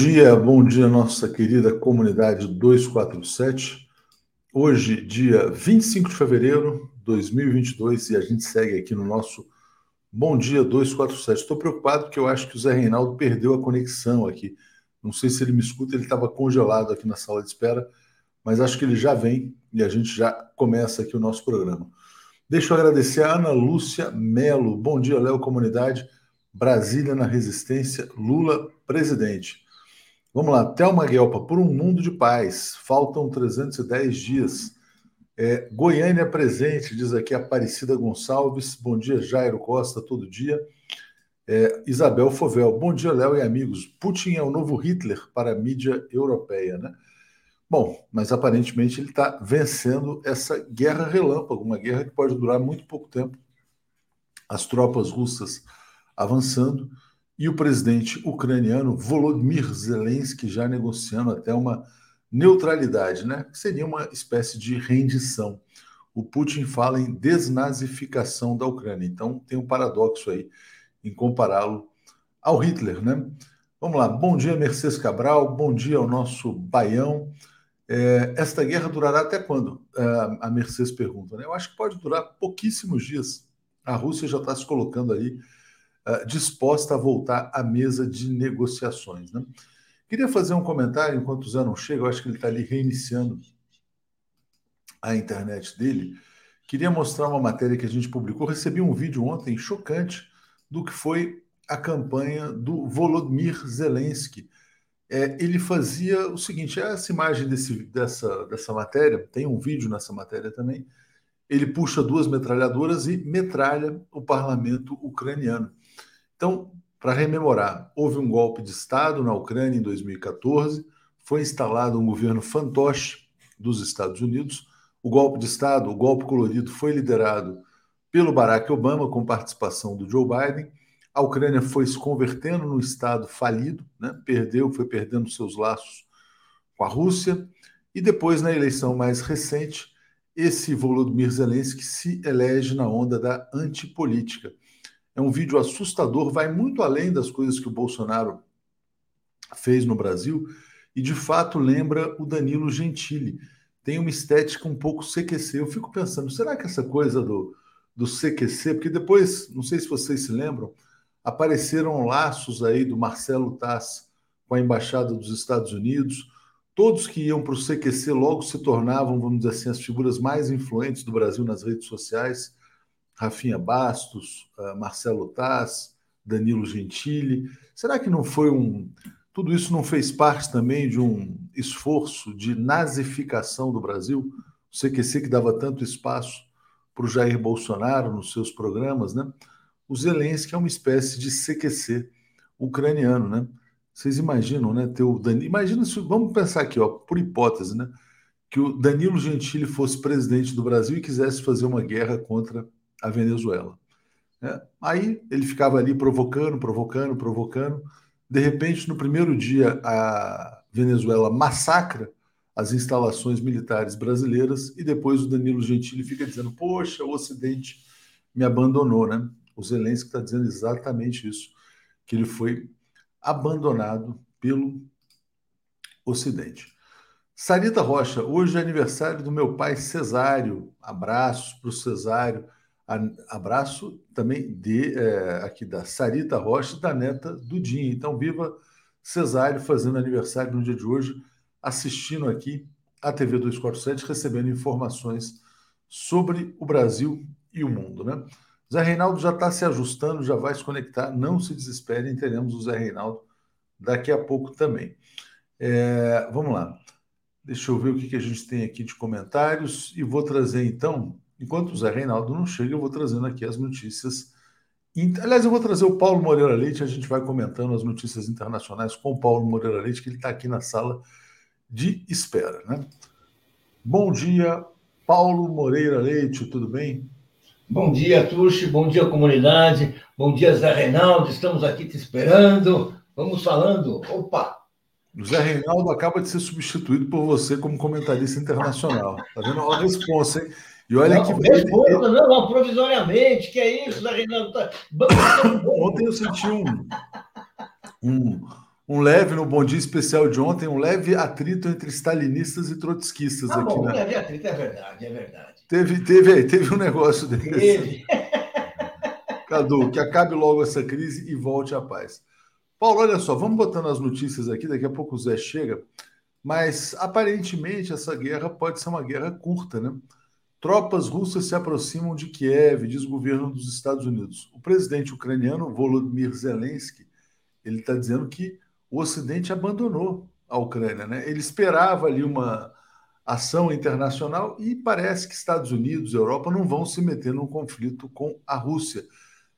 Bom dia, bom dia, nossa querida comunidade 247. Hoje, dia 25 de fevereiro de 2022, e a gente segue aqui no nosso Bom Dia 247. Estou preocupado porque eu acho que o Zé Reinaldo perdeu a conexão aqui. Não sei se ele me escuta, ele estava congelado aqui na sala de espera, mas acho que ele já vem e a gente já começa aqui o nosso programa. Deixa eu agradecer a Ana Lúcia Melo. Bom dia, Léo Comunidade. Brasília na resistência, Lula presidente. Vamos lá, Thelma Guelpa, por um mundo de paz, faltam 310 dias. É, Goiânia presente, diz aqui Aparecida Gonçalves. Bom dia, Jairo Costa, todo dia. É, Isabel Fovel, bom dia, Léo e amigos. Putin é o novo Hitler para a mídia europeia, né? Bom, mas aparentemente ele está vencendo essa guerra relâmpago, uma guerra que pode durar muito pouco tempo. As tropas russas avançando, e o presidente ucraniano Volodymyr Zelensky já negociando até uma neutralidade, né? que seria uma espécie de rendição. O Putin fala em desnazificação da Ucrânia, então tem um paradoxo aí em compará-lo ao Hitler. Né? Vamos lá, bom dia Mercedes Cabral, bom dia ao nosso Baião. É, esta guerra durará até quando? É, a Mercedes pergunta. Né? Eu acho que pode durar pouquíssimos dias. A Rússia já está se colocando ali uh, disposta a voltar à mesa de negociações. Né? Queria fazer um comentário enquanto o Zé não chega, eu acho que ele está ali reiniciando a internet dele. Queria mostrar uma matéria que a gente publicou. Recebi um vídeo ontem chocante do que foi a campanha do Volodymyr Zelensky. É, ele fazia o seguinte: essa imagem desse, dessa, dessa matéria, tem um vídeo nessa matéria também. Ele puxa duas metralhadoras e metralha o parlamento ucraniano. Então, para rememorar, houve um golpe de Estado na Ucrânia em 2014, foi instalado um governo fantoche dos Estados Unidos. O golpe de Estado, o golpe colorido, foi liderado pelo Barack Obama, com participação do Joe Biden. A Ucrânia foi se convertendo num Estado falido, né? perdeu, foi perdendo seus laços com a Rússia. E depois, na eleição mais recente, esse Volodymyr Zelensky se elege na onda da antipolítica. É um vídeo assustador, vai muito além das coisas que o Bolsonaro fez no Brasil e de fato lembra o Danilo Gentili. Tem uma estética um pouco CQC. Eu fico pensando, será que essa coisa do, do CQC, porque depois, não sei se vocês se lembram, apareceram laços aí do Marcelo Tass com a embaixada dos Estados Unidos. Todos que iam para o CQC logo se tornavam, vamos dizer assim, as figuras mais influentes do Brasil nas redes sociais. Rafinha Bastos, uh, Marcelo Taz, Danilo Gentili. Será que não foi um. Tudo isso não fez parte também de um esforço de nazificação do Brasil? O CQC que dava tanto espaço para o Jair Bolsonaro nos seus programas, né? O Zelensky é uma espécie de CQC ucraniano, né? Vocês imaginam, né? Ter o Danilo... Imagina se. Vamos pensar aqui, ó, por hipótese, né? Que o Danilo Gentili fosse presidente do Brasil e quisesse fazer uma guerra contra a Venezuela. É, aí ele ficava ali provocando, provocando, provocando. De repente, no primeiro dia, a Venezuela massacra as instalações militares brasileiras e depois o Danilo Gentili fica dizendo: Poxa, o Ocidente me abandonou, né? O Zelensky está dizendo exatamente isso, que ele foi abandonado pelo Ocidente. Sarita Rocha, hoje é aniversário do meu pai Cesário. Abraços para o Cesário Abraço também de é, aqui da Sarita Rocha, da neta do Dinho. Então, viva Cesário fazendo aniversário no dia de hoje, assistindo aqui a TV 247, recebendo informações sobre o Brasil e o mundo. Né? Zé Reinaldo já está se ajustando, já vai se conectar. Não se desesperem, teremos o Zé Reinaldo daqui a pouco também. É, vamos lá. Deixa eu ver o que, que a gente tem aqui de comentários e vou trazer então Enquanto o Zé Reinaldo não chega, eu vou trazendo aqui as notícias. Aliás, eu vou trazer o Paulo Moreira Leite, a gente vai comentando as notícias internacionais com o Paulo Moreira Leite, que ele está aqui na sala de espera. Né? Bom dia, Paulo Moreira Leite, tudo bem? Bom dia, Tuxi, bom dia, comunidade, bom dia, Zé Reinaldo, estamos aqui te esperando, vamos falando. Opa! O Zé Reinaldo acaba de ser substituído por você como comentarista internacional. Tá vendo a resposta, hein? E olha não, que. Responda, não, não, provisoriamente, que é isso, Reinaldo? Tá... Ontem eu senti um, um, um leve, no Bom Dia Especial de ontem, um leve atrito entre stalinistas e trotskistas ah, aqui. Bom, né? leve atrito, é verdade, é verdade. Teve, teve, teve um negócio desse. Teve. Cadu, que acabe logo essa crise e volte à paz. Paulo, olha só, vamos botando as notícias aqui, daqui a pouco o Zé chega, mas aparentemente essa guerra pode ser uma guerra curta, né? Tropas russas se aproximam de Kiev, diz o governo dos Estados Unidos. O presidente ucraniano Volodymyr Zelensky, ele está dizendo que o Ocidente abandonou a Ucrânia, né? Ele esperava ali uma ação internacional e parece que Estados Unidos, Europa não vão se meter num conflito com a Rússia.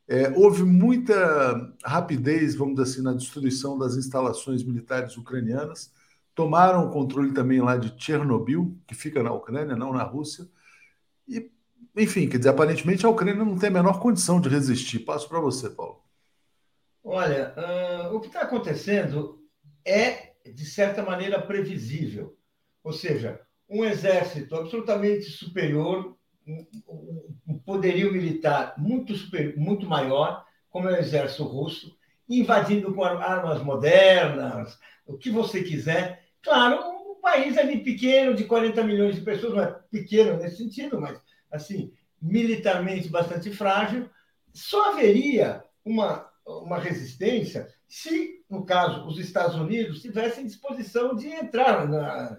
É, houve muita rapidez, vamos dizer assim, na destruição das instalações militares ucranianas. Tomaram o controle também lá de Chernobyl, que fica na Ucrânia, não na Rússia. E, enfim, quer dizer, aparentemente a Ucrânia não tem a menor condição de resistir. Passo para você, Paulo. Olha, uh, o que está acontecendo é, de certa maneira, previsível. Ou seja, um exército absolutamente superior um poderio militar muito, super, muito maior, como é o exército russo, invadindo com armas modernas, o que você quiser. Claro, país ali pequeno, de 40 milhões de pessoas, não é pequeno nesse sentido, mas assim, militarmente bastante frágil, só haveria uma, uma resistência se, no caso, os Estados Unidos tivessem disposição de entrar na,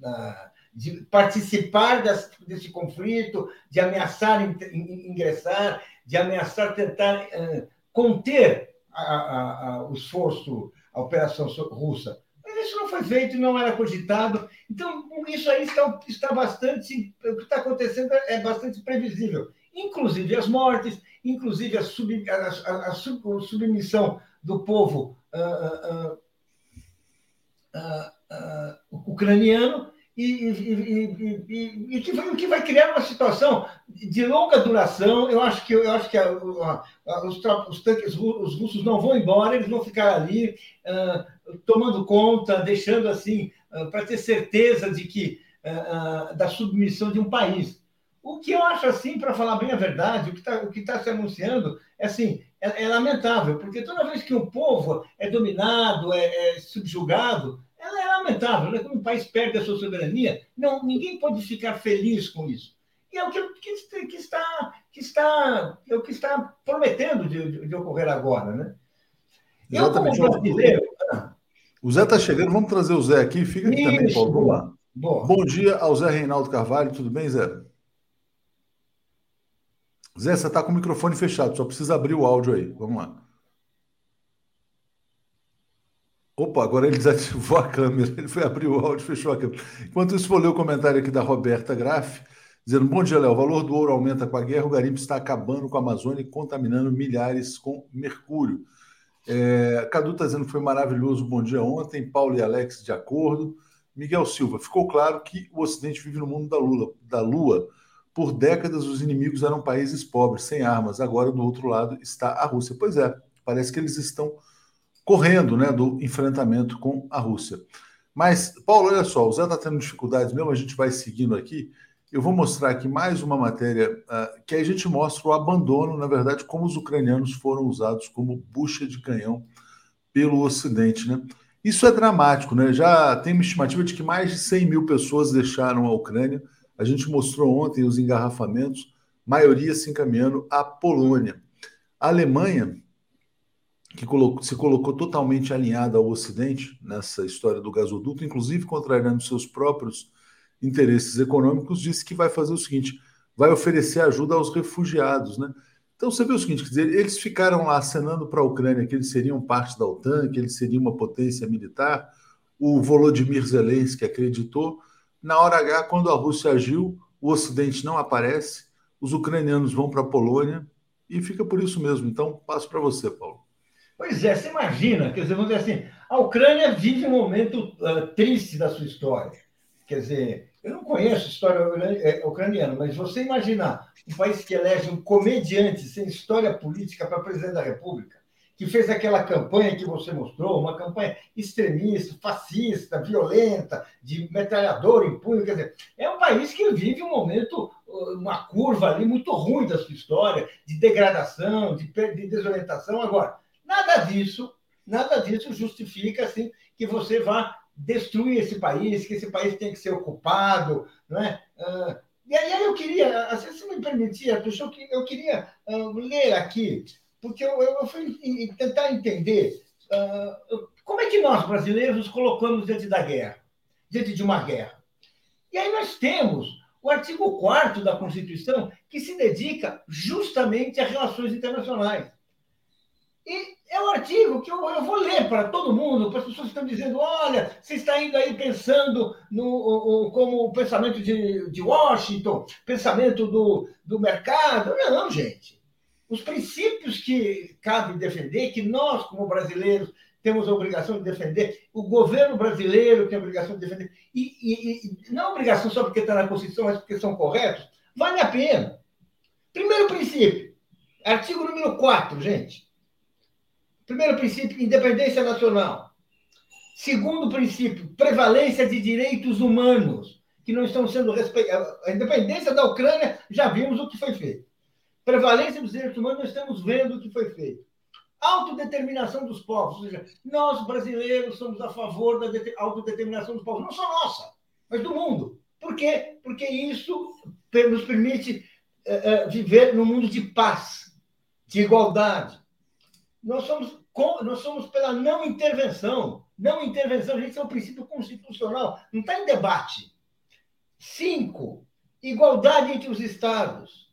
na de participar desse, desse conflito, de ameaçar ingressar, de ameaçar tentar uh, conter a, a, a, o esforço, a operação russa. Foi feito, não era cogitado. Então, isso aí está, está bastante. O que está acontecendo é bastante previsível. Inclusive as mortes, inclusive a, sub, a, a sub, submissão do povo uh, uh, ucraniano e, e, e, que vai, que vai criar uma situação de longa duração. Eu acho que, eu acho que a, a, a, os, os, tanques os russos não vão embora, eles vão ficar ali uh, tomando conta, deixando assim, uh, para ter certeza de que uh, da submissão de um país. O que eu acho assim, para falar bem a verdade, o que está tá se anunciando é assim, é, é, lamentável, porque toda vez que um povo é dominado, é, é subjugado, lamentável, né? Quando um país perde a sua soberania, não, ninguém pode ficar feliz com isso. E é o que, que, que está, que está, é o que está prometendo de, de, de ocorrer agora, né? Exatamente. Eu, como brasileiro... O Zé está chegando, vamos trazer o Zé aqui. Fica aqui isso, também, Paulo. Vamos lá. Boa. Bom dia ao Zé Reinaldo Carvalho, tudo bem, Zé? Zé, você está com o microfone fechado, só precisa abrir o áudio aí. Vamos lá. Opa, agora ele desativou a câmera, ele foi abrir o áudio, fechou a câmera. Enquanto isso, vou ler o comentário aqui da Roberta Graff, dizendo: Bom dia, Léo. O valor do ouro aumenta com a guerra, o garimpo está acabando com a Amazônia e contaminando milhares com mercúrio. É, Cadu está dizendo que foi maravilhoso bom dia ontem, Paulo e Alex de acordo. Miguel Silva, ficou claro que o Ocidente vive no mundo da Lula, da Lua. Por décadas, os inimigos eram países pobres, sem armas. Agora, do outro lado, está a Rússia. Pois é, parece que eles estão correndo né, do enfrentamento com a Rússia. Mas, Paulo, olha só, o Zé está tendo dificuldades mesmo, a gente vai seguindo aqui. Eu vou mostrar aqui mais uma matéria uh, que a gente mostra o abandono, na verdade, como os ucranianos foram usados como bucha de canhão pelo Ocidente. Né? Isso é dramático, né? Já tem uma estimativa de que mais de 100 mil pessoas deixaram a Ucrânia. A gente mostrou ontem os engarrafamentos, maioria se encaminhando à Polônia. A Alemanha que colocou, se colocou totalmente alinhada ao Ocidente nessa história do gasoduto, inclusive contrariando seus próprios interesses econômicos, disse que vai fazer o seguinte: vai oferecer ajuda aos refugiados, né? Então você vê o seguinte, quer dizer, eles ficaram lá acenando para a Ucrânia que eles seriam parte da OTAN, que eles seriam uma potência militar. O Volodymyr Zelensky acreditou. Na hora H, quando a Rússia agiu, o Ocidente não aparece, os ucranianos vão para a Polônia e fica por isso mesmo. Então, passo para você, Paulo. Pois é, você imagina, quer dizer, vamos dizer assim, a Ucrânia vive um momento uh, triste da sua história. Quer dizer, eu não conheço história é, ucraniana, mas você imaginar um país que elege um comediante sem história política para presidente da República, que fez aquela campanha que você mostrou, uma campanha extremista, fascista, violenta, de metralhador em punho, quer dizer, é um país que vive um momento, uma curva ali muito ruim da sua história, de degradação, de, de desorientação. Agora, Nada disso nada disso justifica assim que você vá destruir esse país, que esse país tem que ser ocupado, não é? Uh, e aí eu queria, se você me permitir, Arthur, eu queria uh, ler aqui, porque eu, eu fui tentar entender uh, como é que nós, brasileiros, colocamos diante da guerra, diante de uma guerra. E aí nós temos o artigo 4 da Constituição, que se dedica justamente às relações internacionais. E é um artigo que eu, eu vou ler para todo mundo, para as pessoas que estão dizendo: olha, você está indo aí pensando no, o, como o pensamento de, de Washington, pensamento do, do mercado. Não, gente. Os princípios que cabe defender, que nós, como brasileiros, temos a obrigação de defender, o governo brasileiro tem a obrigação de defender, e, e, e não obrigação só porque está na Constituição, mas porque são corretos, vale a pena. Primeiro princípio, artigo número 4, gente. Primeiro princípio, independência nacional. Segundo princípio, prevalência de direitos humanos, que não estão sendo respeitados. A independência da Ucrânia, já vimos o que foi feito. Prevalência dos direitos humanos, nós estamos vendo o que foi feito. Autodeterminação dos povos, ou seja, nós brasileiros somos a favor da autodeterminação dos povos, não só nossa, mas do mundo. Por quê? Porque isso nos permite uh, uh, viver num mundo de paz, de igualdade, nós somos, nós somos pela não intervenção. Não intervenção, gente, é um princípio constitucional, não está em debate. Cinco, igualdade entre os Estados.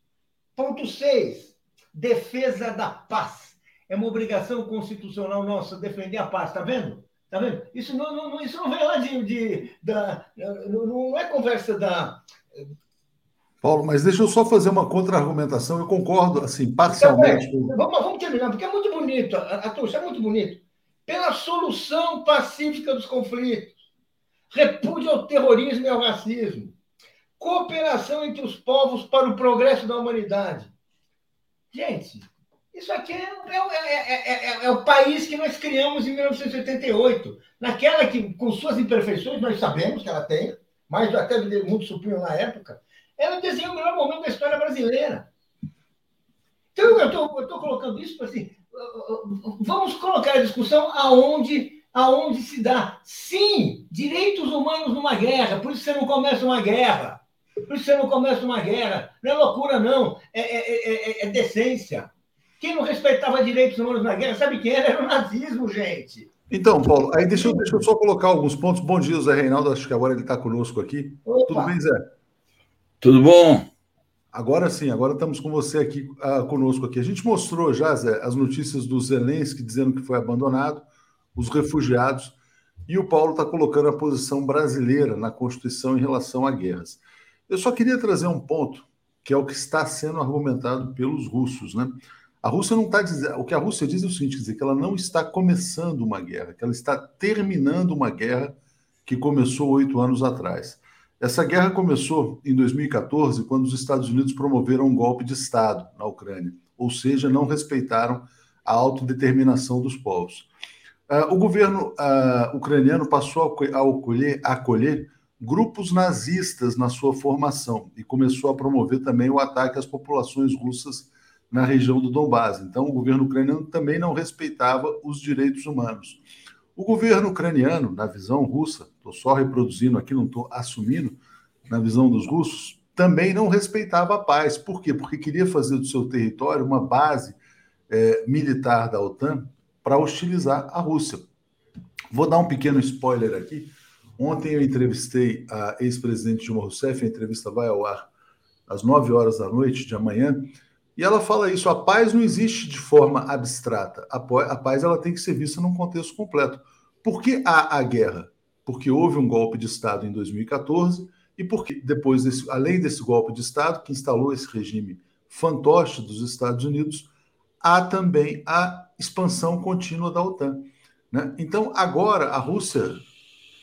Ponto seis, defesa da paz. É uma obrigação constitucional nossa defender a paz, está vendo? Tá vendo? Isso não, não, isso não vem lá de, de da, não é conversa da Paulo, mas deixa eu só fazer uma contra-argumentação. Eu concordo, assim, parcialmente. Então, é, vamos, vamos terminar, porque é muito bonito, Arthur, isso é muito bonito. Pela solução pacífica dos conflitos, repúdio ao terrorismo e ao racismo, cooperação entre os povos para o progresso da humanidade. Gente, isso aqui é, é, é, é, o país que nós criamos em 1988. Naquela que, com suas imperfeições, nós sabemos que ela tem, mas até muito supremo na época, ela desenhou o melhor momento da história brasileira. Então, eu estou colocando isso para assim, vamos colocar a discussão aonde, aonde se dá. Sim, direitos humanos numa guerra, por isso você não começa uma guerra. Por isso você não começa uma guerra. Não é loucura, não. É, é, é, é decência. Quem não respeitava direitos humanos na guerra, sabe quem era? Era o nazismo, gente. Então, Paulo, aí deixa eu, deixa eu só colocar alguns pontos. Bom dia, Zé Reinaldo. Acho que agora ele está conosco aqui. Opa. Tudo bem, Zé? Tudo bom? Agora sim, agora estamos com você aqui uh, conosco aqui. A gente mostrou já, Zé, as notícias do Zelensky dizendo que foi abandonado, os refugiados, e o Paulo está colocando a posição brasileira na Constituição em relação a guerras. Eu só queria trazer um ponto, que é o que está sendo argumentado pelos russos, né? A Rússia não está dizendo. O que a Rússia diz é o seguinte: dizer, que ela não está começando uma guerra, que ela está terminando uma guerra que começou oito anos atrás. Essa guerra começou em 2014, quando os Estados Unidos promoveram um golpe de Estado na Ucrânia, ou seja, não respeitaram a autodeterminação dos povos. Uh, o governo uh, ucraniano passou a acolher, a acolher grupos nazistas na sua formação e começou a promover também o ataque às populações russas na região do Donbás. Então, o governo ucraniano também não respeitava os direitos humanos. O governo ucraniano, na visão russa, estou só reproduzindo aqui, não estou assumindo, na visão dos russos, também não respeitava a paz. Por quê? Porque queria fazer do seu território uma base é, militar da OTAN para hostilizar a Rússia. Vou dar um pequeno spoiler aqui. Ontem eu entrevistei a ex-presidente Dilma Rousseff, a entrevista vai ao ar às 9 horas da noite de amanhã, e ela fala isso: a paz não existe de forma abstrata. A paz ela tem que ser vista num contexto completo. Por que há a guerra? Porque houve um golpe de Estado em 2014 e porque depois desse, além desse golpe de Estado que instalou esse regime fantoche dos Estados Unidos, há também a expansão contínua da OTAN. Né? Então agora a Rússia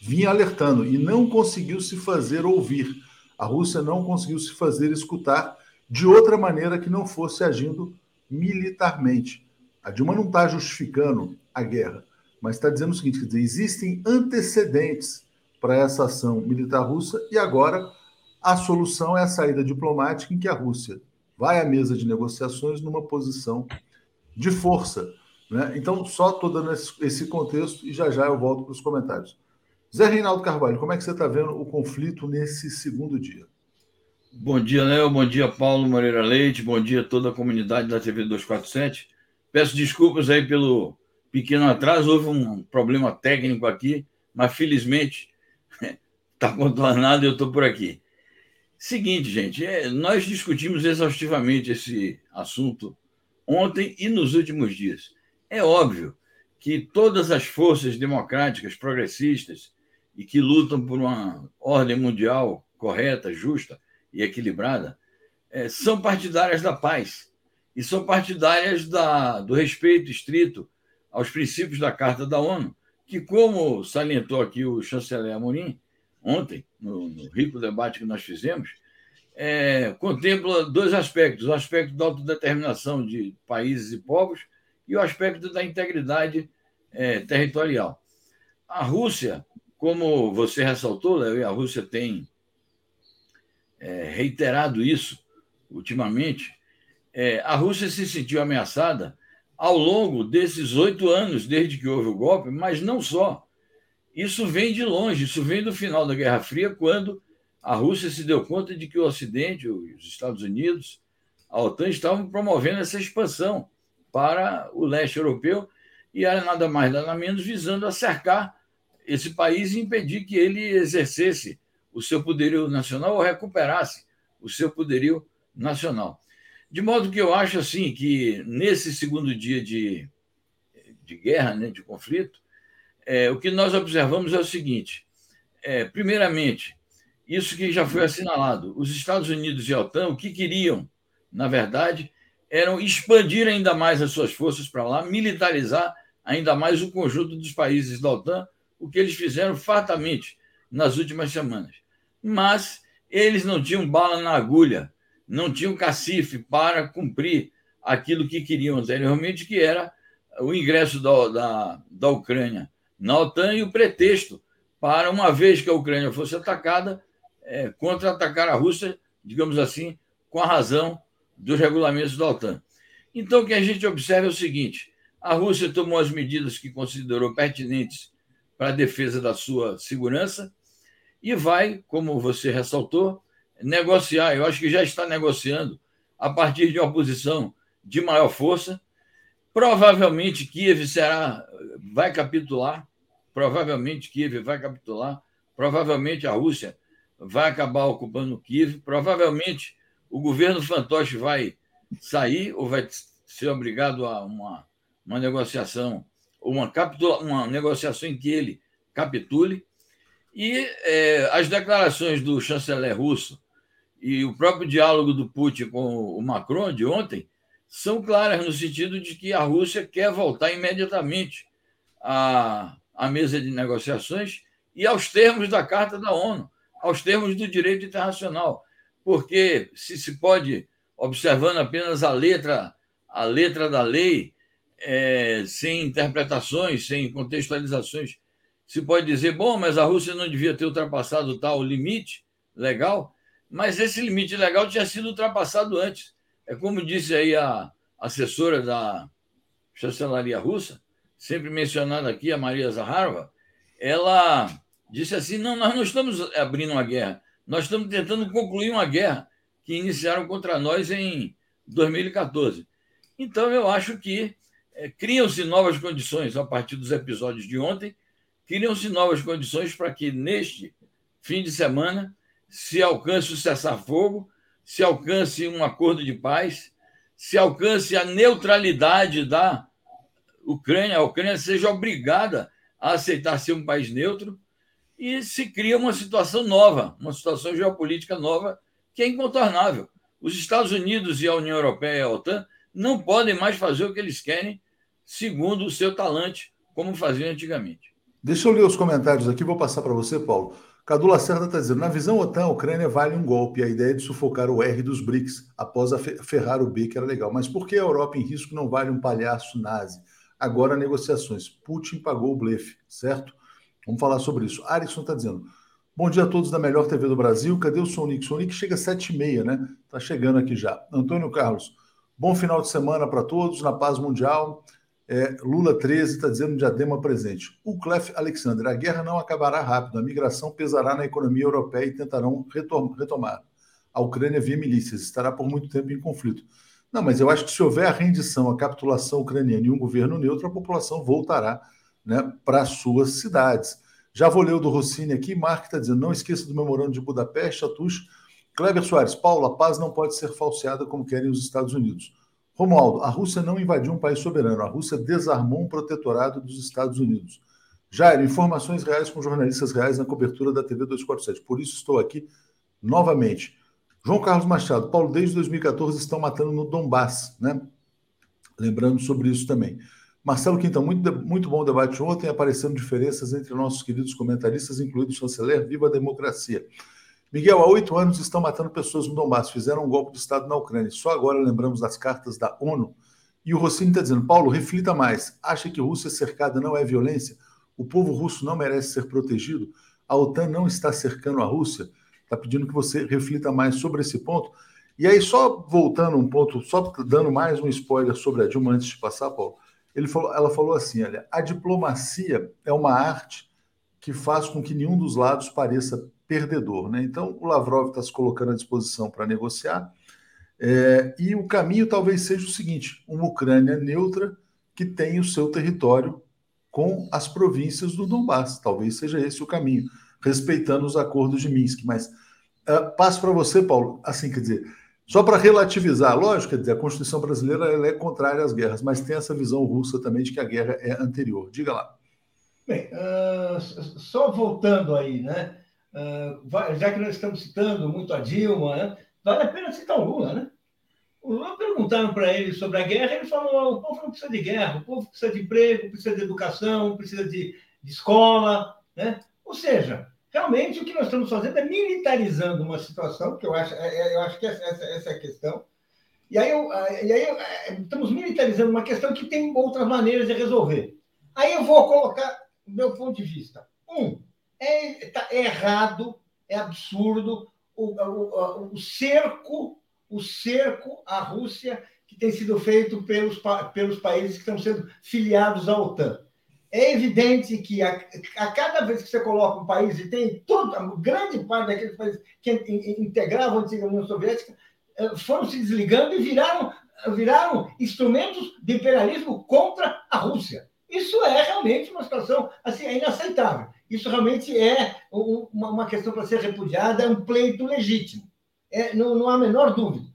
vinha alertando e não conseguiu se fazer ouvir. A Rússia não conseguiu se fazer escutar de outra maneira que não fosse agindo militarmente. A Dilma não está justificando a guerra, mas está dizendo o seguinte: dizer, existem antecedentes para essa ação militar russa e agora a solução é a saída diplomática em que a Rússia vai à mesa de negociações numa posição de força. Né? Então, só estou dando esse contexto e já já eu volto para os comentários. Zé Reinaldo Carvalho, como é que você está vendo o conflito nesse segundo dia? Bom dia, Léo. Bom dia, Paulo Moreira Leite. Bom dia a toda a comunidade da TV 247. Peço desculpas aí pelo pequeno atraso. Houve um problema técnico aqui, mas felizmente está contornado e eu estou por aqui. Seguinte, gente, é, nós discutimos exaustivamente esse assunto ontem e nos últimos dias. É óbvio que todas as forças democráticas, progressistas e que lutam por uma ordem mundial correta, justa e equilibrada, é, são partidárias da paz e são partidárias da, do respeito estrito aos princípios da Carta da ONU, que, como salientou aqui o chanceler Amorim ontem, no, no rico debate que nós fizemos, é, contempla dois aspectos: o aspecto da autodeterminação de países e povos e o aspecto da integridade é, territorial. A Rússia, como você ressaltou, Léo, e a Rússia tem é, reiterado isso ultimamente, é, a Rússia se sentiu ameaçada ao longo desses oito anos, desde que houve o golpe, mas não só. Isso vem de longe, isso vem do final da Guerra Fria, quando a Rússia se deu conta de que o Ocidente, os Estados Unidos, a OTAN estavam promovendo essa expansão para o leste europeu e era nada mais nada menos visando acercar esse país e impedir que ele exercesse o seu poderio nacional ou recuperasse o seu poderio nacional. De modo que eu acho assim que nesse segundo dia de, de guerra, né, de conflito, é, o que nós observamos é o seguinte: é, primeiramente, isso que já foi assinalado, os Estados Unidos e a OTAN, o que queriam, na verdade, eram expandir ainda mais as suas forças para lá, militarizar ainda mais o conjunto dos países da OTAN, o que eles fizeram fartamente nas últimas semanas. Mas eles não tinham bala na agulha, não tinham cacife para cumprir aquilo que queriam anteriormente, que era o ingresso da, da, da Ucrânia na OTAN e o pretexto para, uma vez que a Ucrânia fosse atacada, é, contra-atacar a Rússia, digamos assim, com a razão dos regulamentos da OTAN. Então, o que a gente observa é o seguinte: a Rússia tomou as medidas que considerou pertinentes para a defesa da sua segurança e vai, como você ressaltou, negociar. Eu acho que já está negociando a partir de uma posição de maior força. Provavelmente Kiev será, vai capitular. Provavelmente Kiev vai capitular. Provavelmente a Rússia vai acabar ocupando Kiev. Provavelmente o governo fantoche vai sair ou vai ser obrigado a uma, uma negociação, uma, capitula, uma negociação em que ele capitule. E é, as declarações do chanceler russo e o próprio diálogo do Putin com o Macron de ontem são claras no sentido de que a Rússia quer voltar imediatamente à, à mesa de negociações e aos termos da Carta da ONU, aos termos do direito internacional. Porque se se pode, observando apenas a letra, a letra da lei, é, sem interpretações, sem contextualizações, se pode dizer, bom, mas a Rússia não devia ter ultrapassado tal limite legal, mas esse limite legal tinha sido ultrapassado antes. É como disse aí a assessora da chancelaria russa, sempre mencionada aqui, a Maria Zaharova, ela disse assim: não, nós não estamos abrindo uma guerra, nós estamos tentando concluir uma guerra que iniciaram contra nós em 2014. Então, eu acho que é, criam-se novas condições a partir dos episódios de ontem, criam-se novas condições para que neste fim de semana se alcance o cessar-fogo, se alcance um acordo de paz, se alcance a neutralidade da Ucrânia, a Ucrânia seja obrigada a aceitar ser um país neutro e se cria uma situação nova, uma situação geopolítica nova que é incontornável. Os Estados Unidos e a União Europeia e a OTAN não podem mais fazer o que eles querem segundo o seu talante, como faziam antigamente. Deixa eu ler os comentários aqui, vou passar para você, Paulo. Cadu Lacerda está dizendo: na visão OTAN, a Ucrânia vale um golpe. A ideia de sufocar o R dos BRICS após ferrar o B, que era legal. Mas por que a Europa em risco não vale um palhaço nazi? Agora negociações. Putin pagou o blefe, certo? Vamos falar sobre isso. Arisson está dizendo: Bom dia a todos da melhor TV do Brasil. Cadê o Sonic? Sonic chega às 7h30, né? Está chegando aqui já. Antônio Carlos, bom final de semana para todos, na paz mundial. É, Lula 13 está dizendo diadema presente. O Clef Alexander, a guerra não acabará rápido, a migração pesará na economia europeia e tentarão retomar. A Ucrânia via milícias, estará por muito tempo em conflito. Não, mas eu acho que se houver a rendição, a capitulação ucraniana e um governo neutro, a população voltará né, para suas cidades. Já vou ler o do Rossini aqui. Mark está dizendo: não esqueça do memorando de Budapeste, Atush. Kleber Soares, Paulo, a paz não pode ser falseada como querem os Estados Unidos. Romualdo, a Rússia não invadiu um país soberano, a Rússia desarmou um protetorado dos Estados Unidos. Jair, informações reais com jornalistas reais na cobertura da TV 247. Por isso estou aqui novamente. João Carlos Machado, Paulo, desde 2014 estão matando no Donbass, né? Lembrando sobre isso também. Marcelo Quintão, muito, muito bom debate ontem, aparecendo diferenças entre nossos queridos comentaristas, incluindo o chanceler. Viva a democracia! Miguel, há oito anos estão matando pessoas no Donbass, fizeram um golpe de Estado na Ucrânia. Só agora lembramos das cartas da ONU. E o Rossini está dizendo: Paulo, reflita mais. Acha que Rússia cercada não é violência? O povo russo não merece ser protegido? A OTAN não está cercando a Rússia? Está pedindo que você reflita mais sobre esse ponto. E aí, só voltando um ponto, só dando mais um spoiler sobre a Dilma antes de passar, Paulo. Falou, ela falou assim: olha, a diplomacia é uma arte que faz com que nenhum dos lados pareça perdedor. Né? Então, o Lavrov está se colocando à disposição para negociar. É, e o caminho talvez seja o seguinte: uma Ucrânia neutra que tem o seu território com as províncias do Donbass. Talvez seja esse o caminho, respeitando os acordos de Minsk. Mas uh, passo para você, Paulo. Assim, quer dizer, só para relativizar, lógico, quer dizer, a Constituição brasileira é contrária às guerras, mas tem essa visão russa também de que a guerra é anterior. Diga lá. Bem, uh, só voltando aí, né? Uh, já que nós estamos citando muito a Dilma, né? vale a pena citar o Lula, né? O Lula perguntaram para ele sobre a guerra, ele falou: o povo não precisa de guerra, o povo precisa de emprego, precisa de educação, precisa de, de escola, né? Ou seja, realmente o que nós estamos fazendo é militarizando uma situação, que eu acho, é, é, eu acho que essa, essa é a questão. E aí, eu, e aí é, estamos militarizando uma questão que tem outras maneiras de resolver. Aí eu vou colocar meu ponto de vista. Um, é, tá errado, é absurdo o, o, o, cerco, o cerco à Rússia que tem sido feito pelos, pelos países que estão sendo filiados à OTAN. É evidente que a, a cada vez que você coloca um país, e tem toda, grande parte daqueles países que integravam a antiga União Soviética, eh, foram se desligando e viraram, viraram instrumentos de imperialismo contra a Rússia. Isso é realmente uma situação assim, é inaceitável. Isso realmente é uma, questão para ser repudiada, é um pleito legítimo. É, não, não há a menor dúvida.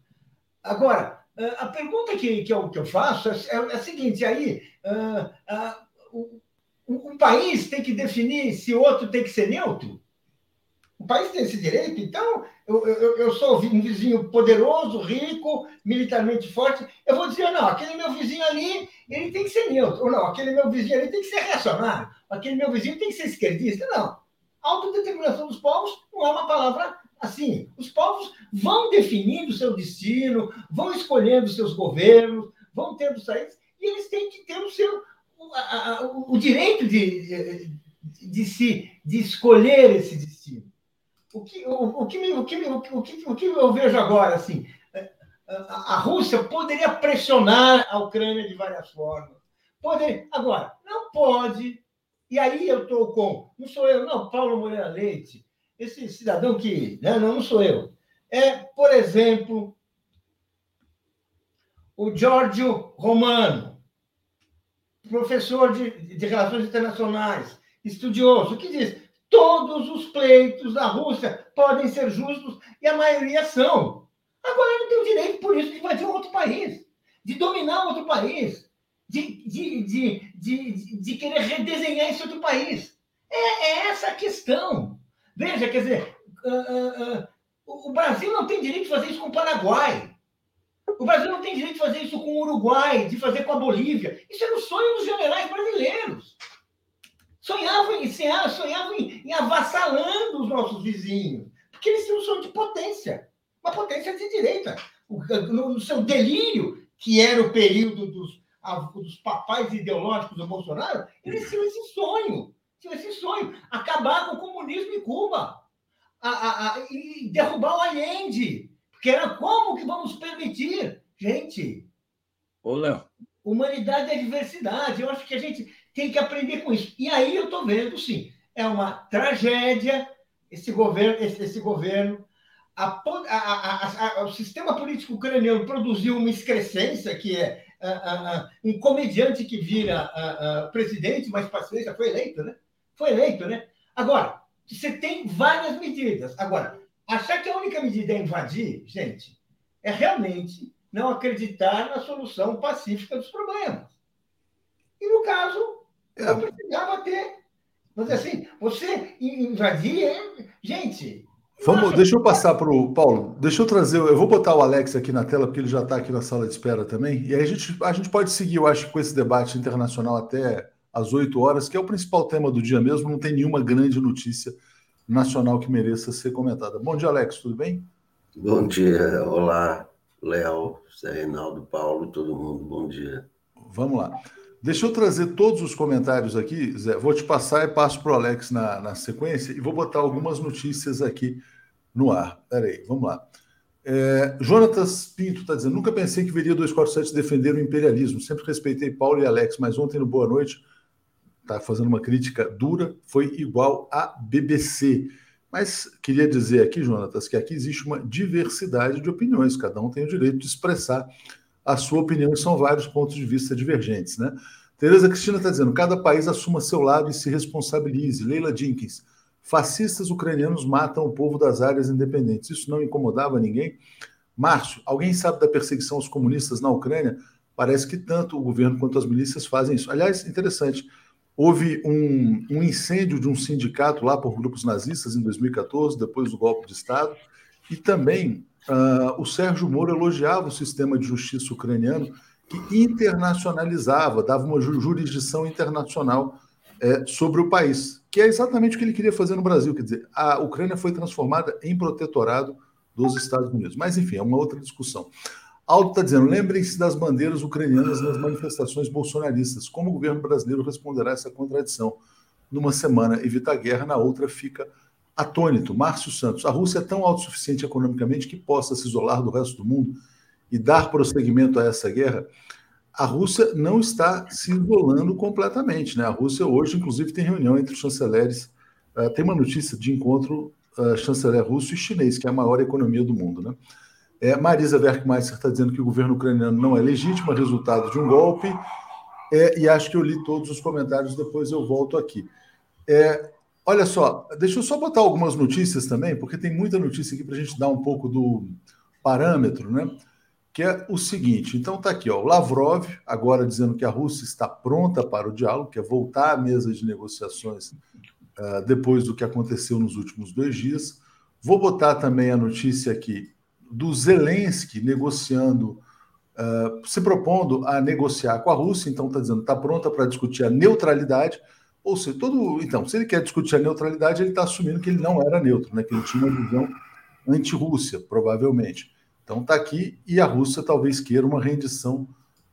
Agora, eh, a pergunta que, que, eu, que eu faço é, é, a seguinte: aí, uh, uh, o, um país tem que definir se o outro tem que ser neutro? O país tem esse direito, então eu, eu, eu sou um vizinho poderoso, rico, militarmente forte. Eu vou dizer, não, aquele meu vizinho ali, ele tem que ser neutro. Ou não, aquele meu vizinho ali tem que ser reacionário. Aquele meu vizinho tem que ser esquerdista. Não. Autodeterminação dos povos não é uma palavra assim. Os povos vão definindo o seu destino, vão escolhendo seus governos, vão tendo saídas, e eles têm que ter o seu o, o direito de, de, se, de escolher esse destino. O que, o, que, o, que, o, que, o que eu vejo agora, assim, a, a Rússia poderia pressionar a Ucrânia de várias formas. Poder, agora, não pode. E aí eu estou com. Não sou eu, não, Paulo Moreira Leite, esse cidadão que. Né, não, não sou eu. É, por exemplo, o Giorgio Romano, professor de, de Relações Internacionais, estudioso, que diz todos os pleitos da Rússia podem ser justos e a maioria são. Agora não tem o direito, por isso, de invadir outro país, de dominar outro país, de, de, de, de, querer redesenhar esse outro país. É, é essa a questão. Veja, quer dizer, uh, uh, uh, o Brasil não tem direito de fazer isso com o Paraguai. O Brasil não tem direito de fazer isso com o Uruguai, de fazer com a Bolívia. Isso era o sonho dos generais brasileiros. Sonhavam em, sonhavam em, em avassalando os nossos vizinhos, porque eles tinham um sonho de potência, uma potência de direita. No, seu delírio, que era o período dos, dos papais ideológicos do Bolsonaro, eles tinham esse sonho, tinham esse sonho, acabar com o comunismo em Cuba, a, a, a, e derrubar o Allende, que era como que vamos permitir? Gente. Ô, Léo. Humanidade é diversidade. Eu acho que a gente tem que aprender com isso. E aí eu estou vendo, sim, é uma tragédia esse governo, esse, esse governo. A, a, a, o sistema político ucraniano produziu uma excrescência que é um comediante que vira presidente, mas paciência, foi eleito, né? Foi eleito, né? Agora, você tem várias medidas. Agora, achar que a única medida é invadir, gente, é realmente não acreditar na solução pacífica dos problemas. E no caso. Eu precisava ter. Mas assim, você invadir, é... gente. Vamos, nossa, deixa eu passar para o Paulo. Deixa eu trazer. Eu vou botar o Alex aqui na tela, porque ele já está aqui na sala de espera também. E aí a gente, a gente pode seguir, eu acho, com esse debate internacional até às 8 horas, que é o principal tema do dia mesmo. Não tem nenhuma grande notícia nacional que mereça ser comentada. Bom dia, Alex, tudo bem? Bom dia, olá, Léo, Zé Reinaldo, Paulo, todo mundo, bom dia. Vamos lá. Deixa eu trazer todos os comentários aqui, Zé. Vou te passar e passo para o Alex na, na sequência e vou botar algumas notícias aqui no ar. Peraí, vamos lá. É, Jonatas Pinto está dizendo: nunca pensei que veria 247 defender o imperialismo. Sempre respeitei Paulo e Alex, mas ontem no Boa Noite está fazendo uma crítica dura, foi igual à BBC. Mas queria dizer aqui, Jonatas, que aqui existe uma diversidade de opiniões, cada um tem o direito de expressar a sua opinião são vários pontos de vista divergentes. Né? Tereza Cristina está dizendo: cada país assuma seu lado e se responsabilize. Leila Jenkins, fascistas ucranianos matam o povo das áreas independentes. Isso não incomodava ninguém? Márcio, alguém sabe da perseguição aos comunistas na Ucrânia? Parece que tanto o governo quanto as milícias fazem isso. Aliás, interessante. Houve um, um, incêndio de um sindicato lá por grupos nazistas em 2014, depois do golpe de Estado, e também uh, o Sérgio Moro elogiava o sistema de justiça ucraniano que internacionalizava, dava uma jurisdição internacional é, sobre o país, que é exatamente o que ele queria fazer no Brasil. Quer dizer, a Ucrânia foi transformada em protetorado dos Estados Unidos. Mas, enfim, é uma outra discussão. Aldo está dizendo: lembrem-se das bandeiras ucranianas nas manifestações bolsonaristas. Como o governo brasileiro responderá a essa contradição? Numa semana evita a guerra, na outra fica atônito. Márcio Santos: a Rússia é tão autossuficiente economicamente que possa se isolar do resto do mundo e dar prosseguimento a essa guerra? A Rússia não está se isolando completamente. Né? A Rússia hoje, inclusive, tem reunião entre os chanceleres. Uh, tem uma notícia de encontro uh, chanceler russo e chinês, que é a maior economia do mundo. Né? É, Marisa Werkmeister está dizendo que o governo ucraniano não é legítimo, é resultado de um golpe. É, e acho que eu li todos os comentários, depois eu volto aqui. É, olha só, deixa eu só botar algumas notícias também, porque tem muita notícia aqui para a gente dar um pouco do parâmetro, né? Que é o seguinte: então está aqui, ó, o Lavrov, agora dizendo que a Rússia está pronta para o diálogo, que é voltar à mesa de negociações uh, depois do que aconteceu nos últimos dois dias. Vou botar também a notícia aqui do Zelensky negociando, uh, se propondo a negociar com a Rússia, então está dizendo está pronta para discutir a neutralidade. Ou seja, todo. Então, se ele quer discutir a neutralidade, ele está assumindo que ele não era neutro, né? que ele tinha uma visão anti-Rússia, provavelmente. Então está aqui, e a Rússia talvez queira uma rendição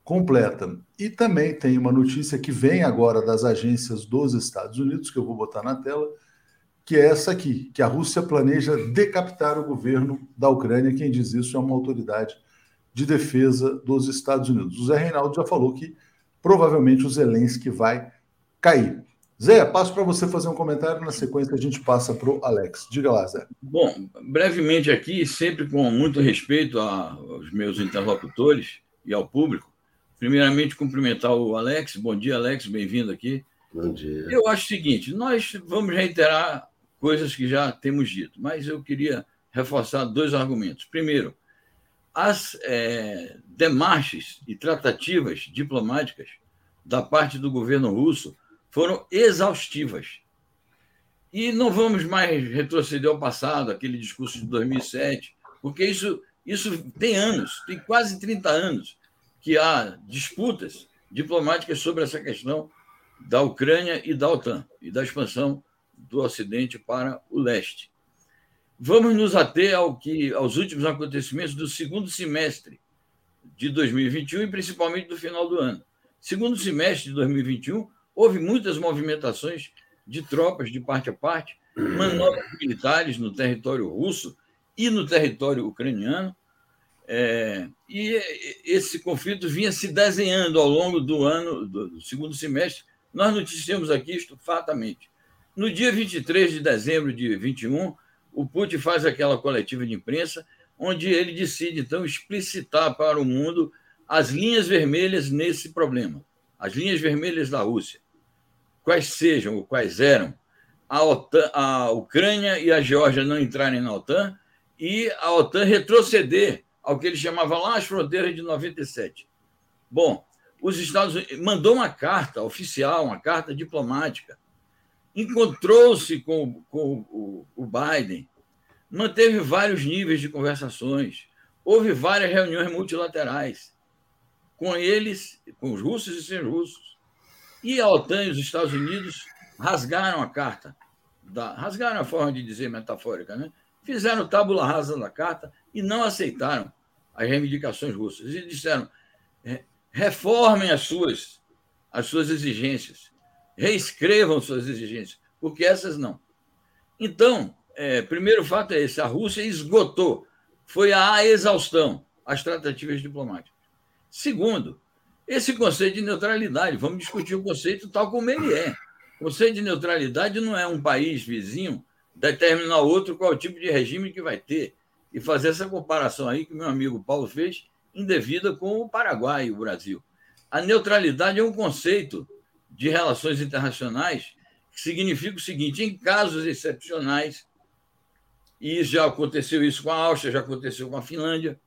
completa. E também tem uma notícia que vem agora das agências dos Estados Unidos, que eu vou botar na tela, que é essa aqui, que a Rússia planeja decapitar o governo da Ucrânia. Quem diz isso é uma autoridade de defesa dos Estados Unidos. O Zé Reinaldo já falou que provavelmente o Zelensky vai cair. Zé, passo para você fazer um comentário, na sequência a gente passa para o Alex. Diga lá, Zé. Bom, brevemente aqui, sempre com muito respeito aos meus interlocutores e ao público, primeiramente cumprimentar o Alex. Bom dia, Alex, bem-vindo aqui. Bom dia. Eu acho o seguinte: nós vamos reiterar coisas que já temos dito, mas eu queria reforçar dois argumentos. Primeiro, as é, demarches e tratativas diplomáticas da parte do governo russo foram exaustivas. E não vamos mais retroceder ao passado, aquele discurso de 2007, porque isso, isso tem anos, tem quase 30 anos que há disputas diplomáticas sobre essa questão da Ucrânia e da OTAN, e da expansão do Ocidente para o leste. Vamos nos ater ao que, aos últimos acontecimentos do segundo semestre de 2021 e principalmente do final do ano. Segundo semestre de 2021, houve muitas movimentações de tropas de parte a parte, manobras militares no território russo e no território ucraniano, É, e esse conflito vinha se desenhando ao longo do ano, do segundo semestre. Nós noticiamos aqui isto fatamente. No dia 23 de dezembro de 21, o Putin faz aquela coletiva de imprensa, onde ele decide, então, explicitar para o mundo as linhas vermelhas nesse problema, as linhas vermelhas da Rússia. Quais sejam ou quais eram a, OTAN, a Ucrânia e a Geórgia não entrarem na OTAN e a OTAN retroceder ao que ele chamava lá as fronteiras de 97. Bom, os Estados Unidos mandou uma carta oficial, uma carta diplomática, encontrou-se com, com o Biden, manteve vários níveis de conversações, houve várias reuniões multilaterais com eles, com os russos e sem russos. E a OTAN e os Estados Unidos rasgaram a carta, da, rasgaram a forma de dizer metafórica, né? fizeram tábula rasa da carta e não aceitaram as reivindicações russas. E disseram: é, reformem as suas, as suas exigências, reescrevam suas exigências, porque essas não. Então, é, primeiro fato é esse: a Rússia esgotou, foi a exaustão as tratativas diplomáticas. Segundo, esse conceito de neutralidade, vamos discutir o conceito tal como ele é. O conceito de neutralidade não é um país vizinho determinar outro qual tipo de regime que vai ter e fazer essa comparação aí que meu amigo Paulo fez, indevida com o Paraguai e o Brasil. A neutralidade é um conceito de relações internacionais que significa o seguinte: em casos excepcionais, e já aconteceu isso com a Áustria, já aconteceu com a Finlândia,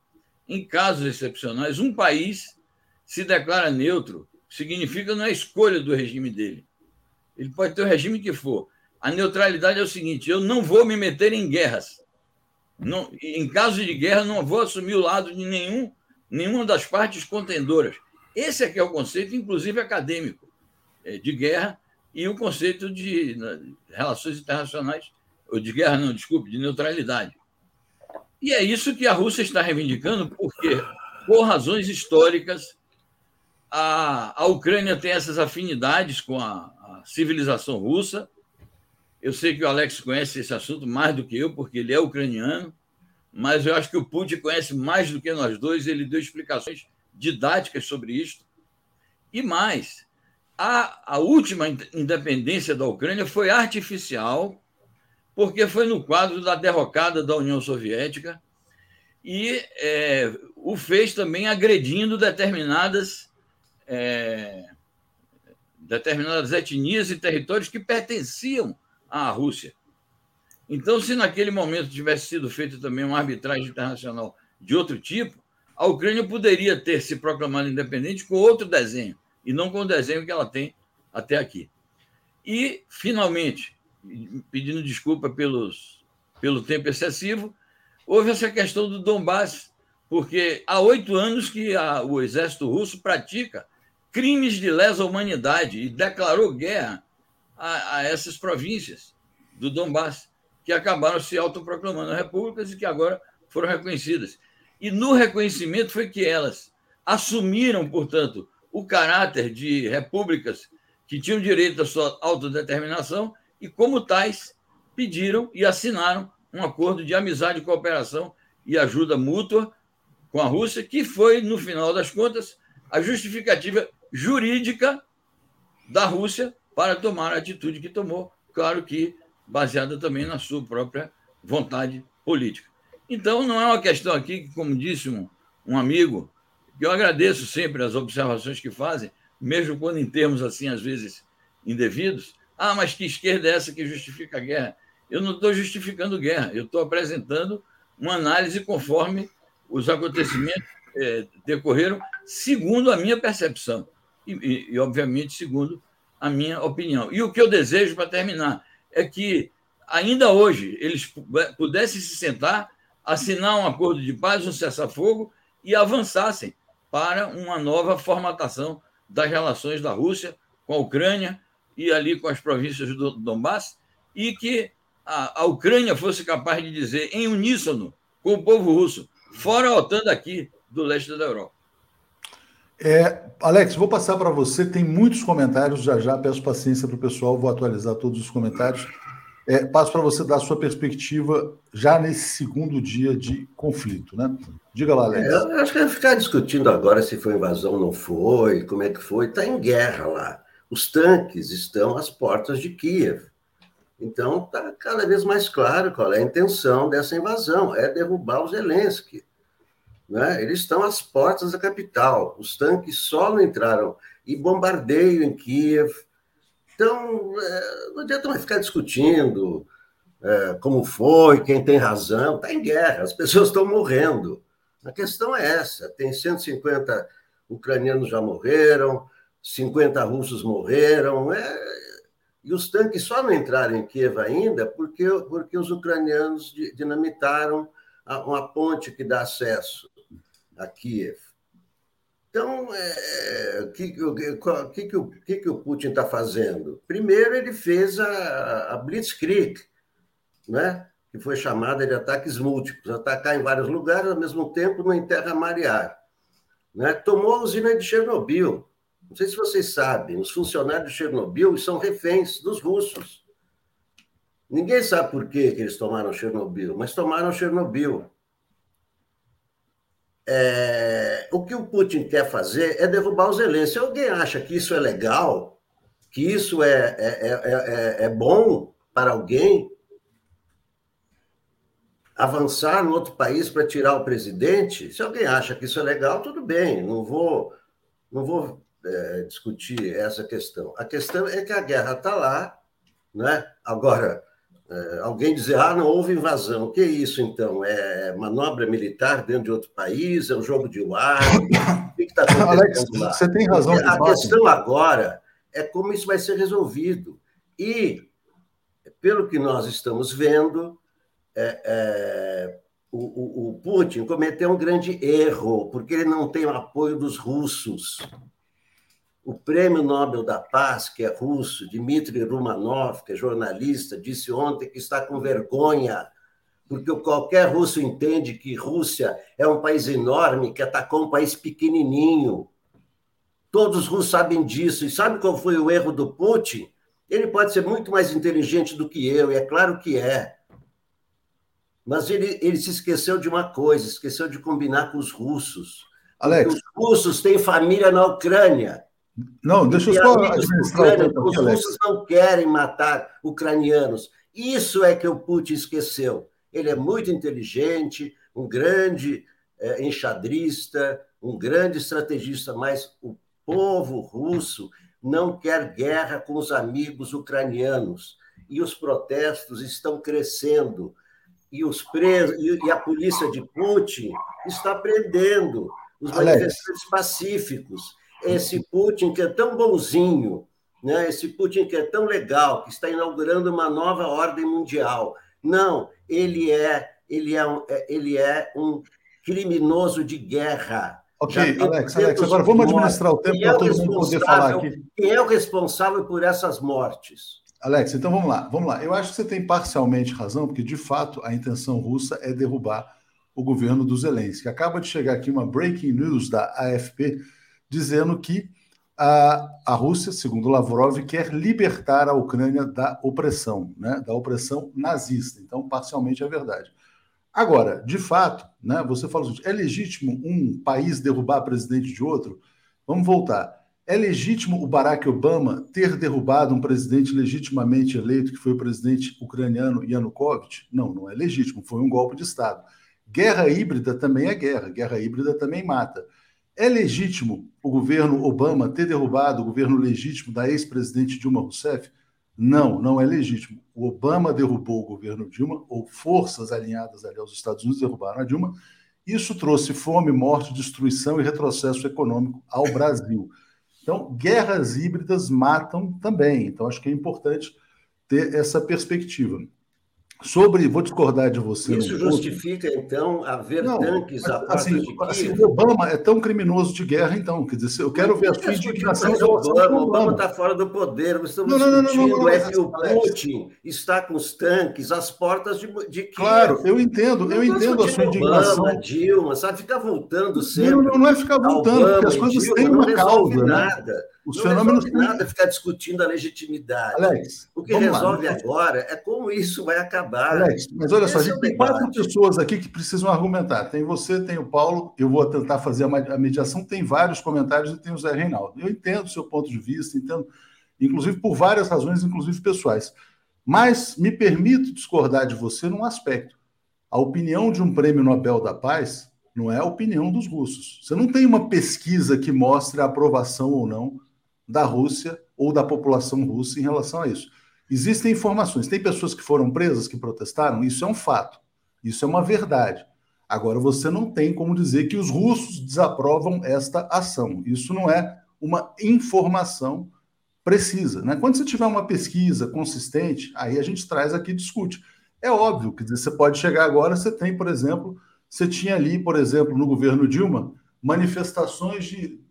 em casos excepcionais, um país se declara neutro, significa não é escolha do regime dele. Ele pode ter o regime que for. A neutralidade é o seguinte: eu não vou me meter em guerras. Não, em caso de guerra, não vou assumir o lado de nenhum, nenhuma das partes contendoras. Esse aqui é o conceito, inclusive acadêmico, é, de guerra e o conceito de relações internacionais, ou de guerra, não, desculpe, de neutralidade. E é isso que a Rússia está reivindicando, porque, por razões históricas, a, a Ucrânia tem essas afinidades com a, a civilização russa, eu sei que o Alex conhece esse assunto mais do que eu, porque ele é ucraniano, mas eu acho que o Putin conhece mais do que nós dois. Ele deu explicações didáticas sobre isso. E mais, a, a última independência da Ucrânia foi artificial, porque foi no quadro da derrocada da União Soviética e é, o fez também agredindo determinadas é, determinadas etnias e territórios que pertenciam à Rússia. Então, se naquele momento tivesse sido feita também uma arbitragem internacional de outro tipo, a Ucrânia poderia ter se proclamado independente com outro desenho, e não com o desenho que ela tem até aqui. E, finalmente, pedindo desculpa pelos, pelo tempo excessivo, houve essa questão do Donbass, porque há oito anos que a, o exército russo pratica crimes de lesa humanidade e declarou guerra a, a essas províncias do Donbass, que acabaram se autoproclamando repúblicas e que agora foram reconhecidas. E no reconhecimento foi que elas assumiram, portanto, o caráter de repúblicas que tinham direito à sua autodeterminação e, como tais, pediram e assinaram um acordo de amizade, cooperação e ajuda mútua com a Rússia, que foi, no final das contas, a justificativa jurídica da Rússia para tomar a atitude que tomou, claro que baseada também na sua própria vontade política. Então, não é uma questão aqui que, como disse um, um amigo, que eu agradeço sempre as observações que fazem, mesmo quando em termos assim, às vezes, indevidos. Ah, mas que esquerda é essa que justifica a guerra? Eu não estou justificando guerra, eu estou apresentando uma análise conforme os acontecimentos é, decorreram, segundo a minha percepção, e, e, e obviamente, segundo a minha opinião. E o que eu desejo para terminar é que ainda hoje eles pudessem se sentar, assinar um acordo de paz, um cessar-fogo e avançassem para uma nova formatação das relações da Rússia com a Ucrânia e ali com as províncias do Donbass, e que a, a Ucrânia fosse capaz de dizer em uníssono com o povo russo, fora a OTAN daqui do leste da Europa. É, Alex, vou passar para você. Tem muitos comentários já já. Peço paciência para o pessoal. Vou atualizar todos os comentários. É, passo para você dar a sua perspectiva já nesse segundo dia de conflito, né? Diga lá, Alex. É, eu acho que vai ficar discutindo agora se foi invasão ou não foi, como é que foi. Está em guerra lá. Os tanques estão às portas de Kiev. Então, está cada vez mais claro qual é a intenção dessa invasão: é derrubar o Zelensky. Né? Eles estão às portas da capital. Os tanques só não entraram. E bombardeio em Kiev então, é, não adianta mais ficar discutindo é, como foi, quem tem razão. Está em guerra, as pessoas estão morrendo. A questão é essa: tem 150 ucranianos já morreram, 50 russos morreram, é, e os tanques só não entraram em Kiev ainda porque, porque os ucranianos dinamitaram uma ponte que dá acesso a Kiev. Então, é, o que, que, que, que, que, o Putin está fazendo? Primeiro, ele fez a, a Blitzkrieg, né? que foi chamada de ataques múltiplos, atacar em vários lugares ao mesmo tempo em terra marear. Né? Tomou a usina de Chernobyl. Não sei se vocês sabem, os funcionários de Chernobyl são reféns dos russos. Ninguém sabe por que, que eles tomaram Chernobyl, mas tomaram Chernobyl. É, o que o Putin quer fazer é derrubar os Zelensky. Se alguém acha que isso é legal, que isso é, é, é, é, bom para alguém, avançar no outro país para tirar o presidente, se alguém acha que isso é legal, tudo bem, não vou, não vou é, discutir essa questão. A questão é que a guerra está lá, né? Agora, é, alguém dizer, ah, não houve invasão. O que é isso, então? É manobra militar dentro de outro país? É um jogo de ar? O que está acontecendo Alex, lá? Você tem razão. a questão agora é como isso vai ser resolvido. E, pelo que nós estamos vendo, é, é, o, o, Putin cometeu um grande erro, porque ele não tem o apoio dos russos. O prêmio Nobel da Paz, que é russo, Dmitry Rumanov, que é jornalista, disse ontem que está com vergonha, porque qualquer russo entende que Rússia é um país enorme que atacou um país pequenininho. Todos os russos sabem disso. E sabe qual foi o erro do Putin? Ele pode ser muito mais inteligente do que eu, e é claro que é. Mas ele, ele se esqueceu de uma coisa, esqueceu de combinar com os russos. Alex. Os russos têm família na Ucrânia. Não, deixa eu só administrar Os russos não querem matar ucranianos. Isso é que o Putin esqueceu. Ele é muito inteligente, um grande é, enxadrista, um grande estrategista, mas o povo russo não quer guerra com os amigos ucranianos. E os protestos estão crescendo. E, os presos, e a polícia de Putin está prendendo os manifestantes pacíficos esse Putin que é tão bonzinho, né? esse Putin que é tão legal, que está inaugurando uma nova ordem mundial. Não, ele é, ele é, um, é, ele é um criminoso de guerra. Ok, Alex, Alex, agora vamos administrar o tempo para é todo mundo poder falar aqui. Quem é o responsável por essas mortes? Alex, então vamos lá, vamos lá. Eu acho que você tem parcialmente razão, porque de fato a intenção russa é derrubar o governo do Zelensky. Acaba de chegar aqui uma breaking news da AFP dizendo que a, a Rússia, segundo Lavrov, quer libertar a Ucrânia da opressão, né, da opressão nazista. Então, parcialmente é verdade. Agora, de fato, né, você fala assim, é legítimo um país derrubar presidente de outro? Vamos voltar. É legítimo o Barack Obama ter derrubado um presidente legitimamente eleito, que foi o presidente ucraniano Yanukovych? Não, não é legítimo, foi um golpe de Estado. Guerra híbrida também é guerra, guerra híbrida também mata. É legítimo o governo Obama ter derrubado o governo legítimo da ex-presidente Dilma Rousseff? Não, não é legítimo. O Obama derrubou o governo Dilma, ou forças alinhadas ali aos Estados Unidos derrubaram a Dilma. Isso trouxe fome, morte, destruição e retrocesso econômico ao Brasil. Então, guerras híbridas matam também. Então, acho que é importante ter essa perspectiva. Sobre, vou discordar de você. Isso justifica, ponto. então, haver não, tanques a assim, assim, o Obama é tão criminoso de guerra, então. Quer dizer, eu quero ver a sua indignação. Obama, Obama está fora do poder. Estamos não, não, discutindo não, é que o Putin está com os tanques às portas de, de Kiev. Claro, eu entendo, eu entendo a sua indignação. Obama, Dilma, sabe? Ficar voltando sempre. Não, não, não é ficar voltando, porque as coisas têm uma causa. Né? Nada. Os não fenômenos resolve nada ficar discutindo a legitimidade. Alex, o que resolve lá, agora é como isso vai acabar. Alex, mas olha Esse só, a gente é tem quatro pessoas aqui que precisam argumentar. Tem você, tem o Paulo, eu vou tentar fazer a mediação, tem vários comentários e tem o Zé Reinaldo. Eu entendo o seu ponto de vista, entendo, inclusive por várias razões, inclusive pessoais. Mas me permito discordar de você num aspecto. A opinião de um prêmio Nobel da Paz não é a opinião dos russos. Você não tem uma pesquisa que mostre a aprovação ou não da Rússia ou da população russa em relação a isso. Existem informações. Tem pessoas que foram presas, que protestaram, isso é um fato. Isso é uma verdade. Agora, você não tem como dizer que os russos desaprovam esta ação. Isso não é uma informação precisa. Né? Quando você tiver uma pesquisa consistente, aí a gente traz aqui e discute. É óbvio que você pode chegar agora, você tem, por exemplo, você tinha ali, por exemplo, no governo Dilma, manifestações de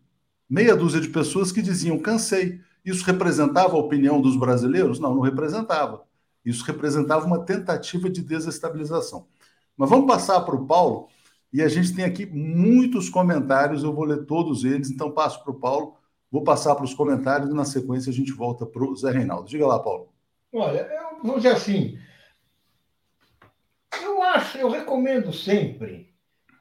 meia dúzia de pessoas que diziam cansei. Isso representava a opinião dos brasileiros? Não, não representava. Isso representava uma tentativa de desestabilização. Mas vamos passar para o Paulo, e a gente tem aqui muitos comentários, eu vou ler todos eles, então passo para o Paulo, vou passar para os comentários e na sequência a gente volta para o Zé Reinaldo. Diga lá, Paulo. Olha, eu vou dizer assim, eu acho, eu recomendo sempre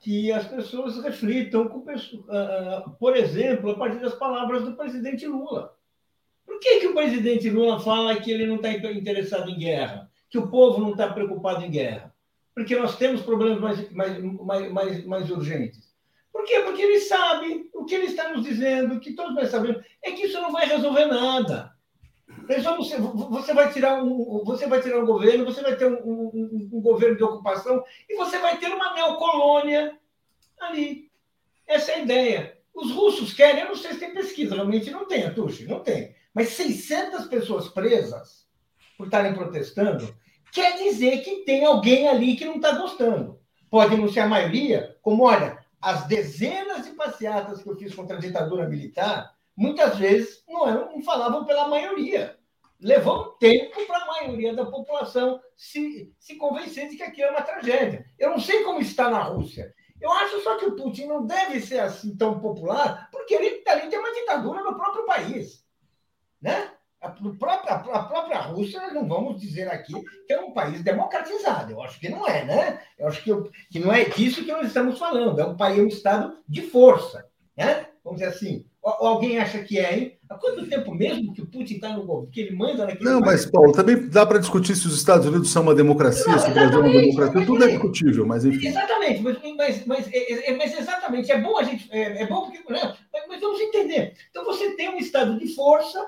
que as pessoas reflitam, com, uh, por exemplo, a partir das palavras do presidente Lula. Por que, que o presidente Lula fala que ele não está interessado em guerra? Que o povo não está preocupado em guerra? Porque nós temos problemas mais, mais, mais, mais, mais urgentes. Por quê? Porque ele sabe o que ele está nos dizendo, que todos nós sabemos, é que isso não vai resolver nada. Você, você, vai tirar um, você vai tirar um governo, você vai ter um, um, um, governo de ocupação e você vai ter uma neocolônia ali. Essa é a ideia. Os russos querem, eu não sei se tem pesquisa, realmente não tem, Atushi, não tem. Mas 600 pessoas presas por estarem protestando quer dizer que tem alguém ali que não está gostando. Pode não ser a maioria, como olha, as dezenas de passeatas que eu fiz contra a ditadura militar, muitas vezes não, eram, não falavam pela maioria levou um tempo para a maioria da população se, se convencer de que aquilo é uma tragédia. Eu não sei como está na Rússia. Eu acho só que o Putin não deve ser assim tão popular, porque ele ali tem uma ditadura no próprio país. Né? A, própria, a própria Rússia, não vamos dizer aqui que é um país democratizado. Eu acho que não é, né? Eu acho que, que não é disso que nós estamos falando. É um país, um Estado de força. Né? Vamos dizer assim. Alguém acha que é, hein? Há quanto tempo mesmo que o Putin está no governo? Que ele manda naquele Não, país? mas, Paulo, também dá para discutir se os Estados Unidos são uma democracia, não, se o Brasil é uma democracia, tudo é discutível, mas enfim. Exatamente, mas, mas, mas, é, é, mas exatamente, é bom a gente. É, é bom porque. Né? Mas, mas, vamos entender. Então você tem um estado de força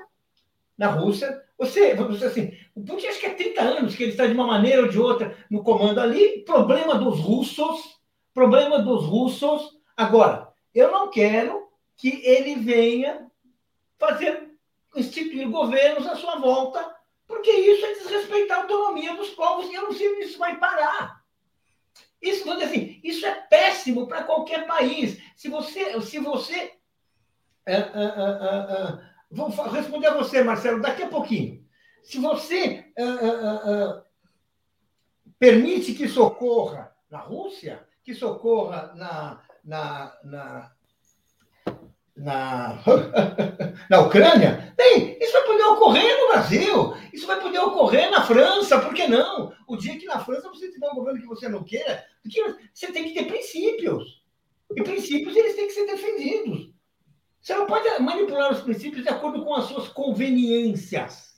na Rússia. Você, vamos dizer assim, o Putin acho que é 30 anos que ele está de uma maneira ou de outra no comando ali. Problema dos russos, problema dos russos. Agora, eu não quero que ele venha fazer instituir governos à sua volta, porque isso é desrespeitar a autonomia dos povos e eu não sei onde isso vai parar. Isso, assim, isso é péssimo para qualquer país. Se você, se você é, é, é, vou responder a você, Marcelo, daqui a pouquinho. Se você permite que socorra na Rússia, que socorra na, na, na, na, na Ucrânia, bem, isso vai poder ocorrer no Brasil, isso vai poder ocorrer na França, por que não? O dia que na França você tiver um governo que você não queira, você tem que ter princípios. E princípios eles têm que ser defendidos. Você não pode manipular os princípios de acordo com as suas conveniências.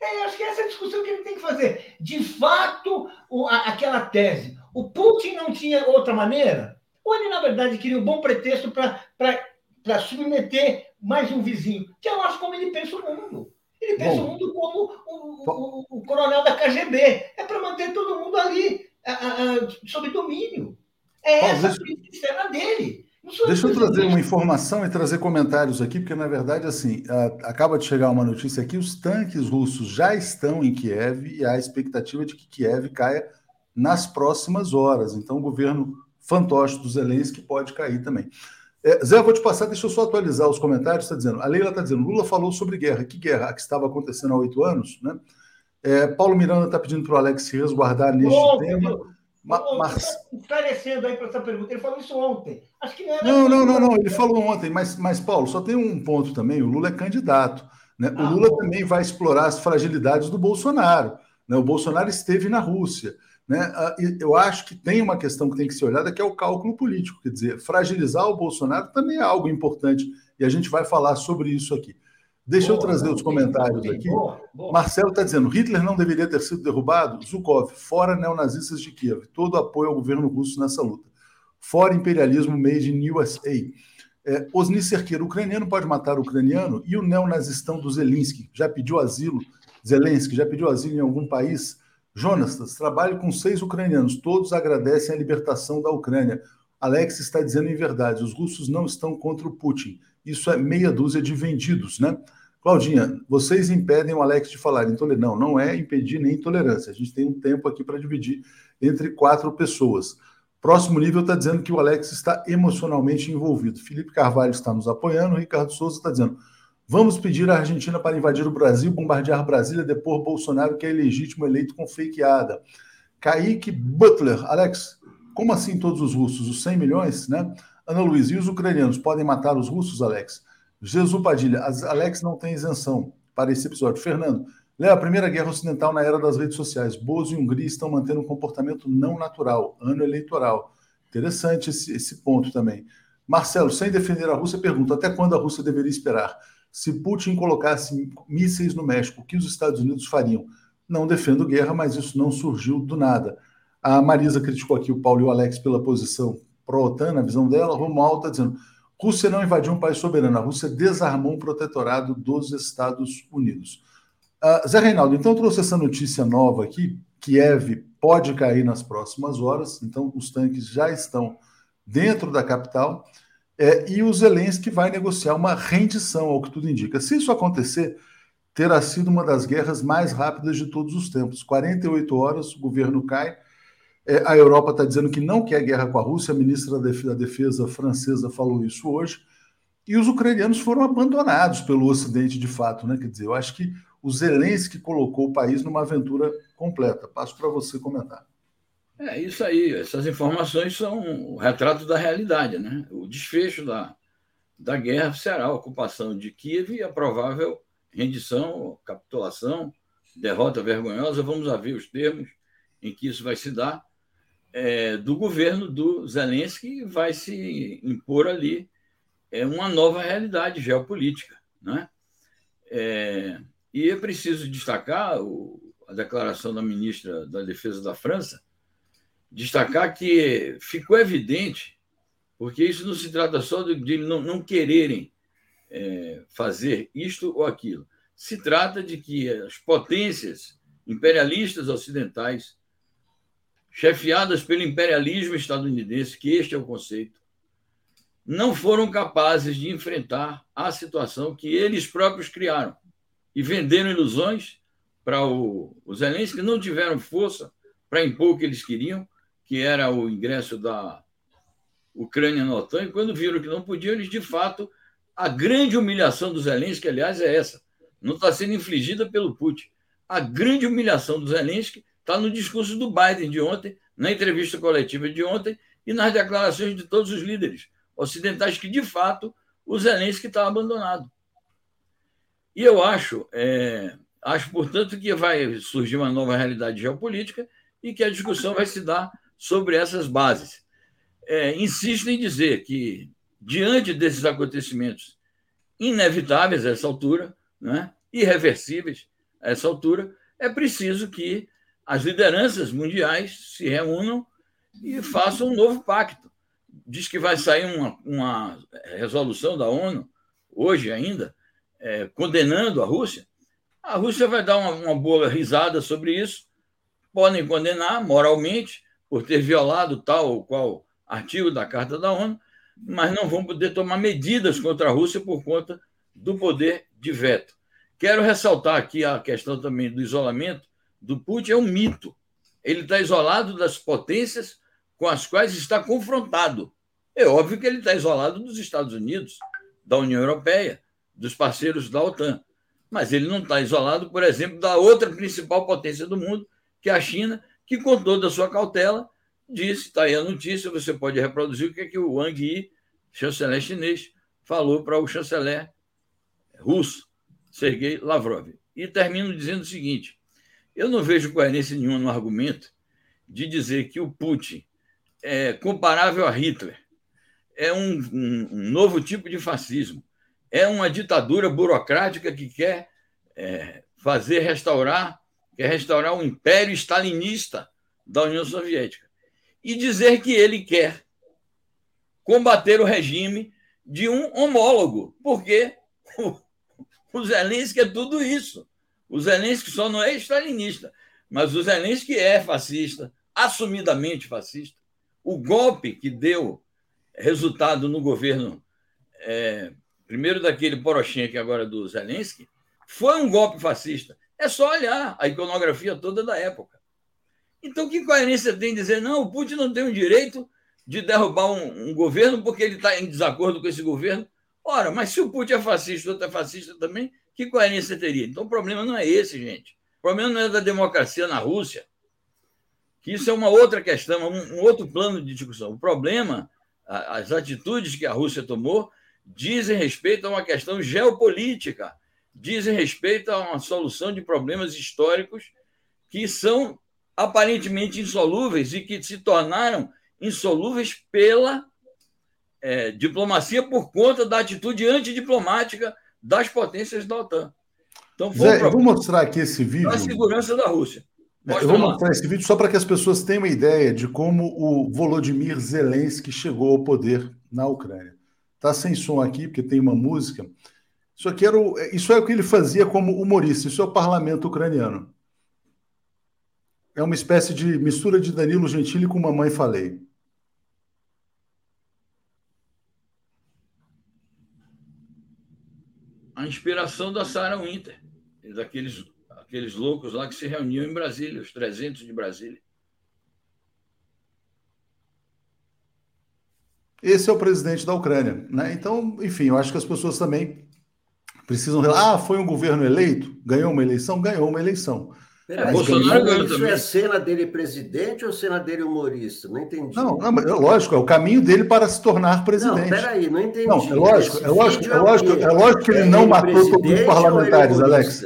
É, acho que essa é a discussão que ele tem que fazer. De fato, o, a, aquela tese. O Putin não tinha outra maneira? Ou ele, na verdade, queria um bom pretexto para para submeter mais um vizinho, que eu acho como ele pensa o mundo. Ele pensa Bom, o mundo como o, o, o, coronel da KGB. É para manter todo mundo ali, a, a, a, sob domínio. É Bom, essa deixa, a dele. Deixa eu trazer uma informação e trazer comentários aqui, porque na verdade, assim, acaba de chegar uma notícia aqui: os tanques russos já estão em Kiev e há a expectativa de que Kiev caia nas próximas horas. Então, o governo fantoche do Zelensky pode cair também. É, Zé, eu vou te passar, deixa eu só atualizar os comentários. Está dizendo, a Leila está dizendo, Lula falou sobre guerra. Que guerra? A que estava acontecendo há oito anos, né? É, Paulo Miranda está pedindo para o Alex se resguardar neste oh, tema. Ma Mas... Esclarecendo aí para essa pergunta, ele falou isso ontem. Acho que não é. Não, não, não, não, ele falou ontem, mas, mas, Paulo, só tem um ponto também: o Lula é candidato. Né? O ah, Lula bom. também vai explorar as fragilidades do Bolsonaro. Né? O Bolsonaro esteve na Rússia. Né? Ah, eu acho que tem uma questão que tem que ser olhada, que é o cálculo político. Quer dizer, fragilizar o Bolsonaro também é algo importante, e a gente vai falar sobre isso aqui. Deixa boa, eu trazer os comentários aqui. Boa, boa. Marcelo está dizendo: Hitler não deveria ter sido derrubado? Zukov, fora neonazistas de Kiev. Todo apoio ao governo russo nessa luta. Fora imperialismo made in USA. É, Osni Cerqueiro, ucraniano pode matar o ucraniano? E o neonazistão do Zelensky já pediu asilo? Zelensky já pediu asilo em algum país? Jonas, trabalho com seis ucranianos. Todos agradecem a libertação da Ucrânia. Alex está dizendo em verdade: os russos não estão contra o Putin isso é meia dúzia de vendidos, né? Claudinha, vocês impedem o Alex de falar intolerância. Não, não é impedir nem intolerância. A gente tem um tempo aqui para dividir entre quatro pessoas. Próximo nível está dizendo que o Alex está emocionalmente envolvido. Felipe Carvalho está nos apoiando. Ricardo Souza está dizendo: vamos pedir à Argentina para invadir o Brasil, bombardear Brasília, depor Bolsonaro, que é ilegítimo eleito com fakeada. Kaique Butler, Alex, como assim todos os russos? Os 100 milhões, né? Ana Luiz, e os ucranianos podem matar os russos, Alex? Jesus Padilha, Alex não tem isenção para esse episódio. Fernando, Léo, a Primeira Guerra Ocidental na era das redes sociais. Bozo e Hungria estão mantendo um comportamento não natural, ano eleitoral. Interessante esse, esse ponto também. Marcelo, sem defender a Rússia, pergunta: até quando a Rússia deveria esperar? Se Putin colocasse mísseis no México, o que os Estados Unidos fariam? Não defendo guerra, mas isso não surgiu do nada. A Marisa criticou aqui o Paulo e o Alex pela posição pró-OTAN, na visão dela, Romualdo está dizendo: Rússia não invadiu um país soberano, a Rússia desarmou um protetorado dos Estados Unidos. Uh, Zé Reinaldo, então trouxe essa notícia nova aqui: Kiev pode cair nas próximas horas, então os tanques já estão dentro da capital. É, e o Zelensky vai negociar uma rendição, ao que tudo indica. Se isso acontecer, terá sido uma das guerras mais rápidas de todos os tempos. 48 horas, o governo cai, é, a Europa está dizendo que não quer guerra com a Rússia, a ministra da Defesa francesa falou isso hoje. E os ucranianos foram abandonados pelo Ocidente de fato, né? Quer dizer, eu acho que o Zelensky colocou o país numa aventura completa. Passo para você comentar. É isso aí, essas informações são o retrato da realidade, né? O desfecho da, da guerra será a ocupação de Kiev e a provável rendição, capitulação, derrota vergonhosa, vamos ver os termos em que isso vai se dar, é, do governo do Zelensky vai se impor ali é, uma nova realidade geopolítica. Né? É, e é preciso destacar o, a declaração da ministra da Defesa da França, destacar que ficou evidente, porque isso não se trata só de, de não, não, quererem é, fazer isto ou aquilo, se trata de que as potências imperialistas ocidentais chefiadas pelo imperialismo estadunidense, que este é o conceito, não foram capazes de enfrentar a situação que eles próprios criaram e venderam ilusões para o, os Zelensky, que não tiveram força para impor o que eles queriam, que era o ingresso da Ucrânia na OTAN, e quando viram que não podiam, eles, de fato, a grande humilhação dos Zelensky, aliás, é essa, não está sendo infligida pelo Putin. A grande humilhação dos Zelensky Está no discurso do Biden de ontem, na entrevista coletiva de ontem e nas declarações de todos os líderes ocidentais que, de fato, o Zelensky está abandonado. E eu acho, é, acho, portanto, que vai surgir uma nova realidade geopolítica e que a discussão vai se dar sobre essas bases. É, insisto em dizer que, diante desses acontecimentos inevitáveis a essa altura, né, irreversíveis a essa altura, é preciso que as lideranças mundiais se reúnam e façam um novo pacto. Diz que vai sair uma, uma resolução da ONU, hoje ainda, é, condenando a Rússia. A Rússia vai dar uma, uma boa risada sobre isso. Podem condenar moralmente por ter violado tal ou qual artigo da Carta da ONU, mas não vão poder tomar medidas contra a Rússia por conta do poder de veto. Quero ressaltar aqui a questão também do isolamento do Putin é um mito. Ele está isolado das potências com as quais está confrontado. É óbvio que ele está isolado dos Estados Unidos, da União Europeia, dos parceiros da OTAN. Mas ele não está isolado, por exemplo, da outra principal potência do mundo, que é a China, que, com toda a sua cautela, disse, está aí a notícia, você pode reproduzir o que, é que o Wang Yi, chanceler chinês, falou para o chanceler russo, Sergei Lavrov. E termino dizendo o seguinte: eu não vejo coerência nenhuma no argumento de dizer que o Putin é comparável a Hitler, é um, um, um novo tipo de fascismo, é uma ditadura burocrática que quer é, fazer restaurar, quer restaurar o império stalinista da União Soviética. E dizer que ele quer combater o regime de um homólogo, porque o, Zelensky é tudo isso. O Zelensky só não é stalinista, mas o Zelensky é fascista, assumidamente fascista. O golpe que deu resultado no governo, é, primeiro daquele Poroshenko, agora do Zelensky, foi um golpe fascista. É só olhar a iconografia toda da época. Então, que coerência tem dizer, não, o Putin não tem o direito de derrubar um, um governo porque ele está em desacordo com esse governo? Ora, mas se o Putin é fascista outro é fascista também, que coerência teria? Então, o problema não é esse, gente. O problema não é da democracia na Rússia, que isso é uma outra questão, um, um outro plano de discussão. O problema, a, as atitudes que a Rússia tomou, dizem respeito a uma questão geopolítica, dizem respeito a uma solução de problemas históricos que são aparentemente insolúveis e que se tornaram insolúveis pela é, diplomacia por conta da atitude antidiplomática das potências da OTAN. Então, Zé, eu vou mostrar aqui esse vídeo. A segurança da Rússia. Mostra eu vou lá. mostrar esse vídeo só para que as pessoas tenham uma ideia de como o Volodymyr Zelensky chegou ao poder na Ucrânia. Tá sem som aqui, porque tem uma música. Isso aqui era o, isso é o que ele fazia como humorista. Isso é o parlamento ucraniano. É uma espécie de mistura de Danilo Gentili com Mamãe Falei. A inspiração da Sarah Winter, daqueles aqueles loucos lá que se reuniam em Brasília, os 300 de Brasília. Esse é o presidente da Ucrânia, né? Então, enfim, eu acho que as pessoas também precisam. Ah, foi um governo eleito, ganhou uma eleição, ganhou uma eleição. Peraí, Bolsonaro ganhou isso também. é cena dele presidente ou cena dele humorista? Não entendi. Não, não é lógico, é o caminho dele para se tornar presidente. Não, peraí, não entendi. Não, é lógico, é lógico, é lógico, é lógico que ele não matou todos os parlamentares, Alex.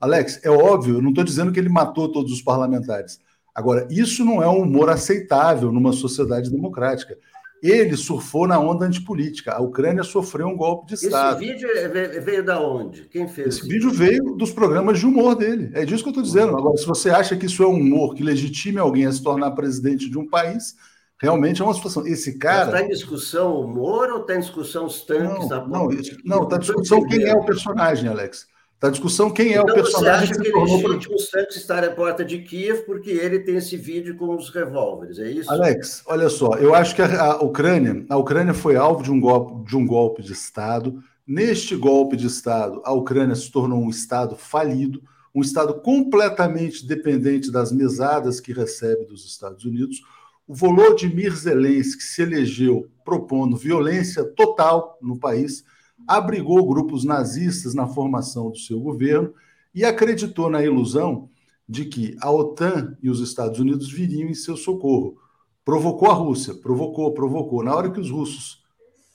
Alex, é óbvio, eu não estou dizendo que ele matou todos os parlamentares. Agora, isso não é um humor aceitável numa sociedade democrática. Ele surfou na onda antipolítica. A Ucrânia sofreu um golpe de Estado. Esse vídeo é, veio da onde? Quem fez? Esse vídeo veio dos programas de humor dele. É disso que eu estou dizendo. Agora, se você acha que isso é um humor que legitime alguém a se tornar presidente de um país, realmente é uma situação. Esse cara. Está em discussão o humor ou está em discussão os tanques? Não, não, está em discussão quem é o personagem, Alex. Está a discussão quem é então, o personagem você acha que, que ele legítimo os tanques estar à porta de Kiev porque ele tem esse vídeo com os revólveres, é isso? Alex, olha só, eu acho que a, a Ucrânia, a Ucrânia foi alvo de um golpe de um golpe de Estado. Neste golpe de Estado, a Ucrânia se tornou um Estado falido, um Estado completamente dependente das mesadas que recebe dos Estados Unidos. O Volodymyr Zelensky se elegeu propondo violência total no país abrigou grupos nazistas na formação do seu governo e acreditou na ilusão de que a OTAN e os Estados Unidos viriam em seu socorro. Provocou a Rússia, provocou, provocou. Na hora que os russos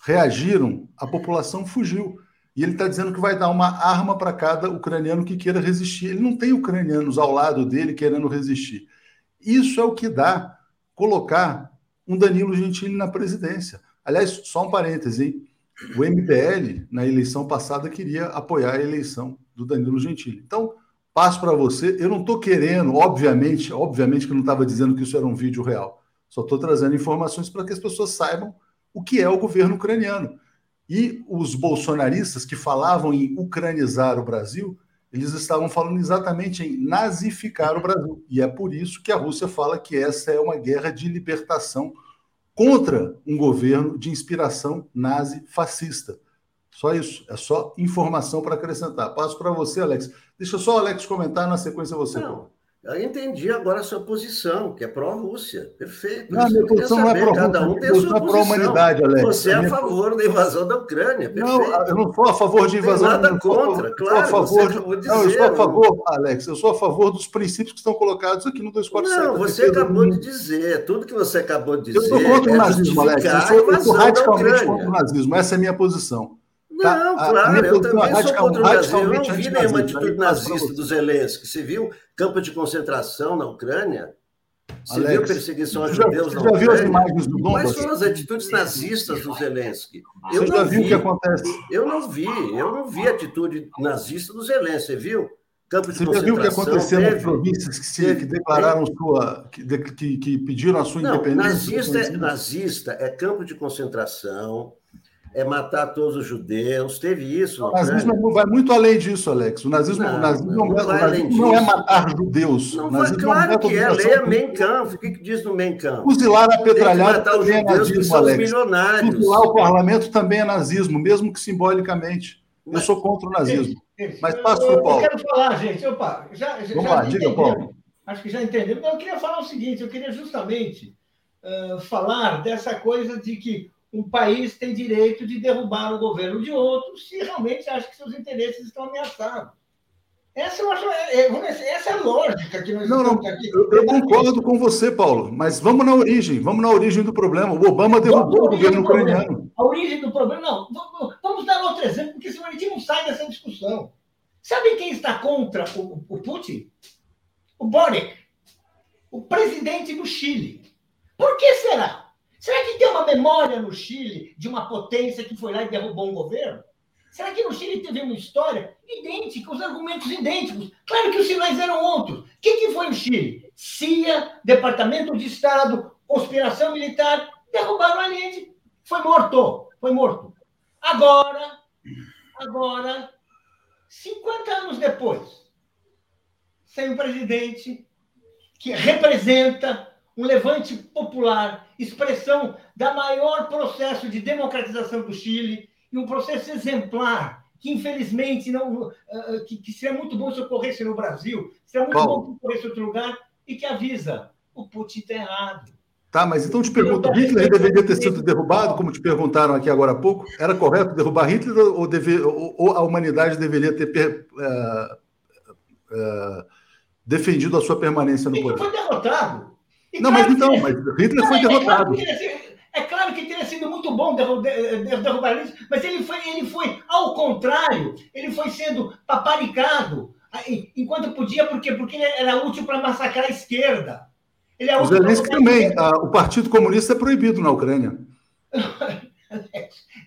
reagiram, a população fugiu. E ele está dizendo que vai dar uma arma para cada ucraniano que queira resistir. Ele não tem ucranianos ao lado dele querendo resistir. Isso é o que dá colocar um Danilo Gentili na presidência. Aliás, só um parêntese, hein? O MBL, na eleição passada, queria apoiar a eleição do Danilo Gentili. Então, passo para você. Eu não estou querendo, obviamente, obviamente que eu não estava dizendo que isso era um vídeo real. Só estou trazendo informações para que as pessoas saibam o que é o governo ucraniano. E os bolsonaristas que falavam em ucranizar o Brasil, eles estavam falando exatamente em nazificar o Brasil. E é por isso que a Rússia fala que essa é uma guerra de libertação contra um governo de inspiração nazi-fascista. Só isso, é só informação para acrescentar. Passo para você, Alex. Deixa só o Alex comentar na sequência você. Não, Eu entendi agora a sua posição, que é pró-Rússia. Perfeito. Não, minha posição não é pró-Rússia. Cada um tem a sua é pró-humanidade, Alex. Você é a favor da invasão da Ucrânia. Perfeito. Não, eu não sou a favor de invasão. Tem nada contra, claro. a favor de... dizer, não, eu sou a favor, Alex, eu sou a favor dos princípios que estão colocados aqui no 247. Não, você acabou de dizer. Tudo que você acabou de dizer. Eu estou contra o é nazismo, Alex. Eu sou, eu sou radicalmente contra o nazismo. Essa é a minha posição. Tá, não, claro, eu também sou contra o Brasil. Eu não vi nenhuma atitude nazista do Zelensky. Você viu campo de concentração na Ucrânia? Você Alex, viu perseguição a judeus na Ucrânia? Já viu as imagens do? Quais foram as atitudes nazistas do Zelensky? Eu você já viu o que acontece? Eu não vi, eu não vi atitude nazista do Zelensky, você viu? Campo de você já viu o que aconteceu teve, nas províncias que, se, que declararam sua, que, que, que, pediram a sua não, independência? Nazista é, nazista é campo de concentração, é matar todos os judeus. Teve isso. O nazismo né? vai muito além disso, Alex. O nazismo não, o nazismo não, não, é, o nazismo não é matar judeus. Não vai, claro que é. Leia Mein Kampf. O que, que diz no Mein Kampf? Fuzilar a petralhada também é nazismo, Alex. Milionários. Fuzilar o parlamento também é nazismo, mesmo que simbolicamente. Eu sou contra o nazismo. Mas passo para o Paulo. Eu quero falar, gente. Opa, já, já, Vamos já lá, diga, Paulo. Acho que já entendeu. Eu queria falar o seguinte: eu queria justamente uh, falar dessa coisa de que um país tem direito de derrubar o governo de outro se realmente acha que seus interesses estão ameaçados. Essa, eu acho, é, é essa é a lógica que nós não, não, aqui. Eu, eu concordo com você, Paulo, mas vamos na origem, vamos na origem do problema. O Obama derrubou o governo ucraniano. A origem do problema, não. Vamos, vamos dar outro exemplo, porque senão a gente não sai dessa discussão. Sabe quem está contra o, o Putin? O Boric, o presidente do Chile. Por que será? Será que tem uma memória no Chile de uma potência que foi lá e derrubou um governo? Será que no Chile teve uma história idêntica, os argumentos idênticos? Claro que os sinais eram outros. O que, que foi o Chile? CIA, Departamento de Estado, conspiração militar, derrubaram a Allende. Foi morto, foi morto. Agora, agora, 50 anos depois, sem um presidente que representa um levante popular, expressão da maior processo de democratização do Chile e um processo exemplar que infelizmente não uh, que, que, seria muito bom se ocorresse no Brasil, seria muito Paulo. bom se ocorresse em outro lugar e que avisa o Putin está errado. Tá, mas então te pergunto, Hitler deveria ter sido derrubado, como te perguntaram aqui agora há pouco? Era correto derrubar Hitler ou, deve, ou, ou a humanidade deveria ter uh, uh, defendido a sua permanência no poder? Ele foi derrotado. E não, claro mas então, mas Hitler foi derrotado. É claro que teria sido muito bom derrubar ele, mas ele foi, ele foi, ao contrário, ele foi sendo paparicado enquanto podia, por quê? Porque ele era útil para massacrar a esquerda. Ele é o Zelensky também. O Partido Comunista é proibido na Ucrânia.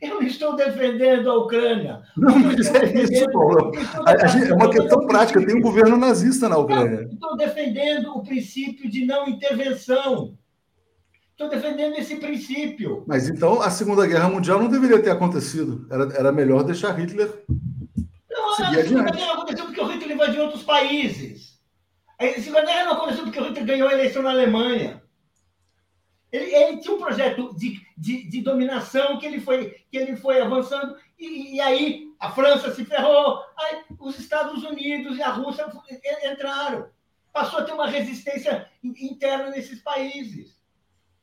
Eu não estou defendendo a Ucrânia. Não, mas é isso, Paulo. É uma questão prática. Tem um governo nazista na Ucrânia. Estou defendendo o princípio de não intervenção. Estou defendendo esse princípio. Mas então a Segunda Guerra Mundial não deveria ter acontecido. Era, era melhor deixar Hitler. Não, a Segunda Guerra aconteceu porque o Hitler invadiu outros países. A Segunda Guerra não aconteceu porque o Hitler ganhou a eleição na Alemanha. Ele, ele tinha um projeto de, de, de, dominação que ele foi, que ele foi avançando, e, e, aí a França se ferrou, aí os Estados Unidos e a Rússia entraram. Passou a ter uma resistência interna nesses países.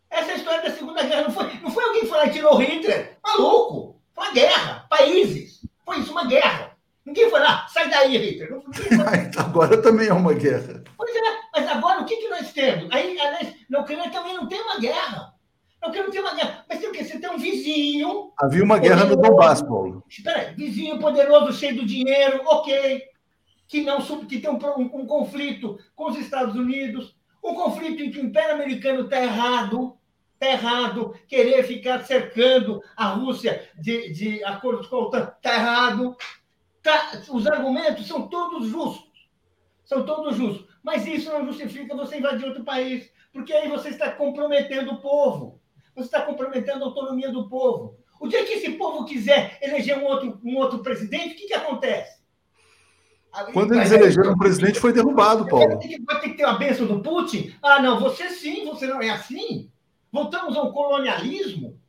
Essa é história da Segunda Guerra não foi, não foi alguém que foi lá e tirou Hitler. Maluco! Foi uma guerra. Países. Foi isso, uma guerra. Ninguém foi lá, sai daí, Hitler. Não, agora também é uma guerra. Pois é, agora o que, que nós temos? Aí, na Ucrânia também não tem uma guerra. Na Ucrânia não tem uma guerra. Mas tem o quê? Você tem um vizinho. Havia uma guerra no Donbass, Paulo. Espera aí, vizinho poderoso, cheio do dinheiro, ok. Que, não, que tem um, um, um conflito com os Estados Unidos, um conflito em que o Império Americano está errado, está errado. Querer ficar cercando a Rússia de, de acordos com a OTAN está errado. Tá, os argumentos são todos justos. São todos justos. Mas isso não justifica você invadir outro país, porque aí você está comprometendo o povo. Você está comprometendo a autonomia do povo. O dia que esse povo quiser eleger um outro, um outro presidente, o que, que acontece? Quando eles elegeram um presidente, foi derrubado, Paulo. Vai ter que ter a bênção do Putin? Ah, não, você sim, você não é assim? Voltamos ao colonialismo?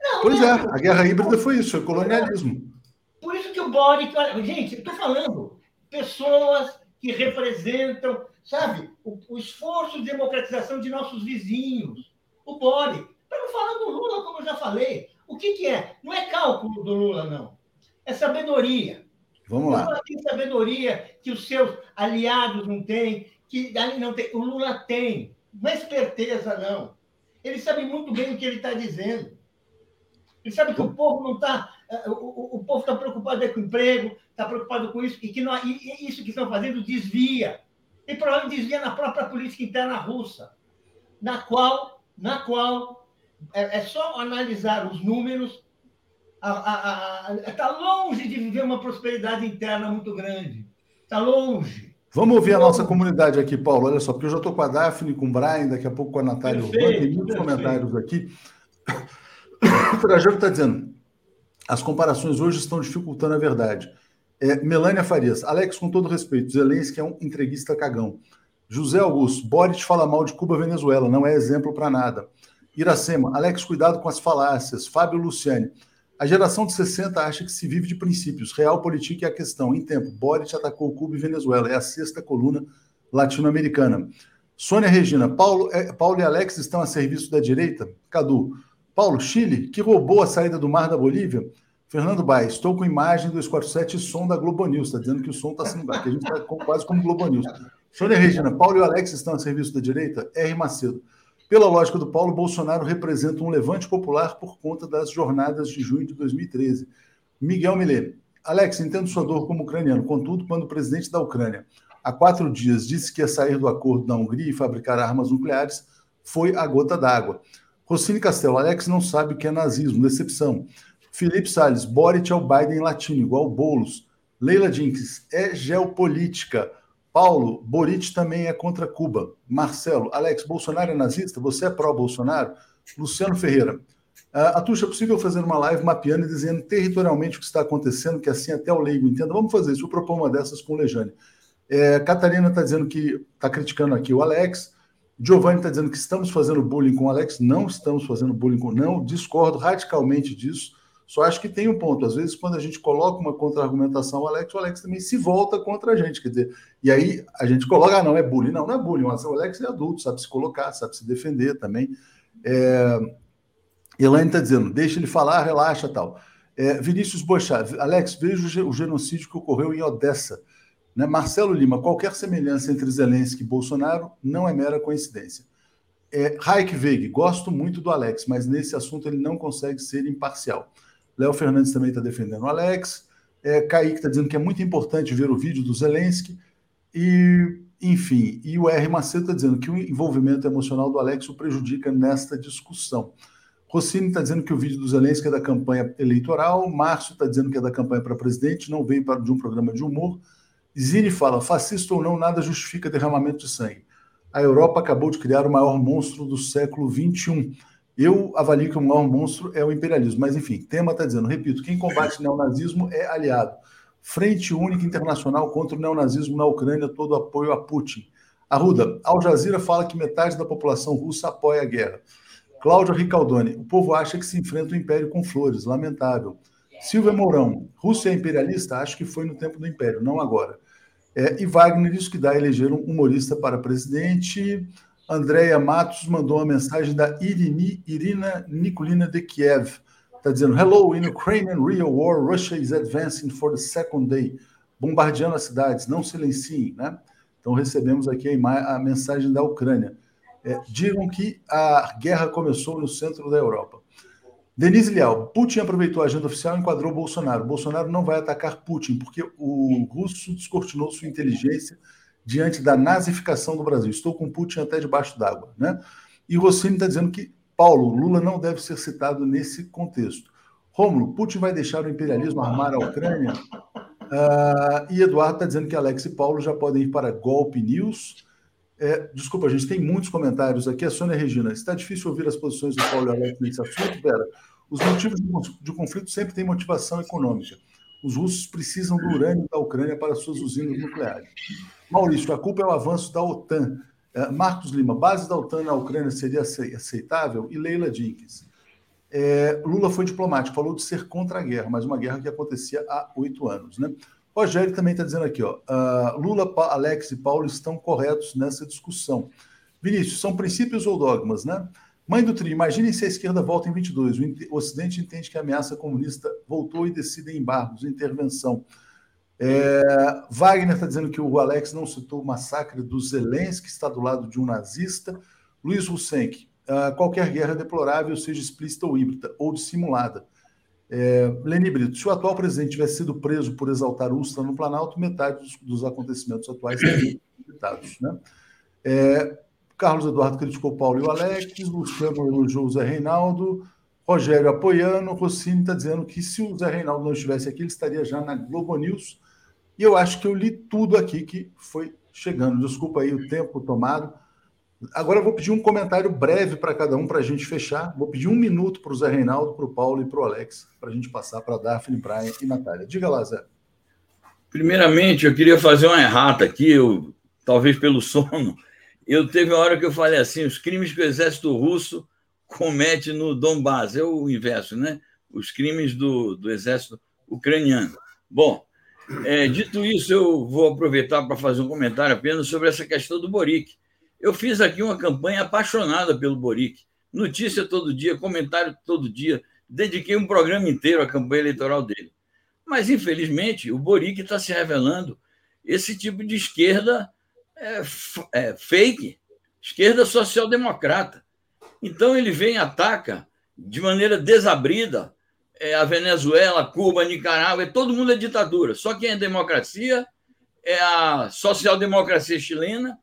Não, pois é, a guerra híbrida foi isso, foi colonialismo. Por isso que o Boric. Gente, eu estou falando, pessoas que representam, sabe, o, o esforço de democratização de nossos vizinhos. O Bore. Para não falar do Lula, como eu já falei. O que, que é? Não é cálculo do Lula, não. É sabedoria. Vamos lá. O Lula tem sabedoria que os seus aliados não têm, que ali não tem. O Lula tem. Não é esperteza, não. Ele sabe muito bem o que ele está dizendo. Ele sabe que o povo não está. Eh, o, o, povo está preocupado com o emprego, está preocupado com isso, e que não, e isso que estão fazendo desvia. E provavelmente desvia na própria política interna russa, na qual, na qual é, é só analisar os números. Está longe de viver uma prosperidade interna muito grande. Está longe. Vamos ouvir a nossa comunidade aqui, Paulo. Olha só, porque eu já estou com a Daphne, com o Brian, daqui a pouco com a Natália Urbana, tem muitos comentários aqui. O Trajano está dizendo: as comparações hoje estão dificultando a verdade. É, Melânia Farias, Alex, com todo respeito, Zelensky é um entreguista cagão. José Augusto, Boric fala mal de Cuba Venezuela, não é exemplo para nada. Iracema, Alex, cuidado com as falácias. Fábio Luciane, a geração de 60 acha que se vive de princípios. Real política é a questão. Em tempo, Boric atacou Cuba e Venezuela. É a sexta coluna latino-americana. Sônia Regina, Paulo, é, Paulo e Alex estão a serviço da direita? Cadu, Paulo, Chile, que roubou a saída do mar da Bolívia. Fernando Baez, estou com imagem 247 e som da Globo News. Está dizendo que o som está sendo que a gente está quase como Globo News. Sônia Regina, Paulo e Alex estão a serviço da direita? R. Macedo. Pela lógica do Paulo, Bolsonaro representa um levante popular por conta das jornadas de junho de 2013. Miguel Millet. Alex, entendo sua dor como ucraniano. Contudo, quando o presidente da Ucrânia, há quatro dias, disse que ia sair do acordo da Hungria e fabricar armas nucleares, foi a gota d'água. Rossini Castelo, Alex não sabe o que é nazismo, decepção. Felipe Salles, Boric é o Biden latino, igual Boulos. Leila Jenkins, é geopolítica. Paulo, Boric também é contra Cuba. Marcelo, Alex, Bolsonaro é nazista? Você é pró-Bolsonaro? Luciano Ferreira, uh, Atuxa, é possível fazer uma live mapeando e dizendo territorialmente o que está acontecendo, que assim até o leigo entenda? Vamos fazer isso, vou propor uma dessas com o Lejane. É, Catarina está dizendo que está criticando aqui o Alex. Giovanni está dizendo que estamos fazendo bullying com o Alex. Não estamos fazendo bullying com. Não, discordo radicalmente disso. Só acho que tem um ponto. Às vezes, quando a gente coloca uma contra-argumentação ao Alex, o Alex também se volta contra a gente. Quer dizer, e aí a gente coloca, ah, não, é bullying. Não, não é bullying. Mas o Alex é adulto, sabe se colocar, sabe se defender também. É... Elaine está dizendo, deixa ele falar, relaxa tal. É, Vinícius Bochá, Alex, veja o genocídio que ocorreu em Odessa. Né? Marcelo Lima, qualquer semelhança entre Zelensky e Bolsonaro não é mera coincidência. É, Raik Veig, gosto muito do Alex, mas nesse assunto ele não consegue ser imparcial. Léo Fernandes também está defendendo o Alex. É, Kaique está dizendo que é muito importante ver o vídeo do Zelensky. E, enfim, e o R. Macedo está dizendo que o envolvimento emocional do Alex o prejudica nesta discussão. Rossini está dizendo que o vídeo do Zelensky é da campanha eleitoral. Márcio está dizendo que é da campanha para presidente, não veio para, de um programa de humor. Zini fala: fascista ou não, nada justifica derramamento de sangue. A Europa acabou de criar o maior monstro do século XXI. Eu avalio que o maior monstro é o imperialismo. Mas, enfim, tema está dizendo: repito, quem combate neonazismo é aliado. Frente Única Internacional contra o neonazismo na Ucrânia, todo apoio a Putin. Arruda, Al Jazeera fala que metade da população russa apoia a guerra. Cláudio Ricaldoni, o povo acha que se enfrenta o império com flores, lamentável. Silvia Mourão, Rússia é imperialista? Acho que foi no tempo do Império, não agora. É, e Wagner, isso que dá a eleger um humorista para presidente. Andréia Matos mandou uma mensagem da Irini, Irina Nikolina de Kiev. Está dizendo: Hello, in Ukrainian real war, Russia is advancing for the second day. Bombardeando as cidades, não silenciem, né? Então recebemos aqui a, a mensagem da Ucrânia. É, digam que a guerra começou no centro da Europa. Denise Leal, Putin aproveitou a agenda oficial e enquadrou Bolsonaro. Bolsonaro não vai atacar Putin, porque o russo descortinou sua inteligência diante da nazificação do Brasil. Estou com Putin até debaixo d'água. Né? E Rossini está dizendo que Paulo, Lula não deve ser citado nesse contexto. Rômulo, Putin vai deixar o imperialismo armar a Ucrânia? Uh, e Eduardo está dizendo que Alex e Paulo já podem ir para Golpe News. É, desculpa, a gente tem muitos comentários aqui. A Sônia Regina, está difícil ouvir as posições do Paulo Alex nesse assunto, Vera? Os motivos de conflito sempre têm motivação econômica. Os russos precisam do urânio da Ucrânia para suas usinas nucleares. Maurício, a culpa é o avanço da OTAN. É, Marcos Lima, base da OTAN na Ucrânia seria aceitável? E Leila Jenkins. É, Lula foi diplomático, falou de ser contra a guerra, mas uma guerra que acontecia há oito anos. Né? Rogério também está dizendo aqui, ó, uh, Lula, Alex e Paulo estão corretos nessa discussão. Vinícius, são princípios ou dogmas, né? Mãe do Tri, imaginem se a esquerda volta em 22. O Ocidente entende que a ameaça comunista voltou e decide embargos, intervenção. É, Wagner está dizendo que o Alex não citou o massacre do Zelensky, que está do lado de um nazista. Luiz Husenck, uh, qualquer guerra é deplorável, seja explícita ou híbrida, ou dissimulada. É, Leni Brito, se o atual presidente tivesse sido preso por exaltar Ustra no Planalto, metade dos, dos acontecimentos atuais seriam evitados. Né? É, Carlos Eduardo criticou Paulo e o Alex, Luciano elogiou o Zé Reinaldo, Rogério apoiando, Rossini está dizendo que se o Zé Reinaldo não estivesse aqui, ele estaria já na Globo News. E eu acho que eu li tudo aqui que foi chegando. Desculpa aí o tempo tomado. Agora eu vou pedir um comentário breve para cada um para a gente fechar. Vou pedir um minuto para o Zé Reinaldo, para o Paulo e para o Alex, para a gente passar para a Daphne, Brian e Natália. Diga lá, Zé. Primeiramente, eu queria fazer uma errata aqui, eu, talvez pelo sono. Eu teve uma hora que eu falei assim: os crimes que o exército russo comete no Donbass. É o inverso, né? Os crimes do, do exército ucraniano. Bom, é, dito isso, eu vou aproveitar para fazer um comentário apenas sobre essa questão do Boric eu fiz aqui uma campanha apaixonada pelo Boric. Notícia todo dia, comentário todo dia. Dediquei um programa inteiro à campanha eleitoral dele. Mas, infelizmente, o Boric está se revelando esse tipo de esquerda é, é, fake, esquerda social-democrata. Então, ele vem e ataca de maneira desabrida é, a Venezuela, Cuba, Nicarágua, todo mundo é ditadura. Só quem é democracia é a social-democracia chilena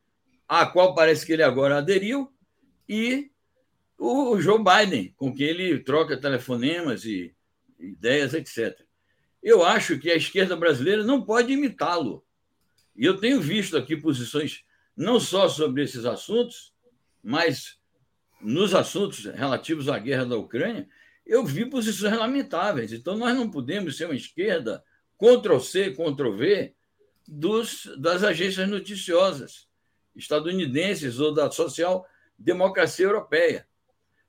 à qual parece que ele agora aderiu, e o Joe Biden, com quem ele troca telefonemas e ideias, etc. Eu acho que a esquerda brasileira não pode imitá-lo. E eu tenho visto aqui posições não só sobre esses assuntos, mas nos assuntos relativos à guerra da Ucrânia, eu vi posições lamentáveis. Então, nós não podemos ser uma esquerda Ctrl-C, Ctrl-V dos, das agências noticiosas estadunidenses ou da social-democracia europeia.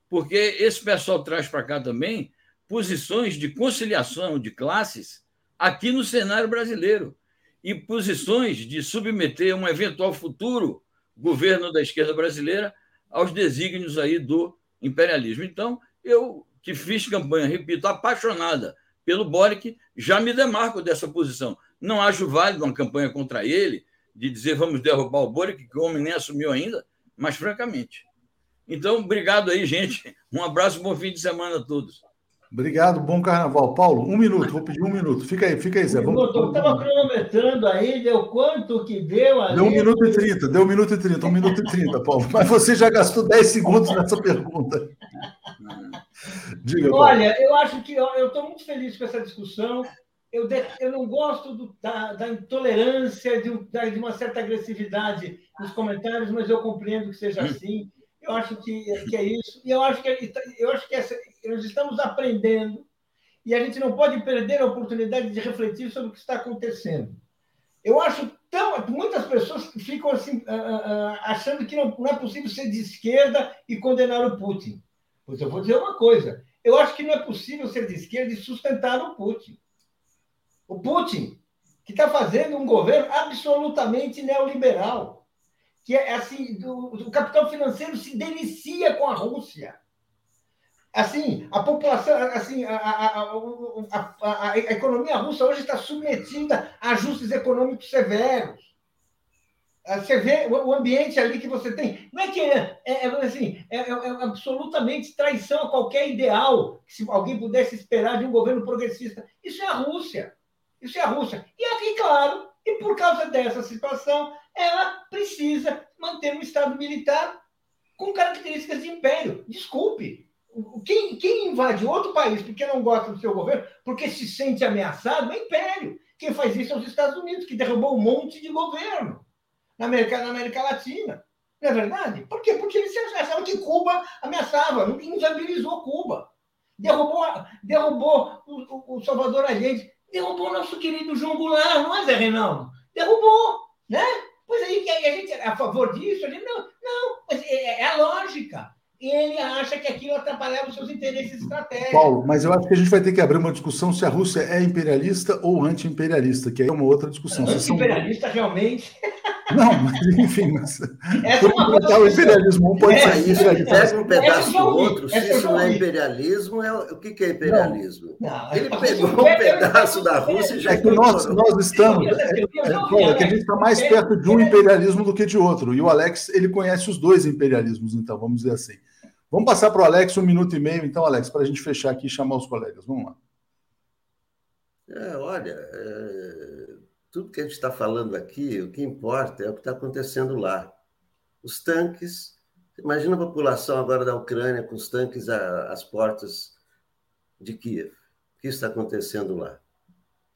Porque esse pessoal traz para cá também posições de conciliação de classes aqui no cenário brasileiro e posições de submeter um eventual futuro governo da esquerda brasileira aos desígnios aí do imperialismo. Então, eu que fiz campanha, repito, apaixonada pelo Boric, já me demarco dessa posição. Não acho válido uma campanha contra ele, de dizer vamos derrubar o Boric, que o homem nem assumiu ainda, mas francamente. Então, obrigado aí, gente. Um abraço, bom fim de semana a todos. Obrigado, bom carnaval. Paulo, um minuto, vou pedir um minuto. Fica aí, fica aí, Zé. Vamos... Eu estava cronometrando aí, deu quanto que deu ali? Deu um minuto e trinta, deu um minuto e trinta, um minuto e trinta, Paulo. Mas você já gastou dez segundos nessa pergunta. Diga, Paulo. Olha, eu acho que eu estou muito feliz com essa discussão eu, de, eu não gosto do, da, da, intolerância, de, de, uma certa agressividade nos comentários, mas eu compreendo que seja assim. Eu acho que, que é isso. E eu acho que, eu acho que essa, nós estamos aprendendo e a gente não pode perder a oportunidade de refletir sobre o que está acontecendo. Eu acho tão. Muitas pessoas ficam assim, achando que não, não é possível ser de esquerda e condenar o Putin. Pois eu vou dizer uma coisa. Eu acho que não é possível ser de esquerda e sustentar o Putin. O Putin, que está fazendo um governo absolutamente neoliberal, que é assim, do, o capital financeiro se delicia com a Rússia. Assim, a população, assim, a, a, a, a economia russa hoje está submetida a ajustes econômicos severos. Ah, você vê o ambiente ali que você tem. Não é que é, é, é assim, é, é, é, absolutamente traição a qualquer ideal que se alguém pudesse esperar de um governo progressista. Isso é a Rússia. Isso é a Rússia. E aqui, claro, e por causa dessa situação, ela precisa manter um Estado militar com características de império. Desculpe. Quem, quem invade outro país porque não gosta do seu governo, porque se sente ameaçado, é império. Quem faz isso são os Estados Unidos, que derrubou um monte de governo na América, na América Latina. Não é verdade? Por quê? Porque eles achavam que Cuba ameaçava, inviabilizou Cuba. Derrubou, derrubou o, o Salvador Allende derrubou o nosso querido João Goulart, não é, Zé Reinaldo? Derrubou, né? Pois aí que a gente é a favor disso, a gente não, não, mas é, é a lógica. e ele acha que aquilo atrapalhava os seus interesses estratégicos. Paulo, mas eu acho que a gente vai ter que abrir uma discussão se a Rússia é imperialista ou anti-imperialista, que aí é uma outra discussão. Anti-imperialista, são... realmente. Não, mas enfim, mas. Essa é uma coisa o imperialismo, um pode é, ser isso, pega um pedaço do outro, se isso não é imperialismo, é, o que, que é imperialismo? Não, não, ele pegou um pedaço da Rússia e já. É que nós, nós estamos. É, é, é, que a gente está mais perto de um imperialismo do que de outro. E o Alex, ele conhece os dois imperialismos, então, vamos dizer assim. Vamos passar para o Alex um minuto e meio, então, Alex, para a gente fechar aqui e chamar os colegas. Vamos lá. É, olha, é, tudo que a gente está falando aqui, o que importa é o que está acontecendo lá. Os tanques, imagina a população agora da Ucrânia com os tanques às portas de Kiev. O que está acontecendo lá?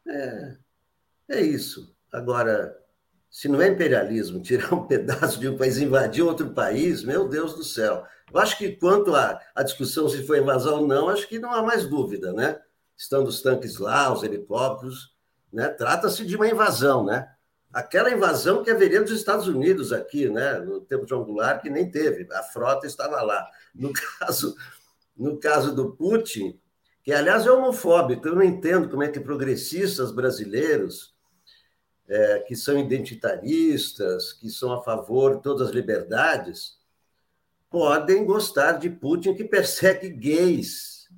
É, é isso. Agora, se não é imperialismo tirar um pedaço de um país invadir outro país, meu Deus do céu. Eu acho que quanto à, à discussão se foi invasão ou não, acho que não há mais dúvida, né? Estando os tanques lá, os helicópteros, né? Trata-se de uma invasão, né? Aquela invasão que haveria dos Estados Unidos aqui, né? No tempo de Goulart, que nem teve, a frota estava lá. No caso, no caso do Putin, que aliás é homofóbico, eu não entendo como é que progressistas brasileiros é, que são identitaristas, que são a favor de todas as liberdades, podem gostar de Putin que persegue gays.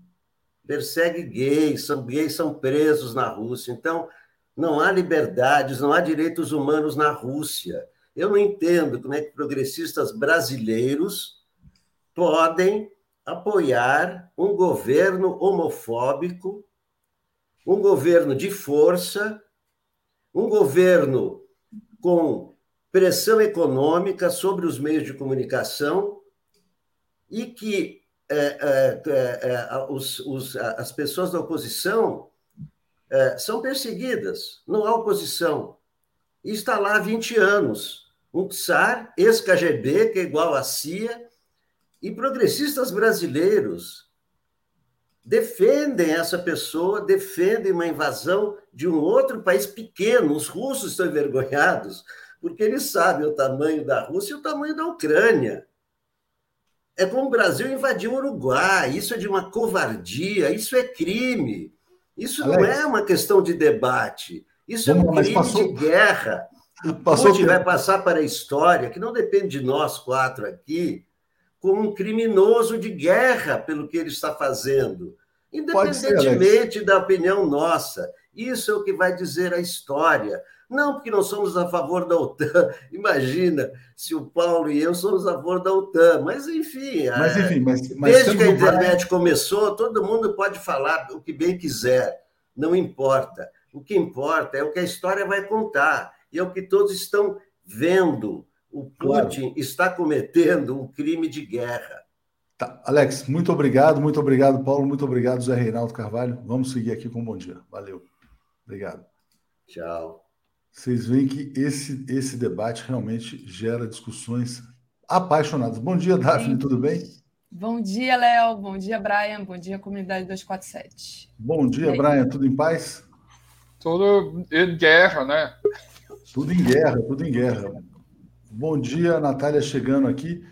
Persegue gays, são gays são presos na Rússia. Então, não há liberdades, não há direitos humanos na Rússia. Eu não entendo como é que progressistas brasileiros podem apoiar um governo homofóbico, um governo de força, um governo com pressão econômica sobre os meios de comunicação e que é, é, é, os, os, as pessoas da oposição é, são perseguidas, não há oposição. E está lá há 20 anos. Um czar, ex-KGB, que é igual à CIA, e progressistas brasileiros defendem essa pessoa, defendem uma invasão de um outro país pequeno. Os russos estão envergonhados porque eles sabem o tamanho da Rússia e o tamanho da Ucrânia. É como o Brasil invadiu o Uruguai, isso é de uma covardia, isso é crime. Isso Alex, não é uma questão de debate, isso é um crime passou, de guerra. Passou Putin vai passar para a história, que não depende de nós quatro aqui, como um criminoso de guerra pelo que ele está fazendo, independentemente ser, da opinião nossa. Isso é o que vai dizer a história. Não porque nós somos a favor da OTAN. Imagina se o Paulo e eu somos a favor da OTAN. Mas, enfim, mas, enfim mas, mas desde que a internet começou, todo mundo pode falar o que bem quiser. Não importa. O que importa é o que a história vai contar. E é o que todos estão vendo o Putin claro. está cometendo um crime de guerra. Tá. Alex, muito obrigado, muito obrigado, Paulo, muito obrigado, Zé Reinaldo Carvalho. Vamos seguir aqui com um bom dia. Valeu. Obrigado. Tchau. Vocês veem que esse, esse debate realmente gera discussões apaixonadas. Bom dia, Daphne, tudo bem? Bom dia, Léo. Bom dia, Brian. Bom dia, comunidade 247. Bom dia, Brian. Tudo em paz? Tudo em guerra, né? Tudo em guerra, tudo em guerra. Bom dia, Natália chegando aqui.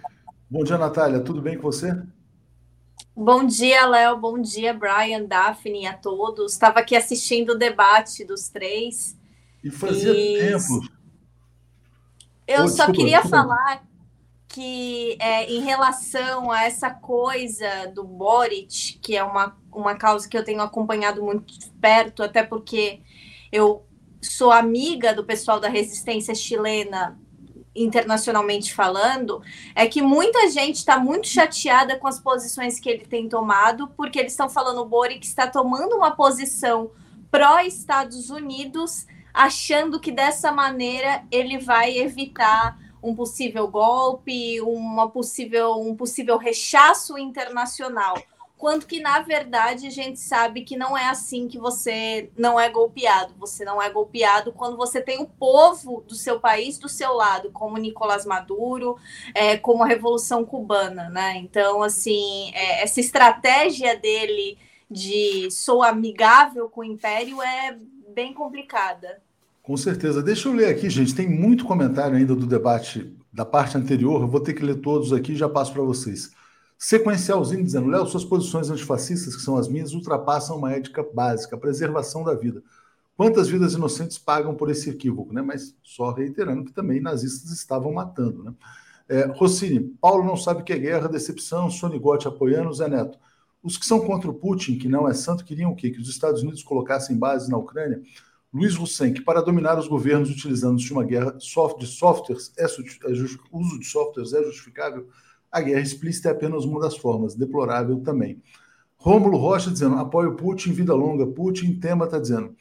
Bom dia, Natália. Tudo bem com você? Bom dia, Léo. Bom dia, Brian, Daphne, a todos. Estava aqui assistindo o debate dos três. E fazia e... tempo. Eu oh, só desculpa, queria desculpa. falar que é, em relação a essa coisa do Boric, que é uma, uma causa que eu tenho acompanhado muito perto, até porque eu sou amiga do pessoal da resistência chilena internacionalmente falando, é que muita gente está muito chateada com as posições que ele tem tomado, porque eles estão falando o Boric está tomando uma posição pró-Estados Unidos, achando que dessa maneira ele vai evitar um possível golpe, uma possível, um possível rechaço internacional quanto que na verdade a gente sabe que não é assim que você não é golpeado. Você não é golpeado quando você tem o povo do seu país do seu lado, como Nicolás Maduro, é, como a Revolução Cubana, né? Então, assim, é, essa estratégia dele de sou amigável com o Império é bem complicada. Com certeza. Deixa eu ler aqui, gente. Tem muito comentário ainda do debate da parte anterior. Eu vou ter que ler todos aqui e já passo para vocês. Sequencialzinho dizendo, Léo, suas posições antifascistas, que são as minhas, ultrapassam uma ética básica, a preservação da vida. Quantas vidas inocentes pagam por esse equívoco, né? Mas só reiterando que também nazistas estavam matando, né? É, Rossini, Paulo não sabe o que é guerra, decepção, Sonigote apoiando, Zé Neto. Os que são contra o Putin, que não é santo, queriam o quê? Que os Estados Unidos colocassem bases na Ucrânia? Luiz Hussein, que para dominar os governos utilizando-se de uma guerra de softwares, é, é, uso de softwares é justificável, a guerra explícita é apenas uma das formas, deplorável também. Rômulo Rocha dizendo, apoio Putin, vida longa, Putin, tema está dizendo,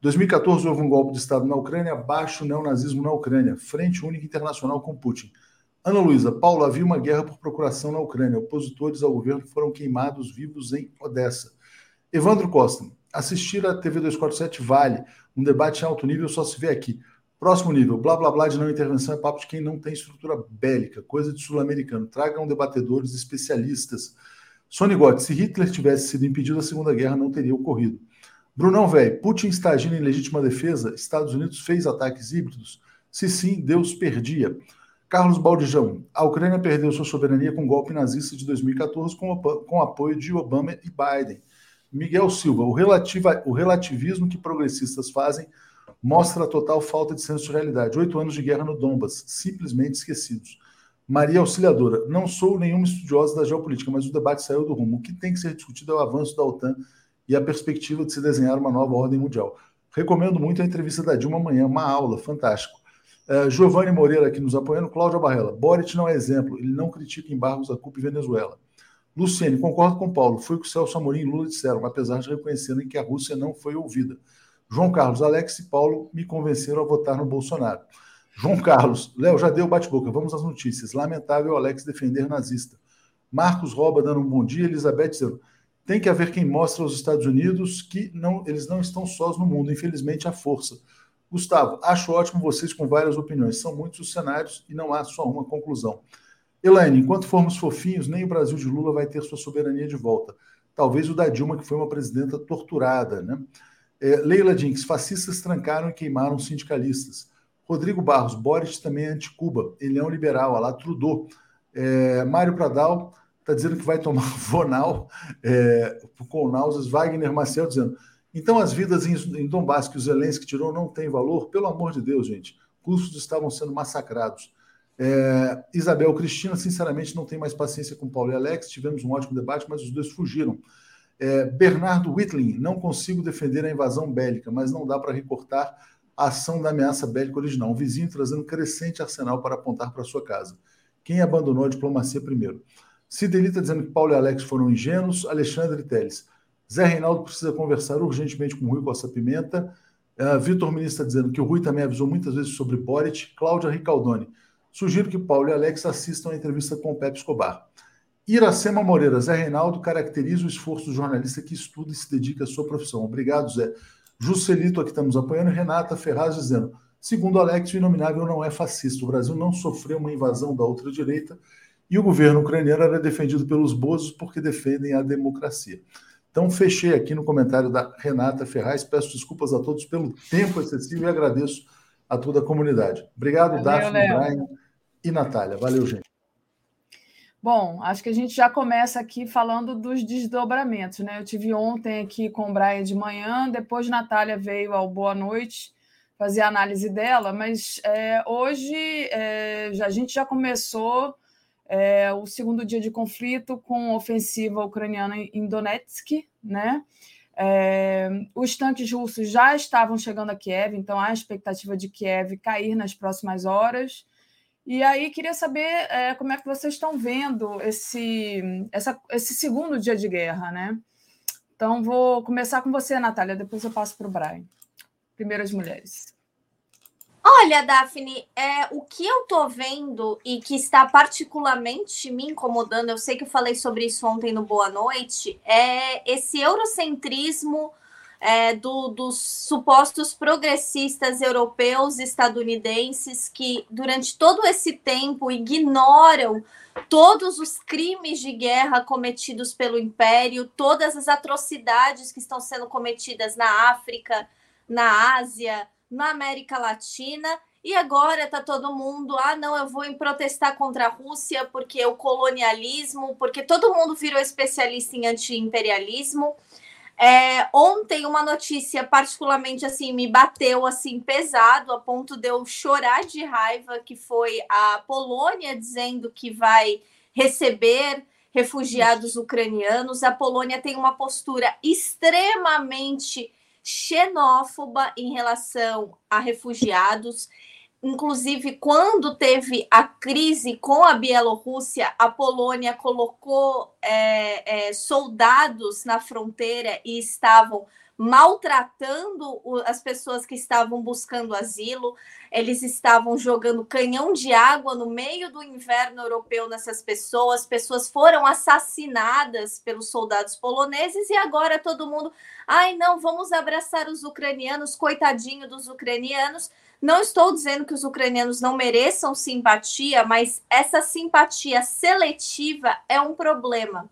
2014 houve um golpe de Estado na Ucrânia, baixo neonazismo na Ucrânia, frente única internacional com Putin. Ana Luísa, Paulo, havia uma guerra por procuração na Ucrânia. Opositores ao governo foram queimados vivos em Odessa. Evandro Costa, assistir a TV 247 vale. Um debate em alto nível só se vê aqui. Próximo nível, blá blá blá de não intervenção é papo de quem não tem estrutura bélica, coisa de sul-americano. Tragam debatedores especialistas. Sonigote, se Hitler tivesse sido impedido, a Segunda Guerra não teria ocorrido. Brunão, velho, Putin está agindo em legítima defesa? Estados Unidos fez ataques híbridos? Se sim, Deus perdia. Carlos Baldijão, a Ucrânia perdeu sua soberania com o golpe nazista de 2014 com, com apoio de Obama e Biden. Miguel Silva, o, relativa, o relativismo que progressistas fazem mostra a total falta de senso de realidade. Oito anos de guerra no Donbas, simplesmente esquecidos. Maria Auxiliadora, não sou nenhuma estudiosa da geopolítica, mas o debate saiu do rumo. O que tem que ser discutido é o avanço da OTAN e a perspectiva de se desenhar uma nova ordem mundial. Recomendo muito a entrevista da Dilma amanhã, uma aula, fantástico. Uh, Giovanni Moreira aqui nos apoiando, Cláudia Barrela. Boric não é exemplo, ele não critica embargos da Cuba e Venezuela. Luciene, concordo com Paulo, foi o que o Celso Amorim e Lula disseram, apesar de reconhecerem que a Rússia não foi ouvida. João Carlos, Alex e Paulo me convenceram a votar no Bolsonaro. João Carlos, Léo, já deu bate-boca, vamos às notícias. Lamentável Alex defender nazista. Marcos Roba dando um bom dia, Elizabeth dizendo, tem que haver quem mostre aos Estados Unidos que não, eles não estão sós no mundo, infelizmente a força. Gustavo, acho ótimo vocês com várias opiniões. São muitos os cenários e não há só uma conclusão. Elaine, enquanto formos fofinhos, nem o Brasil de Lula vai ter sua soberania de volta. Talvez o da Dilma, que foi uma presidenta torturada. Né? É, Leila Dinks, fascistas trancaram e queimaram sindicalistas. Rodrigo Barros, Boris também é anti-Cuba. Ele é um liberal, a lá Trudeau. É, Mário Pradal está dizendo que vai tomar Vonal é, com náuseas. Wagner Marcel dizendo então, as vidas em, em Donbass que o Zelensky tirou não têm valor? Pelo amor de Deus, gente. Custos estavam sendo massacrados. É, Isabel Cristina, sinceramente, não tem mais paciência com Paulo e Alex. Tivemos um ótimo debate, mas os dois fugiram. É, Bernardo Whitling, não consigo defender a invasão bélica, mas não dá para recortar a ação da ameaça bélica original. Um vizinho trazendo crescente arsenal para apontar para sua casa. Quem abandonou a diplomacia primeiro? Cidelita dizendo que Paulo e Alex foram ingênuos. Alexandre Teles. Zé Reinaldo precisa conversar urgentemente com o Rui Costa Pimenta. Uh, Vitor Ministro está dizendo que o Rui também avisou muitas vezes sobre Boric. Cláudia Ricaldoni. Sugiro que Paulo e Alex assistam a entrevista com o Pepe Escobar. Iracema Moreira. Zé Reinaldo caracteriza o esforço do jornalista que estuda e se dedica à sua profissão. Obrigado, Zé. Juscelito aqui estamos apoiando. Renata Ferraz dizendo: segundo Alex, o inominável não é fascista. O Brasil não sofreu uma invasão da outra direita e o governo ucraniano era defendido pelos bozos porque defendem a democracia. Então, fechei aqui no comentário da Renata Ferraz. Peço desculpas a todos pelo tempo excessivo e agradeço a toda a comunidade. Obrigado, Valeu, Daphne, Brian e Natália. Valeu, gente. Bom, acho que a gente já começa aqui falando dos desdobramentos, né? Eu tive ontem aqui com o Brian de manhã, depois Natália veio ao Boa Noite fazer a análise dela, mas é, hoje é, a gente já começou é, o segundo dia de conflito com ofensiva ucraniana em Donetsk, né? É, os tanques russos já estavam chegando a Kiev, então há a expectativa de Kiev cair nas próximas horas. E aí queria saber é, como é que vocês estão vendo esse, essa, esse segundo dia de guerra, né? Então vou começar com você, Natália, depois eu passo para o Brian. Primeiras mulheres. Olha, Daphne, é, o que eu tô vendo e que está particularmente me incomodando, eu sei que eu falei sobre isso ontem no Boa Noite, é esse eurocentrismo é, do, dos supostos progressistas europeus estadunidenses que, durante todo esse tempo, ignoram todos os crimes de guerra cometidos pelo Império, todas as atrocidades que estão sendo cometidas na África, na Ásia na América Latina E agora está todo mundo, ah, não, eu vou protestar contra a Rússia porque o colonialismo, porque todo mundo virou especialista em anti-imperialismo. É, ontem uma notícia particularmente assim me bateu assim pesado a ponto de eu chorar de raiva que foi a Polônia dizendo que vai receber refugiados ucranianos. A Polônia tem uma postura extremamente xenófoba em relação a refugiados. Inclusive, quando teve a crise com a Bielorrússia, a Polônia colocou é, é, soldados na fronteira e estavam maltratando as pessoas que estavam buscando asilo. Eles estavam jogando canhão de água no meio do inverno europeu nessas pessoas. Pessoas foram assassinadas pelos soldados poloneses e agora todo mundo, ai não, vamos abraçar os ucranianos, coitadinho dos ucranianos. Não estou dizendo que os ucranianos não mereçam simpatia, mas essa simpatia seletiva é um problema.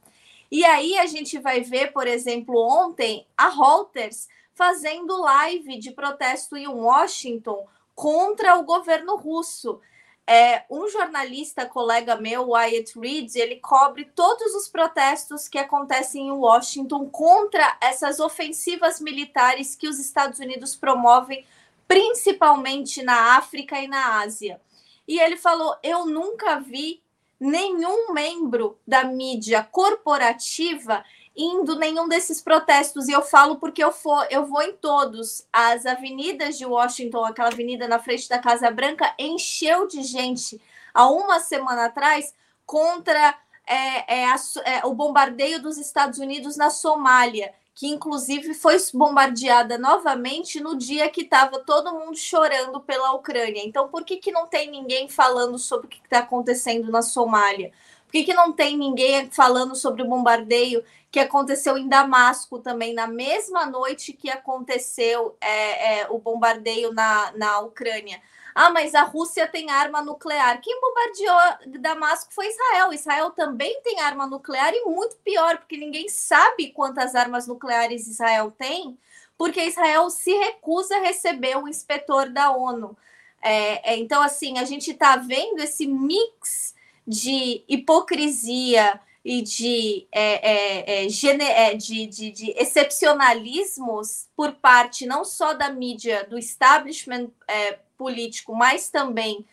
E aí a gente vai ver, por exemplo, ontem a Reuters fazendo live de protesto em Washington contra o governo russo. É, um jornalista, colega meu, Wyatt Reed, ele cobre todos os protestos que acontecem em Washington contra essas ofensivas militares que os Estados Unidos promovem, principalmente na África e na Ásia. E ele falou: Eu nunca vi nenhum membro da mídia corporativa indo nenhum desses protestos. E eu falo porque eu, for, eu vou em todos. As avenidas de Washington, aquela avenida na frente da Casa Branca, encheu de gente há uma semana atrás contra é, é, a, é, o bombardeio dos Estados Unidos na Somália que inclusive foi bombardeada novamente no dia que estava todo mundo chorando pela Ucrânia. Então, por que, que não tem ninguém falando sobre o que está acontecendo na Somália? Por que, que não tem ninguém falando sobre o bombardeio que aconteceu em Damasco também, na mesma noite que aconteceu é, é, o bombardeio na, na Ucrânia? Ah, mas a Rússia tem arma nuclear. Quem bombardeou Damasco foi Israel. Israel também tem arma nuclear e muito pior, porque ninguém sabe quantas armas nucleares Israel tem, porque Israel se recusa a receber o inspetor da ONU. É, é, então, assim, a gente está vendo esse mix de hipocrisia e de, é, é, é, é, de, de, de, excepcionalismos por parte não só da mídia, do establishment é, político, mas também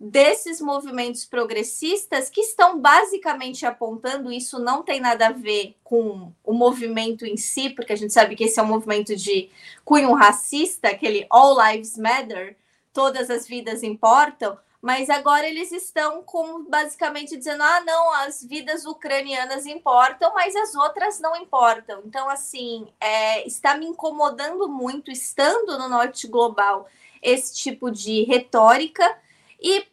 desses movimentos progressistas que estão basicamente apontando isso não tem nada a ver com o movimento em si, porque a gente sabe que esse é um movimento de cunho racista, aquele All Lives Matter, todas as vidas importam, mas agora eles estão como basicamente dizendo: ah, não, as vidas ucranianas importam, mas as outras não importam. Então, assim, é, está me incomodando muito, estando no Norte Global, esse tipo de retórica. E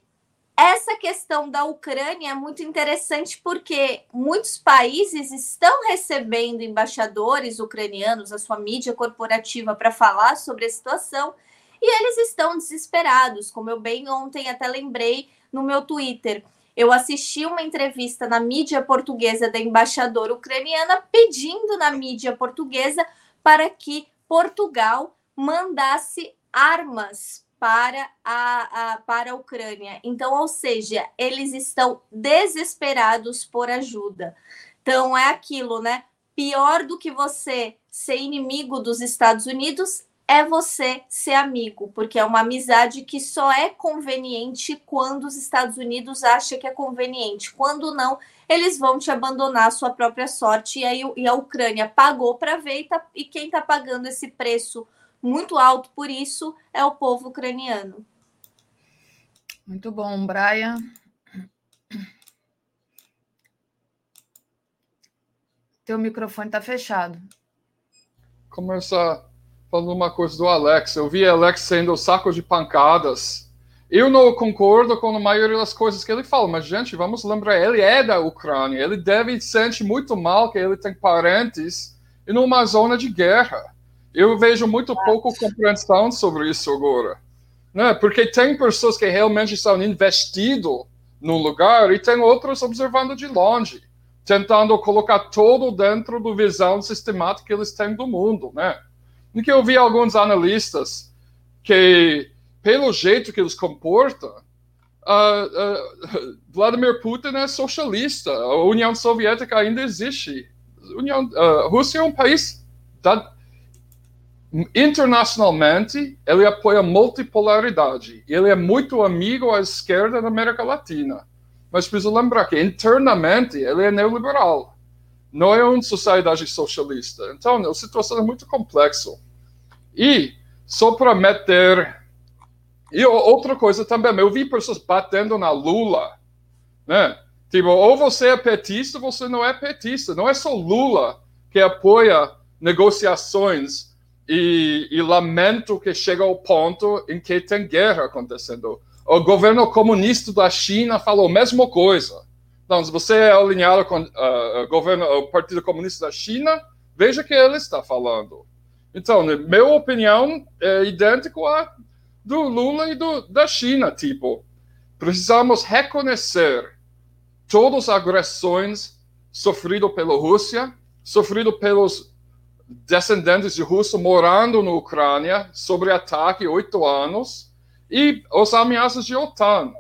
essa questão da Ucrânia é muito interessante porque muitos países estão recebendo embaixadores ucranianos, a sua mídia corporativa, para falar sobre a situação, e eles estão desesperados, como eu bem ontem até lembrei no meu Twitter. Eu assisti uma entrevista na mídia portuguesa da embaixadora ucraniana pedindo na mídia portuguesa para que Portugal mandasse armas para a, a, para a Ucrânia. Então, ou seja, eles estão desesperados por ajuda. Então, é aquilo, né? Pior do que você ser inimigo dos Estados Unidos é você ser amigo, porque é uma amizade que só é conveniente quando os Estados Unidos acham que é conveniente. Quando não, eles vão te abandonar a sua própria sorte. E, aí, e a Ucrânia pagou para ver, e, tá, e quem está pagando esse preço muito alto por isso é o povo ucraniano. Muito bom, Brian. Teu microfone está fechado. Começar falando uma coisa do Alex. Eu vi Alex sendo saco de pancadas. Eu não concordo com a maioria das coisas que ele fala, mas, gente, vamos lembrar, ele é da Ucrânia. Ele deve sentir muito mal que ele tem parentes em uma zona de guerra. Eu vejo muito pouco compreensão sobre isso agora. Né? Porque tem pessoas que realmente estão investindo no lugar e tem outros observando de longe, tentando colocar todo dentro do visão sistemática que eles têm do mundo. Né? E que eu vi alguns analistas que pelo jeito que eles comportam, uh, uh, Vladimir Putin é socialista, a União Soviética ainda existe. União, uh, Rússia é um país da, internacionalmente ele apoia a multipolaridade. Ele é muito amigo à esquerda da América Latina. Mas preciso lembrar que internamente ele é neoliberal. Não é uma sociedade socialista. Então, a situação é muito complexa. E só para meter e outra coisa também, eu vi pessoas batendo na Lula, né? Tipo, ou você é petista, ou você não é petista. Não é só Lula que apoia negociações e, e lamento que chega ao ponto em que tem guerra acontecendo. O governo comunista da China falou a mesma coisa. Então, se você é alinhado com uh, o, governo, o Partido Comunista da China, veja que ele está falando. Então, minha opinião é idêntico a do Lula e do, da China, tipo, precisamos reconhecer todas as agressões sofridas pela Rússia, sofridas pelos descendentes de russos morando na Ucrânia, sobre ataque oito anos, e as ameaças de OTAN.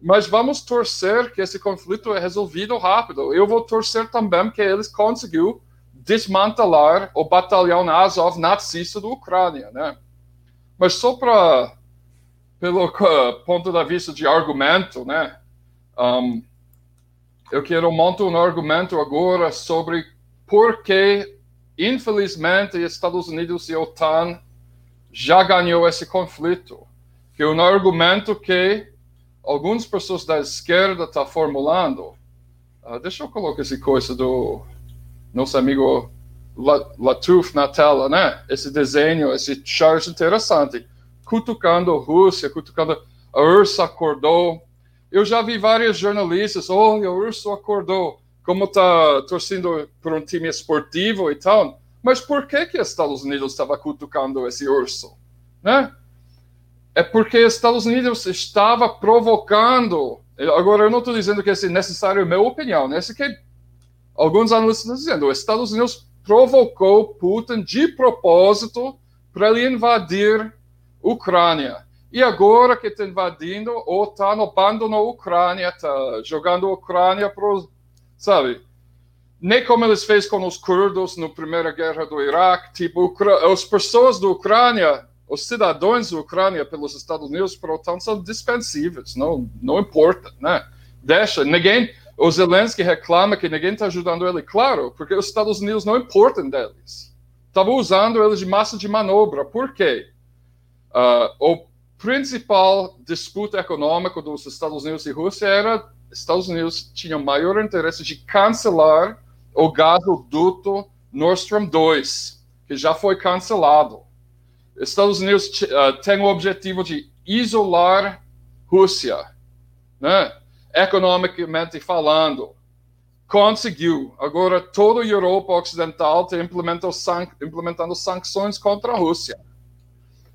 Mas vamos torcer que esse conflito é resolvido rápido. Eu vou torcer também que eles conseguiram desmantelar o batalhão Azov nazista da Ucrânia, né? Mas só para pelo ponto de vista de argumento, né? Um, eu quero montar um argumento agora sobre por que, infelizmente, Estados Unidos e OTAN já ganhou esse conflito. Que é um argumento que algumas pessoas da esquerda estão tá formulando. Uh, deixa eu colocar essa coisa do nosso amigo Latuf na tela, né? Esse desenho, esse chart interessante cutucando a Rússia, cutucando a URSS acordou. Eu já vi vários jornalistas, olha, a URSS acordou, como está torcendo por um time esportivo e tal. Mas por que que os Estados Unidos estava cutucando esse urso? Né? É porque os Estados Unidos estava provocando. Agora, eu não estou dizendo que é necessário, é minha opinião, né? Esse que alguns analistas dizendo. Os Estados Unidos provocou Putin de propósito para ele invadir Ucrânia. E agora que está invadindo, a OTAN abandonou a Ucrânia, está jogando a Ucrânia para, sabe, nem como eles fez com os curdos na primeira guerra do Iraque, tipo, as pessoas da Ucrânia, os cidadãos da Ucrânia pelos Estados Unidos para a OTAN são dispensíveis, não, não importa, né? Deixa, ninguém, o Zelensky reclama que ninguém está ajudando ele, claro, porque os Estados Unidos não importam deles. Estavam usando eles de massa de manobra, por quê? Uh, o principal disputa econômica dos Estados Unidos e Rússia era Estados Unidos tinha maior interesse de cancelar o gasoduto Nord Stream 2, que já foi cancelado. Estados Unidos uh, tem o objetivo de isolar Rússia, né? Economicamente falando. Conseguiu. Agora toda a Europa Ocidental está implementando, san implementando sanções contra a Rússia.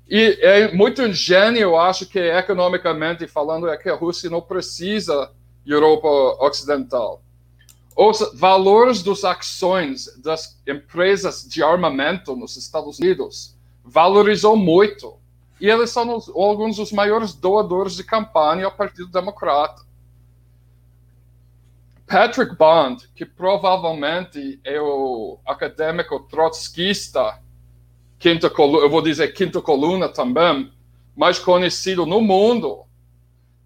E é muito ingênuo, eu acho que economicamente falando, é que a Rússia não precisa Europa Ocidental. Os valores das ações das empresas de armamento nos Estados Unidos valorizou muito. E eles são os, alguns dos maiores doadores de campanha ao Partido Democrata. Patrick Bond, que provavelmente é o acadêmico trotskista quinta coluna, eu vou dizer quinta coluna também, mais conhecido no mundo,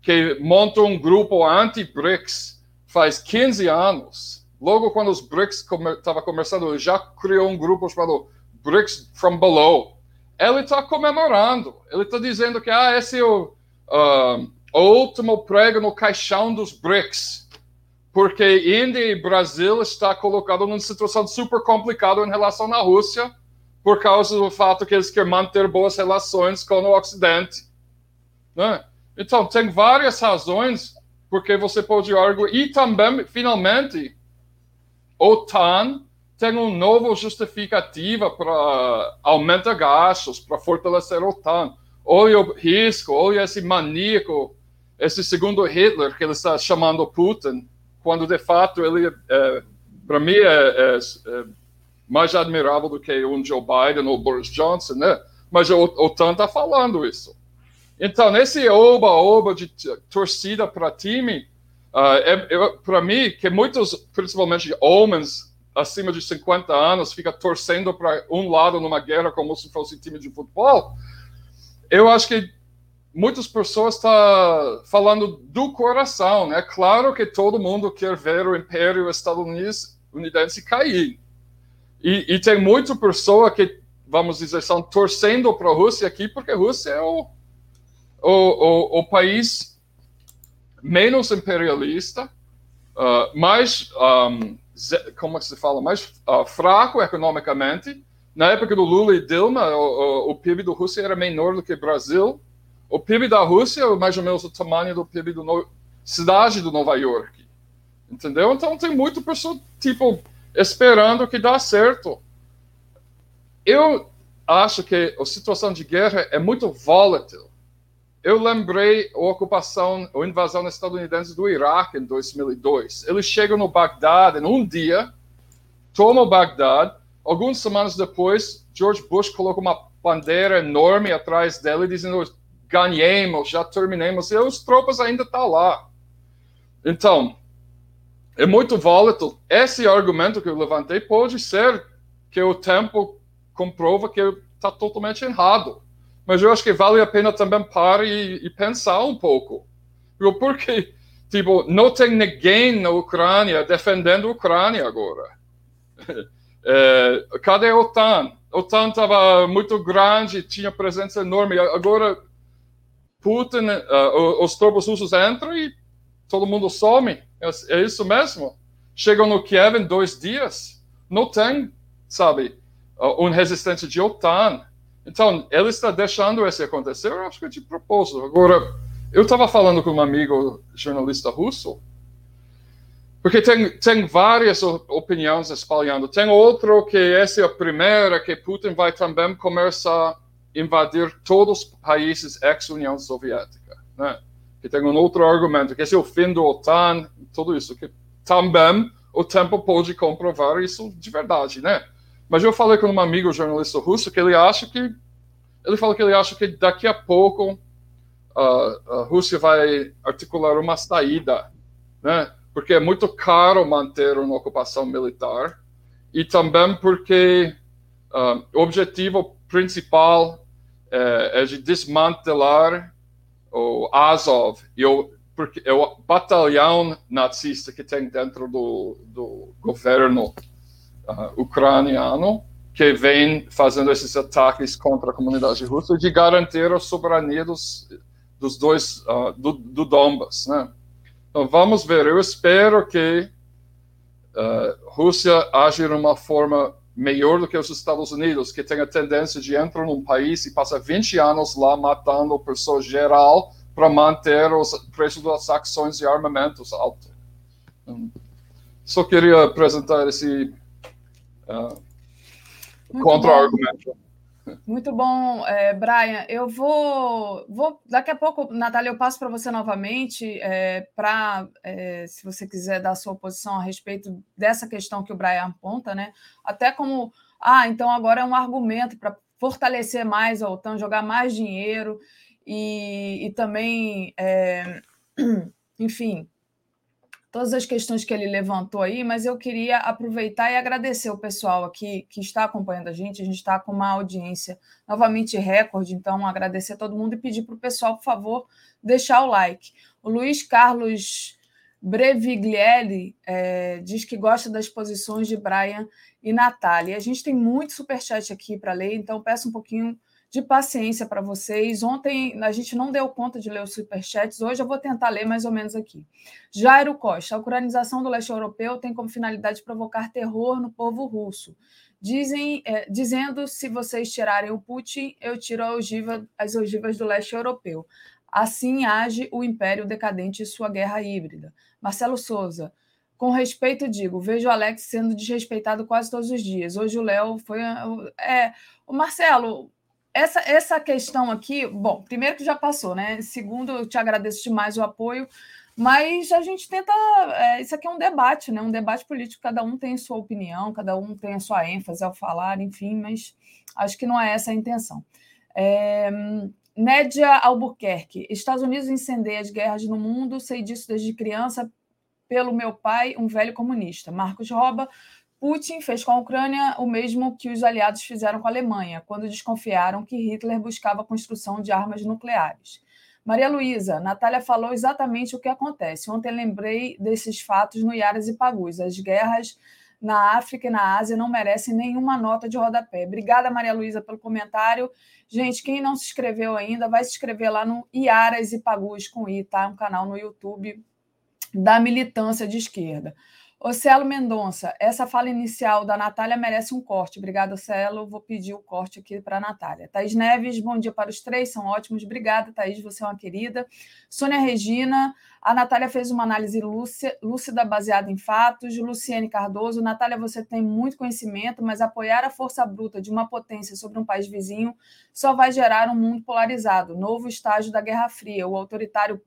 que monta um grupo anti-BRICS faz 15 anos. Logo quando os BRICS estava começando, ele já criou um grupo chamado BRICS from Below. Ele está comemorando, ele está dizendo que ah, esse é o, uh, o último prego no caixão dos BRICS, porque Índia e Brasil está colocado numa situação super complicada em relação à Rússia, por causa do fato que eles querem manter boas relações com o Ocidente. Né? Então, tem várias razões porque você pode arguir. E também, finalmente, OTAN tem uma nova justificativa para aumentar gastos, para fortalecer a OTAN. Olha o risco, olha esse maníaco, esse segundo Hitler que ele está chamando Putin, quando de fato ele, é, para mim, é, é, é mais admirável do que um Joe Biden ou Boris Johnson, né? Mas o OTAN está falando isso. Então, nesse oba-oba de torcida para time, uh, é, para mim, que muitos, principalmente homens acima de 50 anos, fica torcendo para um lado numa guerra como se fosse time de futebol, eu acho que muitas pessoas estão tá falando do coração. É né? claro que todo mundo quer ver o império estadunidense cair. E, e tem muita pessoa que, vamos dizer, estão torcendo para a Rússia aqui, porque a Rússia é o, o, o, o país menos imperialista, uh, mais, um, como se fala, mais uh, fraco economicamente. Na época do Lula e Dilma, o, o, o PIB da Rússia era menor do que o Brasil, o PIB da Rússia é mais ou menos o tamanho do PIB da no... cidade de Nova York. Entendeu? Então tem muito pessoa, tipo, esperando que dá certo. Eu acho que a situação de guerra é muito volátil. Eu lembrei a ocupação, a invasão estadunidense do Iraque em 2002. Eles chegam no Bagdad em um dia, tomam Bagdad. Algumas semanas depois, George Bush coloca uma bandeira enorme atrás dele, dizendo ganhemos, já terminemos, e os tropas ainda estão tá lá. Então, é muito volátil. Esse argumento que eu levantei pode ser que o tempo comprova que está totalmente errado. Mas eu acho que vale a pena também parar e, e pensar um pouco. Porque, tipo, não tem ninguém na Ucrânia defendendo a Ucrânia agora. É, cadê a OTAN? A OTAN estava muito grande, tinha presença enorme. Agora Putin, uh, os tropas russos entram e todo mundo some. É, é, isso mesmo. Chegam no Kiev em dois dias. Não tem, sabe, uh, um resistente de OTAN. Então, ele está deixando isso acontecer, eu acho que é de propósito. Agora, eu estava falando com um amigo jornalista russo, porque tem, tem várias opiniões espalhando. Tem outro que essa é a primeira, que Putin vai também começar invadir todos os países ex-União Soviética. Né? E tem um outro argumento, que esse é o fim do OTAN, tudo isso, que também o tempo pode comprovar isso de verdade, né? Mas eu falei com um amigo jornalista russo que ele acha que ele falou que ele acha que daqui a pouco uh, a Rússia vai articular uma saída, né? Porque é muito caro manter uma ocupação militar e também porque uh, o objetivo principal é, de desmantelar o Azov e o, porque é o batalhão nazista que tem dentro do, do governo uh, ucraniano que vem fazendo esses ataques contra a comunidade russa de garantir a soberania dos, dos dois uh, do, do Donbass, né? Então vamos ver. Eu espero que uh, Rússia age de uma forma melhor do que os Estados Unidos, que tem a tendência de entrar num país e passar 20 anos lá matando pessoas geral para manter os preços das ações e armamentos altos. Só queria apresentar esse uh, contra-argumento. Muito bom, é, Brian. Eu vou, vou. Daqui a pouco, Natália, eu passo para você novamente, é, para, é, se você quiser dar a sua posição a respeito dessa questão que o Brian aponta, né? Até como, ah, então agora é um argumento para fortalecer mais a OTAN, jogar mais dinheiro e, e também, é, enfim, todas as questões que ele levantou aí, mas eu queria aproveitar e agradecer o pessoal aqui que está acompanhando a gente. A gente está com uma audiência novamente recorde, então agradecer a todo mundo e pedir para o pessoal, por favor, deixar o like. O Luiz Carlos Breviglielli é, diz que gosta das posições de Brian e Natália. A gente tem muito superchat aqui para ler, então peço um pouquinho de paciência para vocês. Ontem a gente não deu conta de ler os superchats, hoje eu vou tentar ler mais ou menos aqui. Jairo Costa, a ucranização do leste europeu tem como finalidade provocar terror no povo russo. Dizem, é, dizendo se vocês tirarem o Putin, eu tiro ogiva, as ogivas do leste europeu. Assim age o império decadente e sua guerra híbrida. Marcelo Souza, com respeito, digo, vejo o Alex sendo desrespeitado quase todos os dias. Hoje o Léo foi. É, o Marcelo, essa, essa questão aqui, bom, primeiro que já passou, né? Segundo, eu te agradeço demais o apoio, mas a gente tenta. É, isso aqui é um debate, né? Um debate político, cada um tem sua opinião, cada um tem a sua ênfase ao falar, enfim, mas acho que não é essa a intenção. É, Nédia Albuquerque. Estados Unidos incendeia as guerras no mundo, sei disso desde criança pelo meu pai, um velho comunista. Marcos Roba. Putin fez com a Ucrânia o mesmo que os aliados fizeram com a Alemanha, quando desconfiaram que Hitler buscava a construção de armas nucleares. Maria Luísa, Natália falou exatamente o que acontece. Ontem lembrei desses fatos no Iaras e Pagus. As guerras na África e na Ásia não merecem nenhuma nota de rodapé. Obrigada, Maria Luísa, pelo comentário. Gente, quem não se inscreveu ainda, vai se inscrever lá no Iaras e Pagus com I, tá? Um canal no YouTube da militância de esquerda. Ocelo Mendonça, essa fala inicial da Natália merece um corte. Obrigada, Ocelo. Vou pedir o corte aqui para a Natália. Thaís Neves, bom dia para os três, são ótimos. Obrigada, Thaís, você é uma querida. Sônia Regina, a Natália fez uma análise lúcida baseada em fatos. Luciene Cardoso, Natália, você tem muito conhecimento, mas apoiar a força bruta de uma potência sobre um país vizinho só vai gerar um mundo polarizado. Novo estágio da Guerra Fria. O autoritário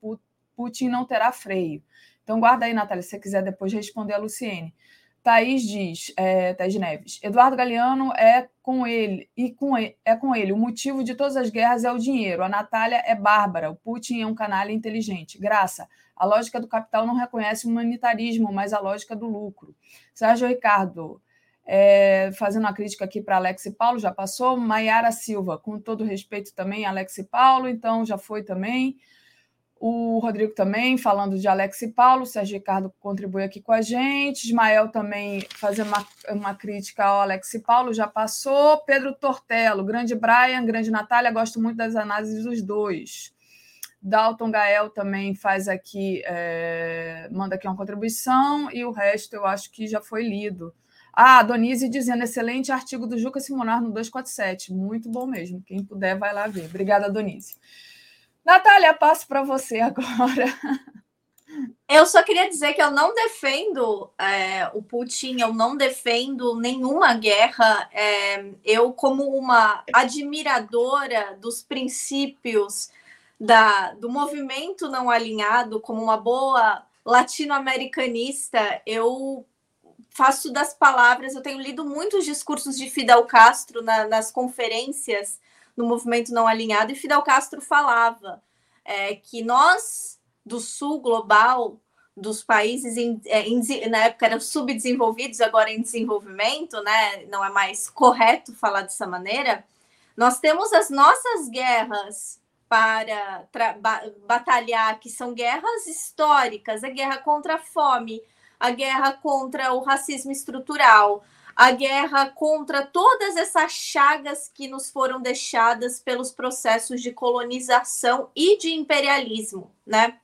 Putin não terá freio. Então, guarda aí, Natália, se você quiser depois responder a Luciene. Thaís diz, é, Thaís Neves, Eduardo Galeano é com ele, e com ele, é com ele. O motivo de todas as guerras é o dinheiro. A Natália é bárbara, o Putin é um canalha inteligente. Graça, a lógica do capital não reconhece o humanitarismo, mas a lógica do lucro. Sérgio Ricardo, é, fazendo uma crítica aqui para Alex e Paulo, já passou. Maiara Silva, com todo respeito também, Alex e Paulo, então já foi também. O Rodrigo também, falando de Alex e Paulo, o Sérgio Ricardo contribui aqui com a gente. Ismael também fazendo uma, uma crítica ao Alex e Paulo, já passou. Pedro Tortello, grande Brian, grande Natália, gosto muito das análises dos dois. Dalton Gael também faz aqui, é, manda aqui uma contribuição, e o resto eu acho que já foi lido. Ah, Donise dizendo, excelente artigo do Juca Simonar no 247, muito bom mesmo. Quem puder, vai lá ver. Obrigada, Donise. Natália, passo para você agora. Eu só queria dizer que eu não defendo é, o Putin, eu não defendo nenhuma guerra. É, eu, como uma admiradora dos princípios da, do movimento não alinhado, como uma boa latino-americanista, eu faço das palavras. Eu tenho lido muitos discursos de Fidel Castro na, nas conferências no movimento não alinhado, e Fidel Castro falava é, que nós, do sul global, dos países em, é, em, na época eram subdesenvolvidos, agora em desenvolvimento, né? Não é mais correto falar dessa maneira. Nós temos as nossas guerras para batalhar, que são guerras históricas, a guerra contra a fome, a guerra contra o racismo estrutural, a guerra contra todas essas chagas que nos foram deixadas pelos processos de colonização e de imperialismo, né?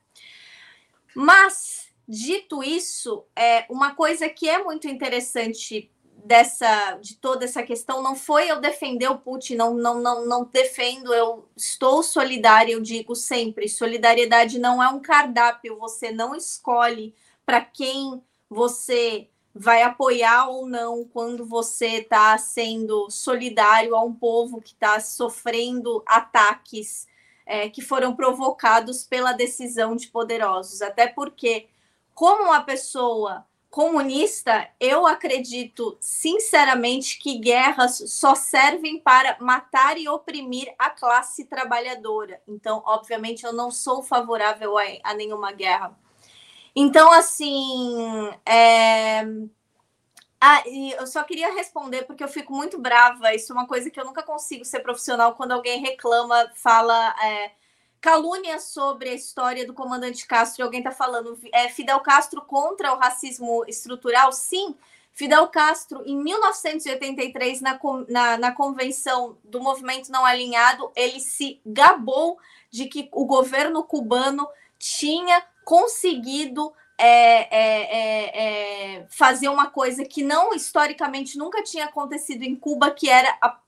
Mas, dito isso, é uma coisa que é muito interessante dessa de toda essa questão não foi eu defender o Putin, não, não, não, não defendo, eu estou solidária, eu digo sempre, solidariedade não é um cardápio, você não escolhe para quem você vai apoiar ou não quando você está sendo solidário a um povo que está sofrendo ataques é, que foram provocados pela decisão de poderosos. Até porque, como uma pessoa comunista, eu acredito sinceramente que guerras só servem para matar e oprimir a classe trabalhadora. Então, obviamente, eu não sou favorável a, a nenhuma guerra. Então, assim, é... ah, eu só queria responder porque eu fico muito brava. Isso é uma coisa que eu nunca consigo ser profissional quando alguém reclama, fala é, calúnia sobre a história do comandante Castro e alguém está falando é, Fidel Castro contra o racismo estrutural. Sim, Fidel Castro, em 1983, na, na, na convenção do movimento não alinhado, ele se gabou de que o governo cubano tinha conseguido é, é, é, é, fazer uma coisa que não historicamente nunca tinha acontecido em Cuba, que era a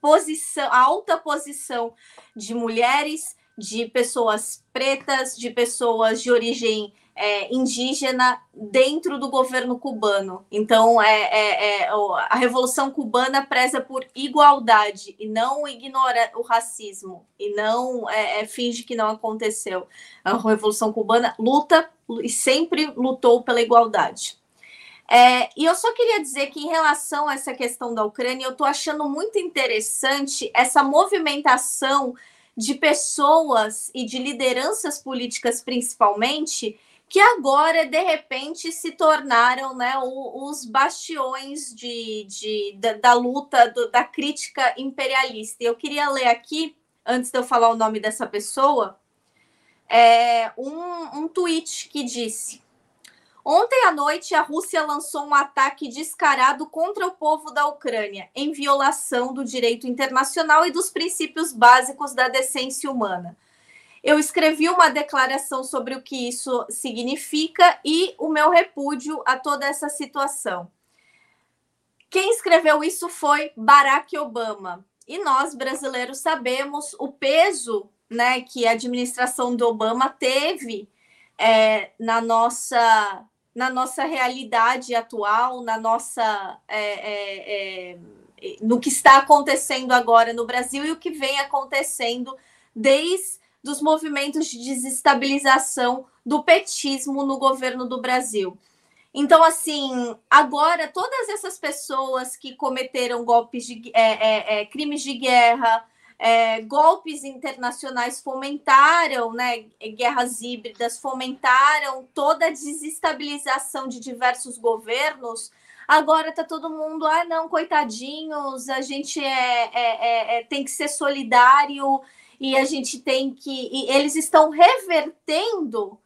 posição, a alta posição de mulheres, de pessoas pretas, de pessoas de origem é, indígena dentro do governo cubano. Então, é, é, é, a Revolução Cubana preza por igualdade e não ignora o racismo e não é, é, finge que não aconteceu. A Revolução Cubana luta e sempre lutou pela igualdade. É, e eu só queria dizer que, em relação a essa questão da Ucrânia, eu estou achando muito interessante essa movimentação de pessoas e de lideranças políticas, principalmente, que agora, de repente, se tornaram né, os bastiões de, de da, da, luta, do, da crítica imperialista. Eu queria ler aqui, antes de eu falar o nome dessa pessoa, é, um, um tweet que disse. Ontem à noite, a Rússia lançou um ataque descarado contra o povo da Ucrânia, em violação do direito internacional e dos princípios básicos da decência humana. Eu escrevi uma declaração sobre o que isso significa e o meu repúdio a toda essa situação. Quem escreveu isso foi Barack Obama. E nós, brasileiros, sabemos o peso né, que a administração do Obama teve é, na, nossa, na nossa realidade atual, na nossa. É, é, é no que está acontecendo agora no Brasil e o que vem acontecendo desde dos movimentos de desestabilização do petismo no governo do Brasil. Então, assim, agora todas essas pessoas que cometeram golpes de é, é, é, crimes de guerra, é, golpes internacionais fomentaram, né, guerras híbridas, fomentaram toda a desestabilização de diversos governos. Agora tá todo mundo, ah, não, coitadinhos, a gente é, é, é tem que ser solidário e a gente tem que. Eles estão revertendo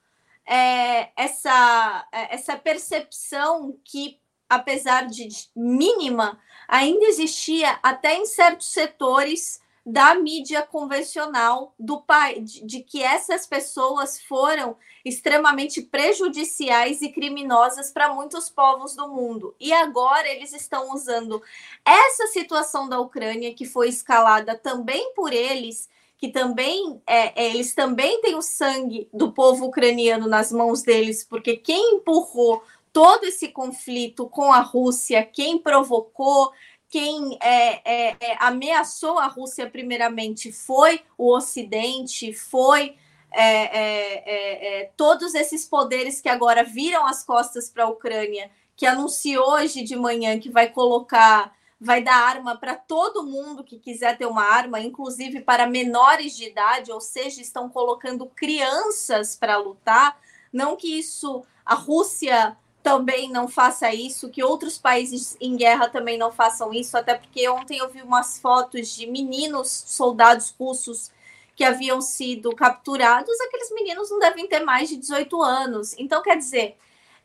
é, essa, é, essa percepção que, apesar de mínima, ainda existia até em certos setores da mídia convencional do país, de, de que essas pessoas foram extremamente prejudiciais e criminosas para muitos povos do mundo. E agora eles estão usando essa situação da Ucrânia, que foi escalada também por eles, que também é, é, eles também têm o sangue do povo ucraniano nas mãos deles, porque quem empurrou todo esse conflito com a Rússia, quem provocou, quem é, é, é ameaçou a Rússia primeiramente foi o Ocidente, foi é, todos esses poderes que agora viram as costas para a Ucrânia, que anunciou hoje de manhã que vai colocar vai dar arma para todo mundo que quiser ter uma arma, inclusive para menores de idade, ou seja, estão colocando crianças para lutar. Não que isso a Rússia também não faça isso, que outros países em guerra também não façam isso, até porque ontem eu vi umas fotos de meninos soldados russos que haviam sido capturados, aqueles meninos não devem ter mais de 18 anos. Então, quer dizer,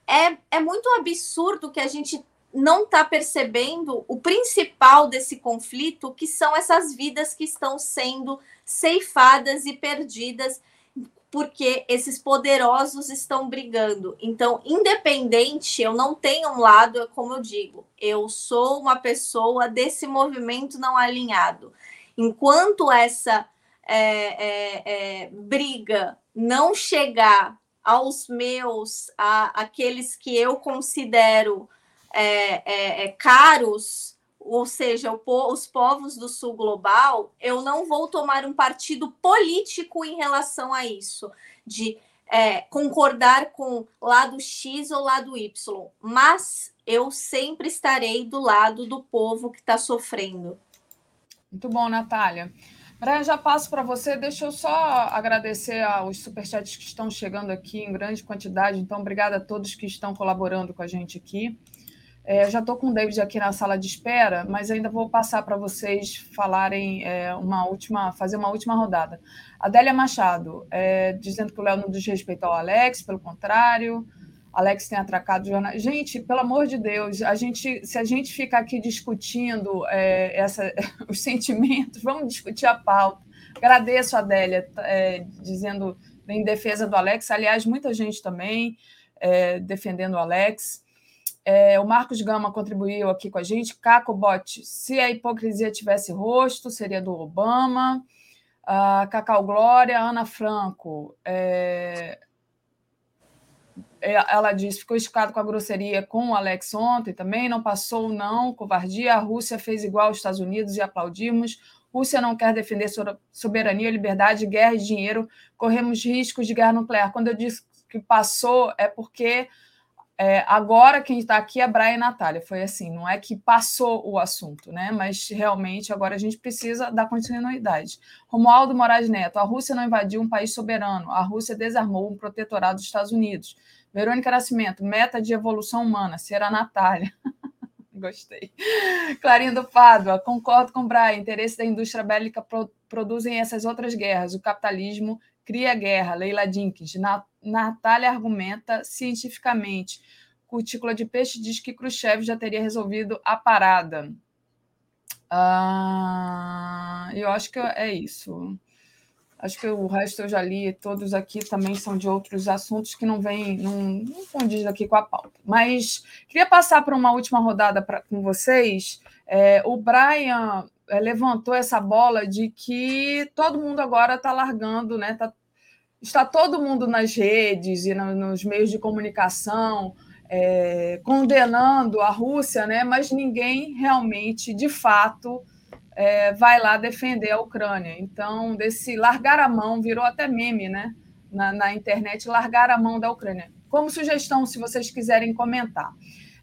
é, é muito absurdo que a gente não está percebendo o principal desse conflito, que são essas vidas que estão sendo ceifadas e perdidas porque esses poderosos estão brigando. Então, independente, eu não tenho um lado, é como eu digo, eu sou uma pessoa desse movimento não alinhado. Enquanto essa é, é, é, briga não chegar aos meus, a, aqueles que eu considero é, é, é, caros, ou seja, o, os povos do sul global, eu não vou tomar um partido político em relação a isso, de é, concordar com lado X ou lado Y, mas eu sempre estarei do lado do povo que está sofrendo. Muito bom, Natália. Brian, já passo para você. Deixa eu só agradecer aos superchats que estão chegando aqui em grande quantidade. Então, obrigada a todos que estão colaborando com a gente aqui. É, já estou com o David aqui na sala de espera, mas ainda vou passar para vocês falarem é, uma última, fazer uma última rodada. Adélia Machado, é, dizendo que o Léo não desrespeitou o Alex, pelo contrário, Alex tem atracado jornal. Gente, pelo amor de Deus, a gente, se a gente ficar aqui discutindo é, essa, os sentimentos, vamos discutir a pauta. Agradeço a Adélia é, dizendo em defesa do Alex, aliás, muita gente também é, defendendo o Alex. É, o Marcos Gama contribuiu aqui com a gente. Caco Bote, se a hipocrisia tivesse rosto, seria do Obama. Uh, Cacau Glória, Ana Franco. É, é, ela disse: ficou escado com a grosseria com o Alex ontem também, não passou, não, covardia. A Rússia fez igual aos Estados Unidos e aplaudimos. Rússia não quer defender soberania, liberdade, guerra e dinheiro. Corremos riscos de guerra nuclear. Quando eu disse que passou, é porque É, agora quem está aqui é Brian e Natália. Foi assim, não é que passou o assunto, né? Mas realmente agora a gente precisa dar continuidade. Romualdo Moraes Neto, a Rússia não invadiu um país soberano, a Rússia desarmou um protetorado dos Estados Unidos. Verônica Nascimento, meta de evolução humana, ser a Natália. Gostei. Clarindo Pádua, concordo com o Brian. Interesse da indústria bélica pro, produzem essas outras guerras. O capitalismo cria guerra. Leila Dinkins. Natália argumenta cientificamente. Cutícula de Peixe diz que Khrushchev já teria resolvido a parada. Ah, eu acho que é isso. Acho que o resto eu já li, todos aqui também são de outros assuntos que não vêm, não, não condiz aqui com a pauta. Mas queria passar para uma última rodada pra, com vocês. É, o Brian é, levantou essa bola de que todo mundo agora está largando, né? Tá, está todo mundo nas redes e no, nos meios de comunicação é, condenando a Rússia, né? Mas ninguém realmente, de fato, é, vai lá defender a Ucrânia. Então, desse largar a mão, virou até meme né? na, na internet, largar a mão da Ucrânia. Como sugestão, se vocês quiserem comentar.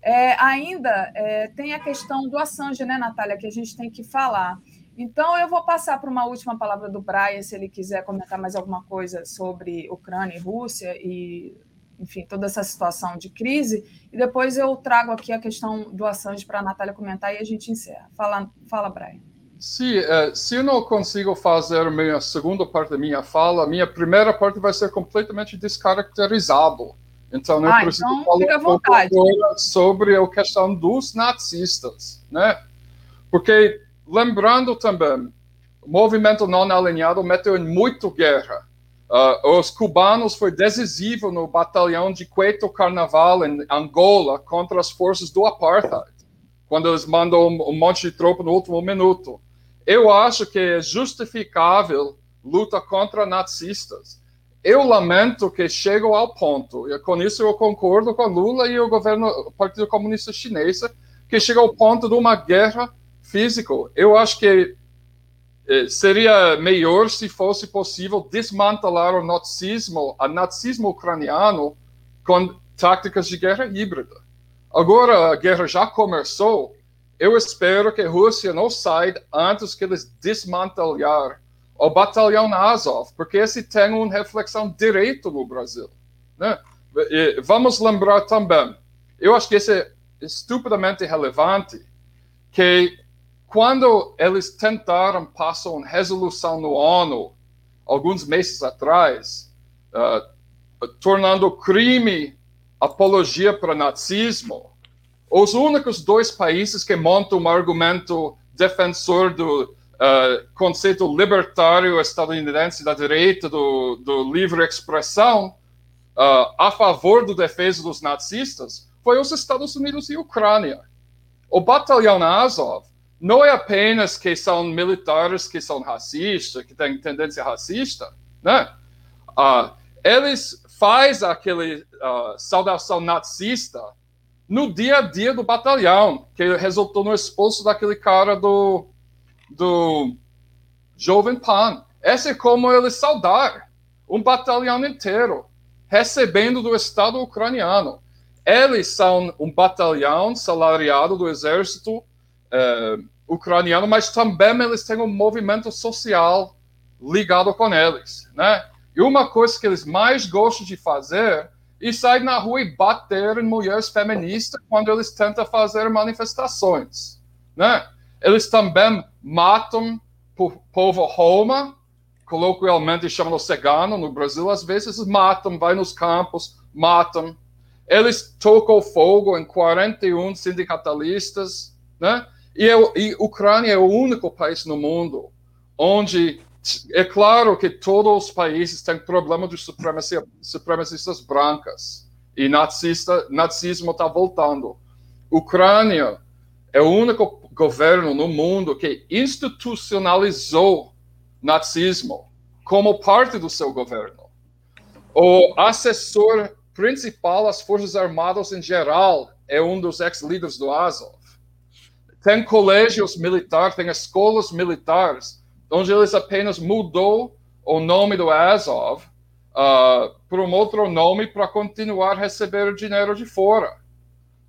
É, ainda é, tem a questão do Assange, né, Natália, que a gente tem que falar. Então, eu vou passar para uma última palavra do Brian, se ele quiser comentar mais alguma coisa sobre Ucrânia e Rússia e, enfim, toda essa situação de crise. E depois eu trago aqui a questão do Assange para a Natália comentar e a gente encerra. Fala, fala Brian. Sim, uh, se eu não consigo fazer a minha segunda parte da minha fala, minha primeira parte vai ser completamente descaracterizado. Então, eu ah, preciso então, falar um pouco agora sobre a questão dos nazistas, né? Porque, lembrando também, o movimento não alinhado meteu em muito guerra. Uh, os cubanos foi decisivo no batalhão de Cueto Carnaval, em Angola, contra as forças do apartheid, quando eles mandam um, um monte de tropa no último minuto. Eu acho que é justificável luta contra nazistas. Eu lamento que chegou ao ponto, e com isso eu concordo com Lula e o governo, o Partido Comunista Chinês, que chega ao ponto de uma guerra física. Eu acho que eh, seria melhor se fosse possível desmantelar o nazismo, o nazismo ucraniano, com táticas de guerra híbrida. Agora a guerra já começou, eu espero que a Rússia não saia antes que eles desmantelar o batalhão Azov, porque esse tem uma reflexão direito no Brasil. Né? E vamos lembrar também, eu acho que isso é estupidamente relevante, que quando eles tentaram passar uma resolução no ONU, alguns meses atrás, uh, tornando crime apologia para nazismo, os únicos dois países que montam um argumento defensor do uh, conceito libertário estadunidense da direita, do, do livre expressão, uh, a favor do defesa dos nazistas, foi os Estados Unidos e Ucrânia. O batalhão Azov não é apenas que são militares que são racistas, que têm tendência racista, né? Uh, eles fazem aquele uh, saudação nazista no dia a dia do batalhão, que resultou no expulso daquele cara do, do Jovem Pan. Esse é como ele saudar um batalhão inteiro, recebendo do Estado ucraniano. Eles são um batalhão salariado do exército eh, ucraniano, mas também eles têm um movimento social ligado com eles, né? E uma coisa que eles mais gostam de fazer e sair na rua e bater em mulheres feministas quando eles tentam fazer manifestações. Né? Eles também matam o povo Roma, coloquialmente chamam cigano no Brasil, às vezes matam, vai nos campos, matam. Eles tocam fogo em 41 sindicalistas, né? E, eu, e Ucrânia é o único país no mundo onde é claro que todos os países têm problema de supremacia, supremacistas brancas e nazista, nazismo está voltando. Ucrânia é o único governo no mundo que institucionalizou nazismo como parte do seu governo. O assessor principal das Forças Armadas em geral é um dos ex-líderes do Azov. Tem colégios militares, tem escolas militares onde eles apenas mudou o nome do Azov uh, por um outro nome para continuar a receber dinheiro de fora.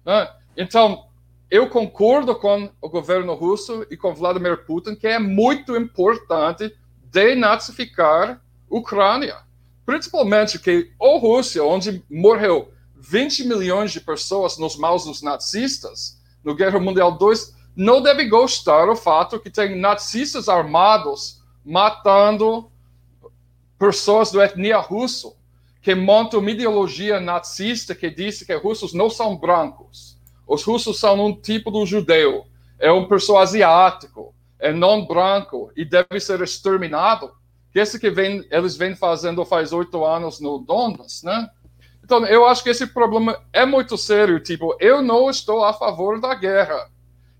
Né? Então, eu concordo com o governo russo e com Vladimir Putin que é muito importante denazificar a Ucrânia. Principalmente que a Rússia, onde morreu 20 milhões de pessoas nos mãos dos nazistas, no Guerra Mundial II, não deve gostar do fato que tem nazistas armados matando pessoas da etnia russa, que montam uma ideologia nazista que diz que russos não são brancos. Os russos são um tipo de judeu, é um pessoa asiático, é não branco e deve ser exterminado. Que esse que vem, eles vêm fazendo faz oito anos no Donbass, né? Então, eu acho que esse problema é muito sério. Tipo, eu não estou a favor da guerra.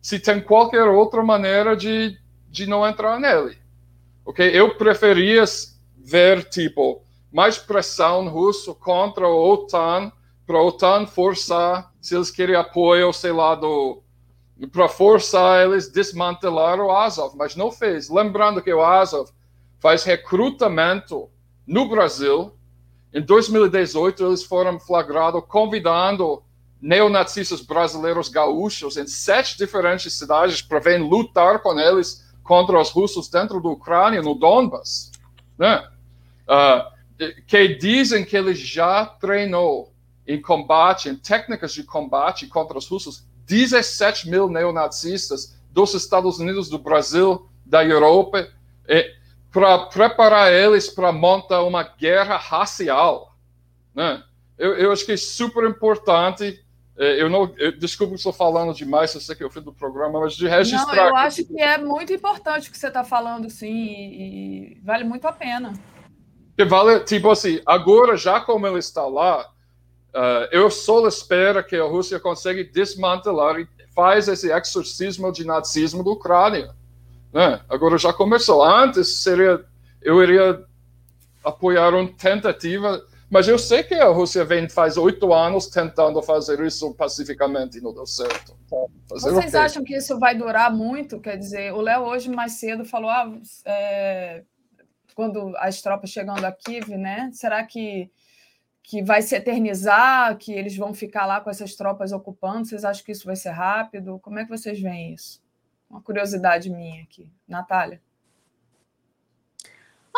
Se tem qualquer outra maneira de, de não entrar nele. Ok? Eu preferia ver, tipo, mais pressão russa contra a OTAN, para a OTAN forçar, se eles querem apoio, sei lá, do, para forçar eles desmantelar o Azov, mas não fez. Lembrando que o Azov faz recrutamento no Brasil. Em 2018, eles foram flagrados convidando neonazistas brasileiros gaúchos em sete diferentes cidades para vir lutar com eles contra os russos dentro da Ucrânia, no Donbass. Né? Uh, que dizem que ele já treinou em combate, em técnicas de combate contra os russos, 17 mil neonazistas dos Estados Unidos, do Brasil, da Europa, para preparar eles para montar uma guerra racial. Né? Eu, eu acho que é super importante eu não, eu, desculpa que estou falando demais, eu sei que eu fiz do programa, mas de registrar. Não, eu acho que é muito importante o que você está falando, sim, e, e, vale muito a pena. Que vale, tipo assim, agora, já como ele está lá, Uh, eu só espero que a Rússia consiga desmantelar e faz esse exorcismo de nazismo da Ucrânia. Né? Agora já começou. Antes seria, eu iria apoiar uma tentativa, mas eu sei que a Rússia vem faz oito anos tentando fazer isso pacificamente e não deu certo. Fazer Vocês acham que isso vai durar muito? Quer dizer, o Léo hoje mais cedo falou, ah, é, quando as tropas chegando a Kiev, né? Será que que vai se eternizar, que eles vão ficar lá com essas tropas ocupando? Vocês acham que isso vai ser rápido? Como é que vocês veem isso? Uma curiosidade minha aqui. Natália?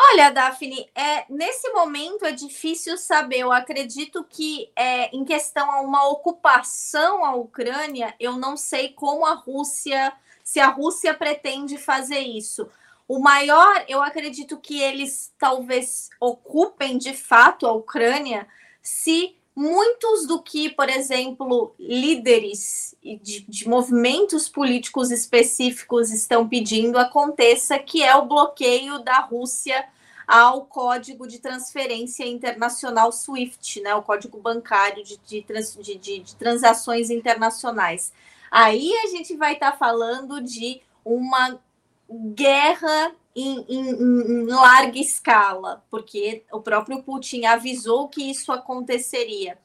Olha, Daphne, é, nesse momento é difícil saber. Eu acredito que, é, em questão a uma ocupação à Ucrânia, eu não sei como a Rússia, se a Rússia pretende fazer isso. O maior, eu acredito que eles talvez ocupem de fato a Ucrânia se muitos do que, por exemplo, líderes de, de, movimentos políticos específicos estão pedindo aconteça, que é o bloqueio da Rússia ao código de transferência internacional SWIFT, né, o código bancário de, de, trans, de, de transações internacionais. Aí a gente vai estar tá falando de uma guerra em, em, em, larga escala, porque o próprio Putin avisou que isso aconteceria.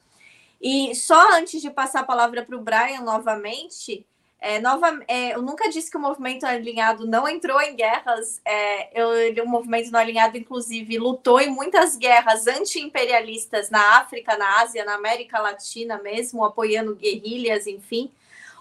E só antes de passar a palavra para o Brian novamente, é, nova, é, eu nunca disse que o movimento alinhado não entrou em guerras. É, eu, o movimento não alinhado, inclusive, lutou em muitas guerras anti-imperialistas na África, na Ásia, na América Latina mesmo, apoiando guerrilhas, enfim.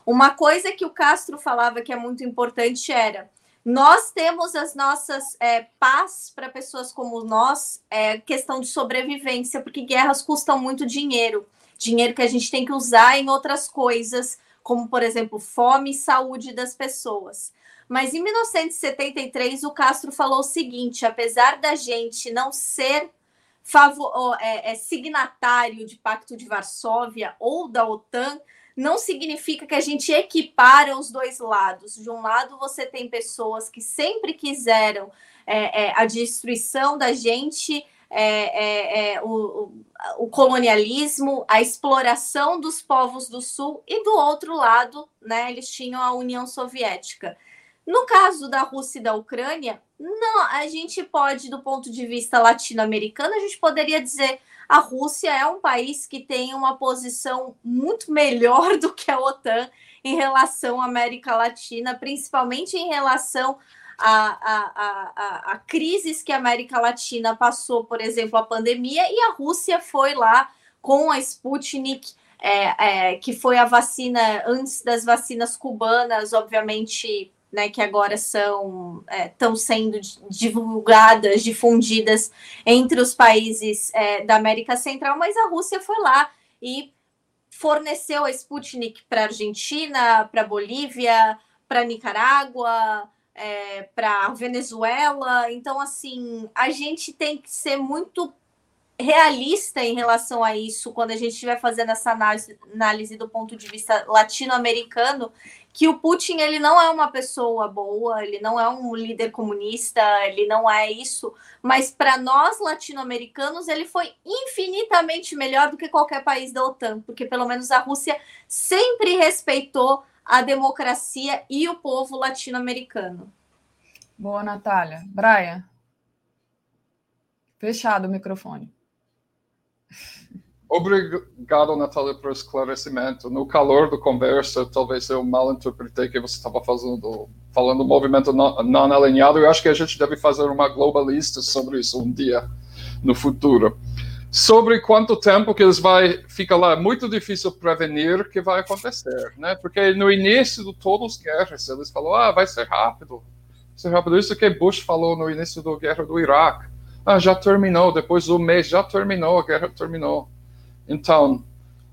Uma coisa que o Castro falava que é muito importante era nós temos as nossas é, paz para pessoas como nós, é, questão de sobrevivência, porque guerras custam muito dinheiro, dinheiro que a gente tem que usar em outras coisas, como por exemplo fome e saúde das pessoas. Mas em 1973 o Castro falou o seguinte: apesar da gente não ser favor, é, é, signatário de Pacto de Varsóvia ou da OTAN, não significa que a gente equipara os dois lados. De um lado, você tem pessoas que sempre quiseram é, é, a destruição da gente, é, é, é o, o, colonialismo, a exploração dos povos do Sul, e do outro lado, né, eles tinham a União Soviética. No caso da Rússia e da Ucrânia, não, a gente pode, do ponto de vista latino-americano, a gente poderia dizer a Rússia é um país que tem uma posição muito melhor do que a OTAN em relação à América Latina, principalmente em relação a, a, a, a crises que a América Latina passou, por exemplo, a pandemia, e a Rússia foi lá com a Sputnik, é, é, que foi a vacina antes das vacinas cubanas, obviamente, né, que agora são estão é, sendo divulgadas, difundidas entre os países é, da América Central, mas a Rússia foi lá e forneceu a Sputnik para a Argentina, para a Bolívia, para Nicarágua, é, para Venezuela. Então, assim, a gente tem que ser muito realista em relação a isso quando a gente estiver fazendo essa análise, análise do ponto de vista latino-americano, que o Putin ele não é uma pessoa boa, ele não é um líder comunista, ele não é isso, mas para nós latino-americanos ele foi infinitamente melhor do que qualquer país da OTAN, porque pelo menos a Rússia sempre respeitou a democracia e o povo latino-americano. Boa, Natália. Brian. Fechado o microfone. Obrigado, Natália, por esclarecimento. No calor do conversa, talvez eu mal interpretei que você estava fazendo, falando do movimento não, não alinhado. Eu acho que a gente deve fazer uma globalista sobre isso um dia no futuro. Sobre quanto tempo que eles vai ficar lá, é muito difícil prevenir que vai acontecer, né? Porque no início de todas as guerras, eles falaram, ah, vai ser rápido. Vai ser rápido. Isso que Bush falou no início da guerra do Iraque. Ah, já terminou, depois do mês já terminou, a guerra terminou. Então,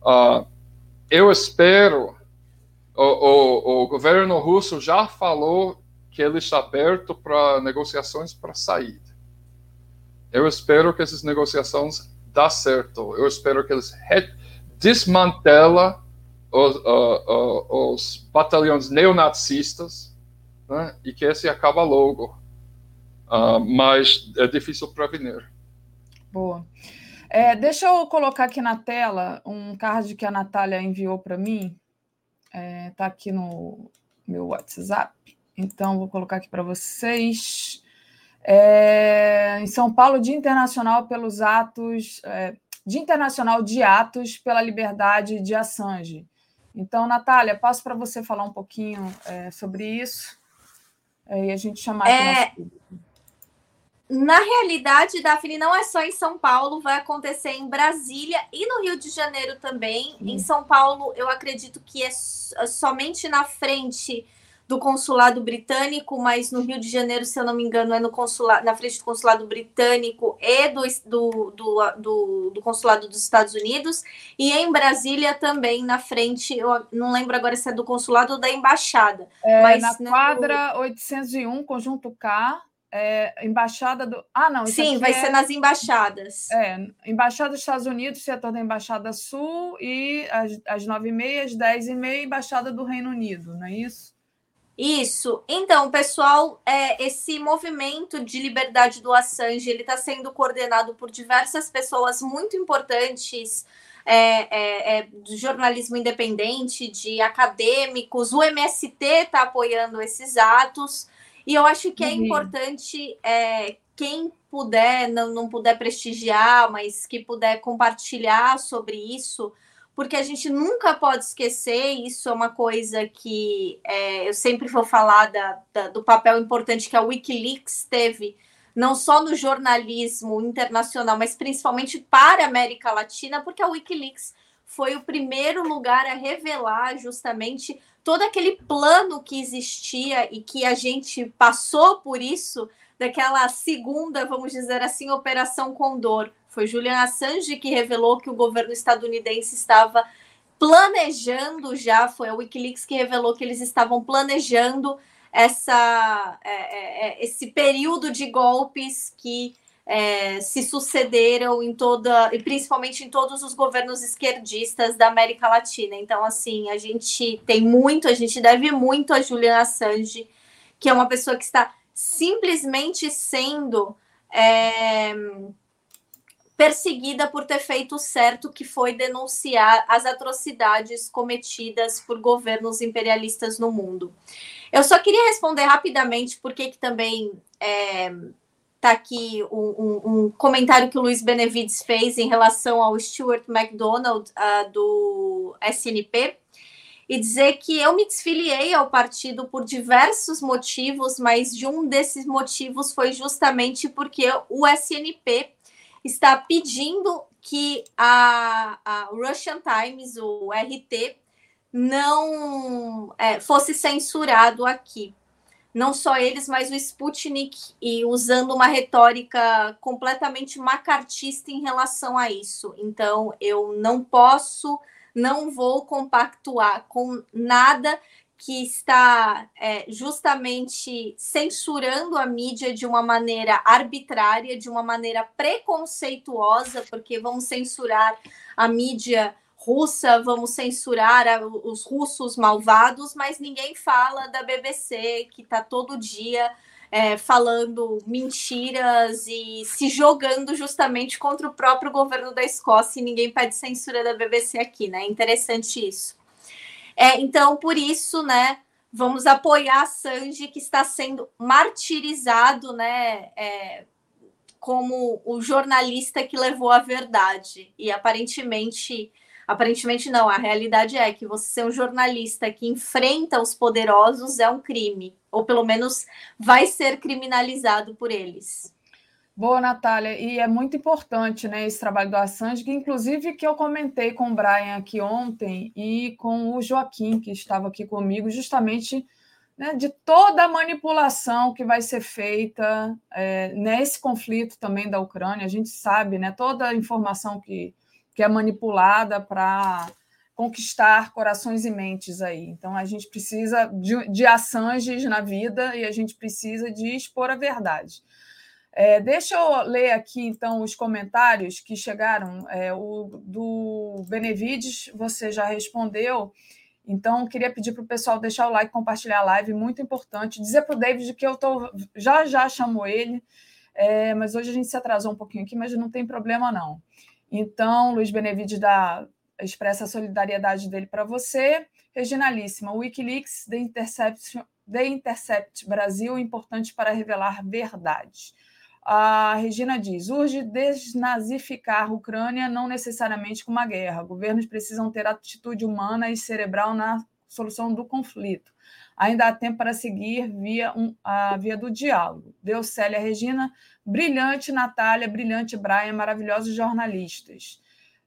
uh, eu espero, o, o, o, governo russo já falou que ele está aberto para negociações para saída. Eu espero que essas negociações dá certo. Eu espero que eles desmantelam os, uh, uh, os batalhões neonazistas né, e que esse acaba logo. mas é difícil prevenir. Boa. É, deixa eu colocar aqui na tela um card que a Natália enviou para mim. Está é, tá aqui no meu WhatsApp. Então, vou colocar aqui para vocês. É, em São Paulo, Dia Internacional pelos Atos, é, Dia Internacional de Atos pela Liberdade de Assange. Então, Natália, passo para você falar um pouquinho é, sobre isso e a gente chamar aqui. É, na realidade, Daphne, não é só em São Paulo, vai acontecer em Brasília e no Rio de Janeiro também. Em São Paulo, eu acredito que é, é somente na frente do consulado britânico, mas no Rio de Janeiro, se eu não me engano, é no consulado, na frente do consulado britânico e do, do, do, do, do consulado dos Estados Unidos, e em Brasília também, na frente, eu não lembro agora se é do consulado ou da embaixada. É, mas, na né, quadra 801, conjunto K, é, embaixada do. Ah, não. Sim, vai é... ser nas embaixadas. É, embaixada dos Estados Unidos, setor da Embaixada Sul, e às, nove e meia, às dez e meia, embaixada do Reino Unido, não é isso? Isso. Então, pessoal, é, esse movimento de liberdade do Assange ele está sendo coordenado por diversas pessoas muito importantes. É, é, é, do jornalismo independente, de acadêmicos, o MST está apoiando esses atos. E eu acho que é uhum. importante é, quem puder, não, não puder prestigiar, mas que puder compartilhar sobre isso, porque a gente nunca pode esquecer, isso é uma coisa que é, eu sempre vou falar da, da, do papel importante que a Wikileaks teve, não só no jornalismo internacional, mas principalmente para a América Latina, porque a Wikileaks foi o primeiro lugar a revelar justamente todo aquele plano que existia e que a gente passou por isso, daquela segunda, vamos dizer assim, Operação Condor. Foi Julian Assange que revelou que o governo estadunidense estava planejando já, foi a Wikileaks que revelou que eles estavam planejando essa, é, é, é esse período de golpes que é, se sucederam em toda, e principalmente em todos os governos esquerdistas da América Latina. Então, assim, a gente tem muito, a gente deve muito a Julian Assange, que é uma pessoa que está simplesmente sendo é, perseguida por ter feito o certo, que foi denunciar as atrocidades cometidas por governos imperialistas no mundo. Eu só queria responder rapidamente porque que também é, Está aqui um, um, um, comentário que o Luiz Benevides fez em relação ao Stuart McDonald uh, do SNP. e dizer que eu me desfiliei ao partido por diversos motivos, mas de um desses motivos foi justamente porque o SNP está pedindo que a, a Russian Times, o RT, não é, fosse censurado aqui. Não só eles, mas o Sputnik, e usando uma retórica completamente macartista em relação a isso. Então, eu não posso, não vou compactuar com nada que está é, justamente censurando a mídia de uma maneira arbitrária, de uma maneira preconceituosa, porque vamos censurar a mídia russa, vamos censurar a, os russos malvados, mas ninguém fala da BBC, que está todo dia é, falando mentiras e se jogando justamente contra o próprio governo da Escócia, e ninguém pede censura da BBC aqui, né? Interessante isso. É, então, por isso, né, vamos apoiar a Sanji, que está sendo martirizado, né, é, como o jornalista que levou a verdade. E aparentemente, aparentemente não, a realidade é que você ser um jornalista que enfrenta os poderosos é um crime, ou pelo menos vai ser criminalizado por eles. Boa, Natália, e é muito importante né, esse trabalho do Assange, que inclusive que eu comentei com o Brian aqui ontem e com o Joaquim, que estava aqui comigo, justamente né, de toda a manipulação que vai ser feita é, nesse conflito também da Ucrânia. A gente sabe né, toda a informação que, que é manipulada para conquistar corações e mentes aí. Então a gente precisa de, de Assanges na vida e a gente precisa de expor a verdade. É, deixa eu ler aqui, então, os comentários que chegaram. É, o do Benevides, você já respondeu. Então, queria pedir para o pessoal deixar o like, compartilhar a live, muito importante. Dizer para o David que eu tô, já já chamo ele, é, mas hoje a gente se atrasou um pouquinho aqui, mas não tem problema não. Então, Luiz Benevides dá, expressa a solidariedade dele para você. Reginalíssima, Wikileaks, The Intercept, The Intercept Brasil, importante para revelar verdades. A Regina diz: urge desnazificar a Ucrânia, não necessariamente com uma guerra. Governos precisam ter atitude humana e cerebral na solução do conflito. Ainda há tempo para seguir via um, a via do diálogo. Deus, Célia Regina, brilhante Natália, brilhante Brian, maravilhosos jornalistas.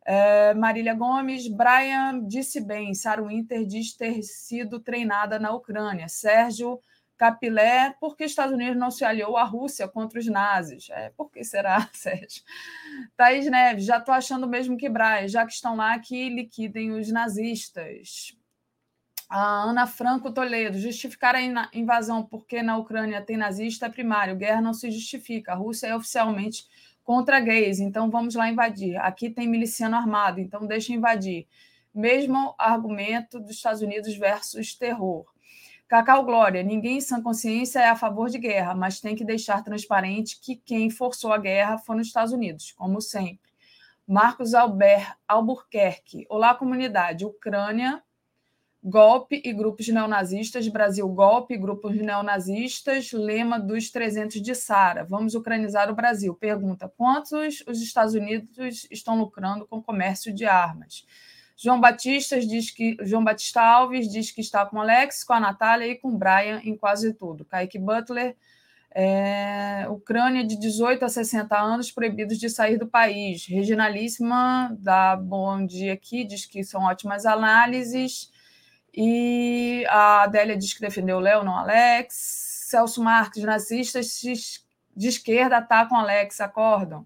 É, Marília Gomes, Brian disse bem, Sarah Winter diz ter sido treinada na Ucrânia. Sérgio Capilé, por que Estados Unidos não se aliou à Rússia contra os nazis? É, por que será, Sérgio? Thaís Neves, já estou achando mesmo que Braz, já que estão lá, que liquidem os nazistas. A Ana Franco Toledo, justificar a invasão porque na Ucrânia tem nazista é primário, guerra não se justifica, a Rússia é oficialmente contra gays, então vamos lá invadir. Aqui tem miliciano armado, então deixa invadir. Mesmo argumento dos Estados Unidos versus terror. Cacau Glória, ninguém em sã consciência é a favor de guerra, mas tem que deixar transparente que quem forçou a guerra foi nos Estados Unidos, como sempre. Marcos Albert Albuquerque, olá comunidade, Ucrânia, golpe e grupos neonazistas, Brasil golpe grupos neonazistas, lema dos 300 de Sara, vamos ucranizar o Brasil. Pergunta, quantos os Estados Unidos estão lucrando com o comércio de armas? João Batista diz que João Batista Alves diz que está com Alex, com a Natália e com o Brian em quase tudo. Kaique Butler, é, Ucrânia de 18 a 60 anos proibidos de sair do país. Regionalíssima dá bom dia aqui, diz que são ótimas análises. E a Adélia diz que defendeu o Léo, não Alex. Celso Marques, nazistas de esquerda atacam Alex, acordam.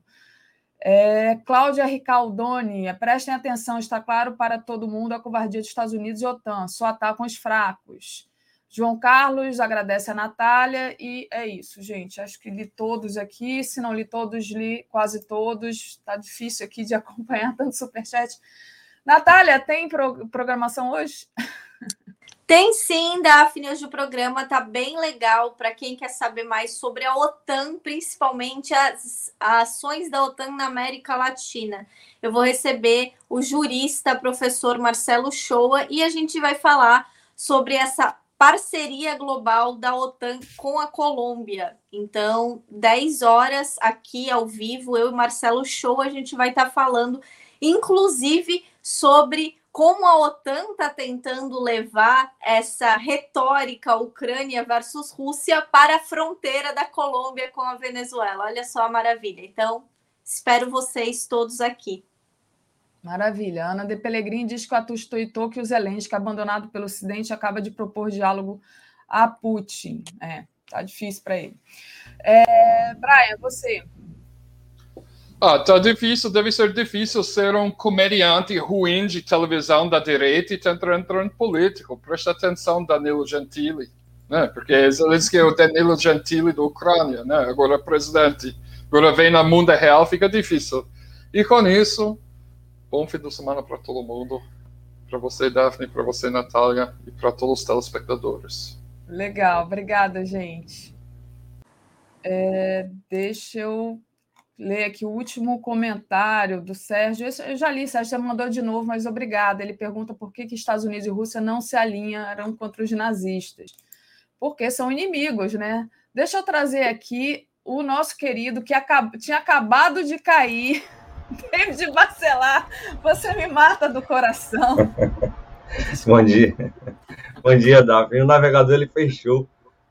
É, Cláudia Ricaldoni, prestem atenção, está claro para todo mundo a covardia dos Estados Unidos e OTAN, só atacam os fracos. João Carlos agradece a Natália e é isso, gente. Acho que li todos aqui, se não li todos, li quase todos. Está difícil aqui de acompanhar tanto superchat. Natália, tem pro programação hoje? Tem sim, Daphne, hoje o programa tá bem legal para quem quer saber mais sobre a OTAN, principalmente as, as, ações da OTAN na América Latina. Eu vou receber o jurista, professor Marcelo Shoa, e a gente vai falar sobre essa parceria global da OTAN com a Colômbia. Então, 10 horas aqui ao vivo, eu e Marcelo Shoa, a gente vai estar tá falando, inclusive, sobre como a OTAN está tentando levar essa retórica Ucrânia versus Rússia para a fronteira da Colômbia com a Venezuela. Olha só a maravilha. Então, espero vocês todos aqui. Maravilha. Ana de Pellegrini diz que o Atus tuitou que o Zelensky, abandonado pelo Ocidente, acaba de propor diálogo a Putin. É, tá difícil para ele. É, Brian, você. Ah, tá difícil, deve ser difícil ser um comediante ruim de televisão da direita e tentar entrar em político. Presta atenção, Danilo Gentili, né? Porque Zelensky é o Danilo Gentili da Ucrânia, né? Agora presidente. Agora vem na mundo real, fica difícil. E com isso, bom fim de semana para todo mundo. Para você, Daphne, para você, Natália, e para todos os telespectadores. Legal, obrigada, gente. É, deixa eu ler aqui o último comentário do Sérgio. Eu já li, Sérgio, você mandou de novo, mas obrigada. Ele pergunta por que, que Estados Unidos e Rússia não se alinharam contra os nazistas. Porque são inimigos, né? Deixa eu trazer aqui o nosso querido que acab... tinha acabado de cair, David Bacelar. Você me mata do coração. Bom dia. Bom dia, Davi. O navegador ele fechou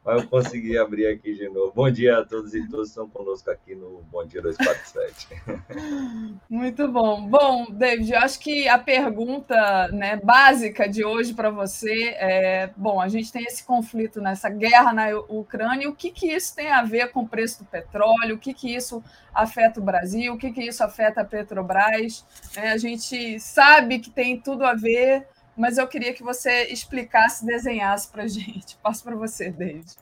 mas eu consegui abrir aqui de novo. Bom dia a todos e todas que estão conosco aqui no Bom Dia 247. Muito bom. Bom, David, eu acho que a pergunta né, básica de hoje para você é: bom, a gente tem esse conflito nessa guerra na Ucrânia, o que, que isso tem a ver com o preço do petróleo? O que, que isso afeta o Brasil? O que, que isso afeta a Petrobras? É, a gente sabe que tem tudo a ver mas eu queria que você explicasse, desenhasse para a gente. Passo para você, David.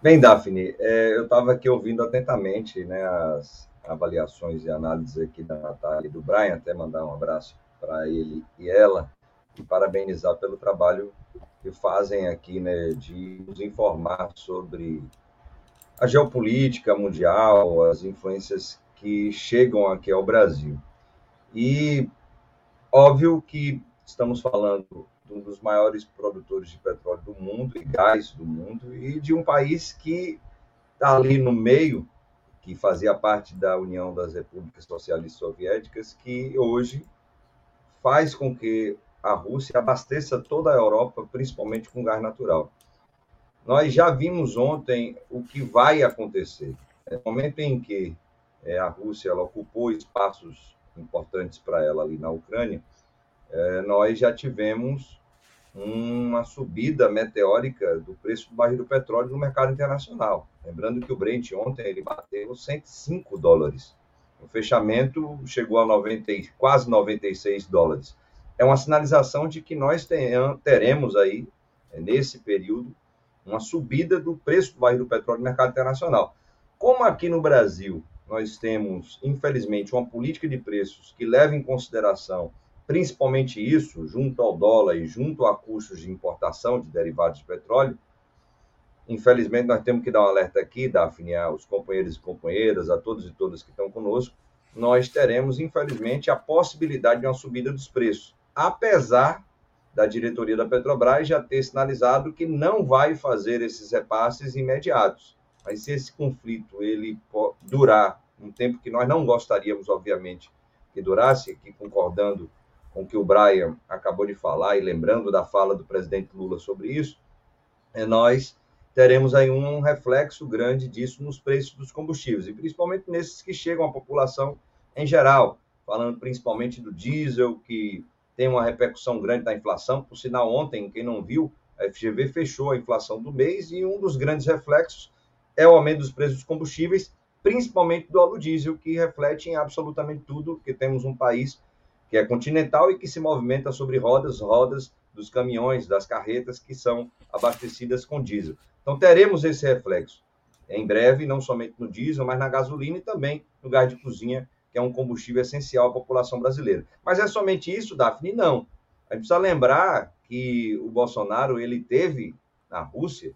Bem, Daphne, é, eu estava aqui ouvindo atentamente né, as avaliações e análises aqui da Natália e do Brian, até mandar um abraço para ele e ela, e parabenizar pelo trabalho que fazem aqui, né, de nos informar sobre a geopolítica mundial, as influências que chegam aqui ao Brasil. E óbvio que Estamos falando de um dos maiores produtores de petróleo do mundo e gás do mundo e de um país que está ali no meio, que fazia parte da União das Repúblicas Socialistas Soviéticas, que hoje faz com que a Rússia abasteça toda a Europa, principalmente com gás natural. Nós já vimos ontem o que vai acontecer. No momento em que é, a Rússia ocupou espaços importantes para ela ali na Ucrânia, é, nós já tivemos uma subida meteórica do preço do barril do petróleo no mercado internacional. Lembrando que o Brent ontem ele bateu 105 dólares. O fechamento chegou a 90, quase 96 dólares. É uma sinalização de que nós teremos aí, é, nesse período, uma subida do preço do barril do petróleo no mercado internacional. Como aqui no Brasil nós temos, infelizmente, uma política de preços que leva em consideração principalmente isso, junto ao dólar e junto a custos de importação de derivados de petróleo, infelizmente nós temos que dar um alerta aqui, Daphne, aos companheiros e companheiras, a todos e todas que estão conosco, nós teremos, infelizmente, a possibilidade de uma subida dos preços, apesar da diretoria da Petrobras já ter sinalizado que não vai fazer esses repasses imediatos. Mas se esse conflito ele durar um tempo que nós não gostaríamos, obviamente, que durasse, aqui concordando com o que o Brian acabou de falar e lembrando da fala do presidente Lula sobre isso, é, nós teremos aí um reflexo grande disso nos preços dos combustíveis, e principalmente nesses que chegam à população em geral, falando principalmente do diesel, que tem uma repercussão grande da inflação. Por sinal, ontem, quem não viu, a FGV fechou a inflação do mês e um dos grandes reflexos é o aumento dos preços dos combustíveis, principalmente do óleo diesel, que reflete em absolutamente tudo, porque temos um país que é continental e que se movimenta sobre rodas, rodas dos caminhões, das carretas que são abastecidas com diesel. Então teremos esse reflexo em breve, não somente no diesel, mas na gasolina e também no gás de cozinha, que é um combustível essencial à população brasileira. Mas é somente isso, Daphne? Não. A gente precisa lembrar que o Bolsonaro ele teve na Rússia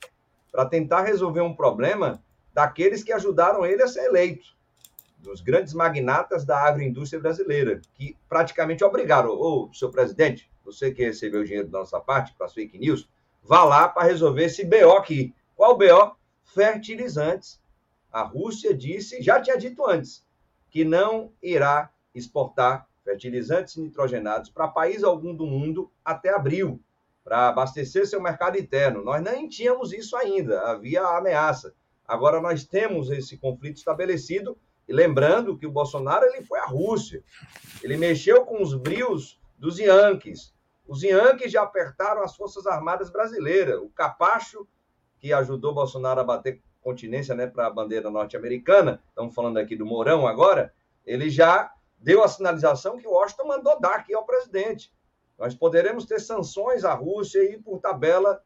para tentar resolver um problema daqueles que ajudaram ele a ser eleito dos grandes magnatas da agroindústria brasileira, que praticamente obrigaram, ô, seu presidente, você que recebeu o dinheiro da nossa parte para as fake news, vá lá para resolver esse BO aqui. Qual BO? Fertilizantes. A Rússia disse, já tinha dito antes, que não irá exportar fertilizantes nitrogenados para país algum do mundo até abril, para abastecer seu mercado interno. Nós nem tínhamos isso ainda, havia ameaça. Agora nós temos esse conflito estabelecido e lembrando que o Bolsonaro ele foi à Rússia. Ele mexeu com os brios dos Yankees. Os Yankees já apertaram as Forças Armadas brasileiras. O Capacho, que ajudou Bolsonaro a bater continência né, para a bandeira norte-americana, estamos falando aqui do Mourão agora, ele já deu a sinalização que Washington mandou dar aqui ao presidente. Nós poderemos ter sanções à Rússia e, por tabela,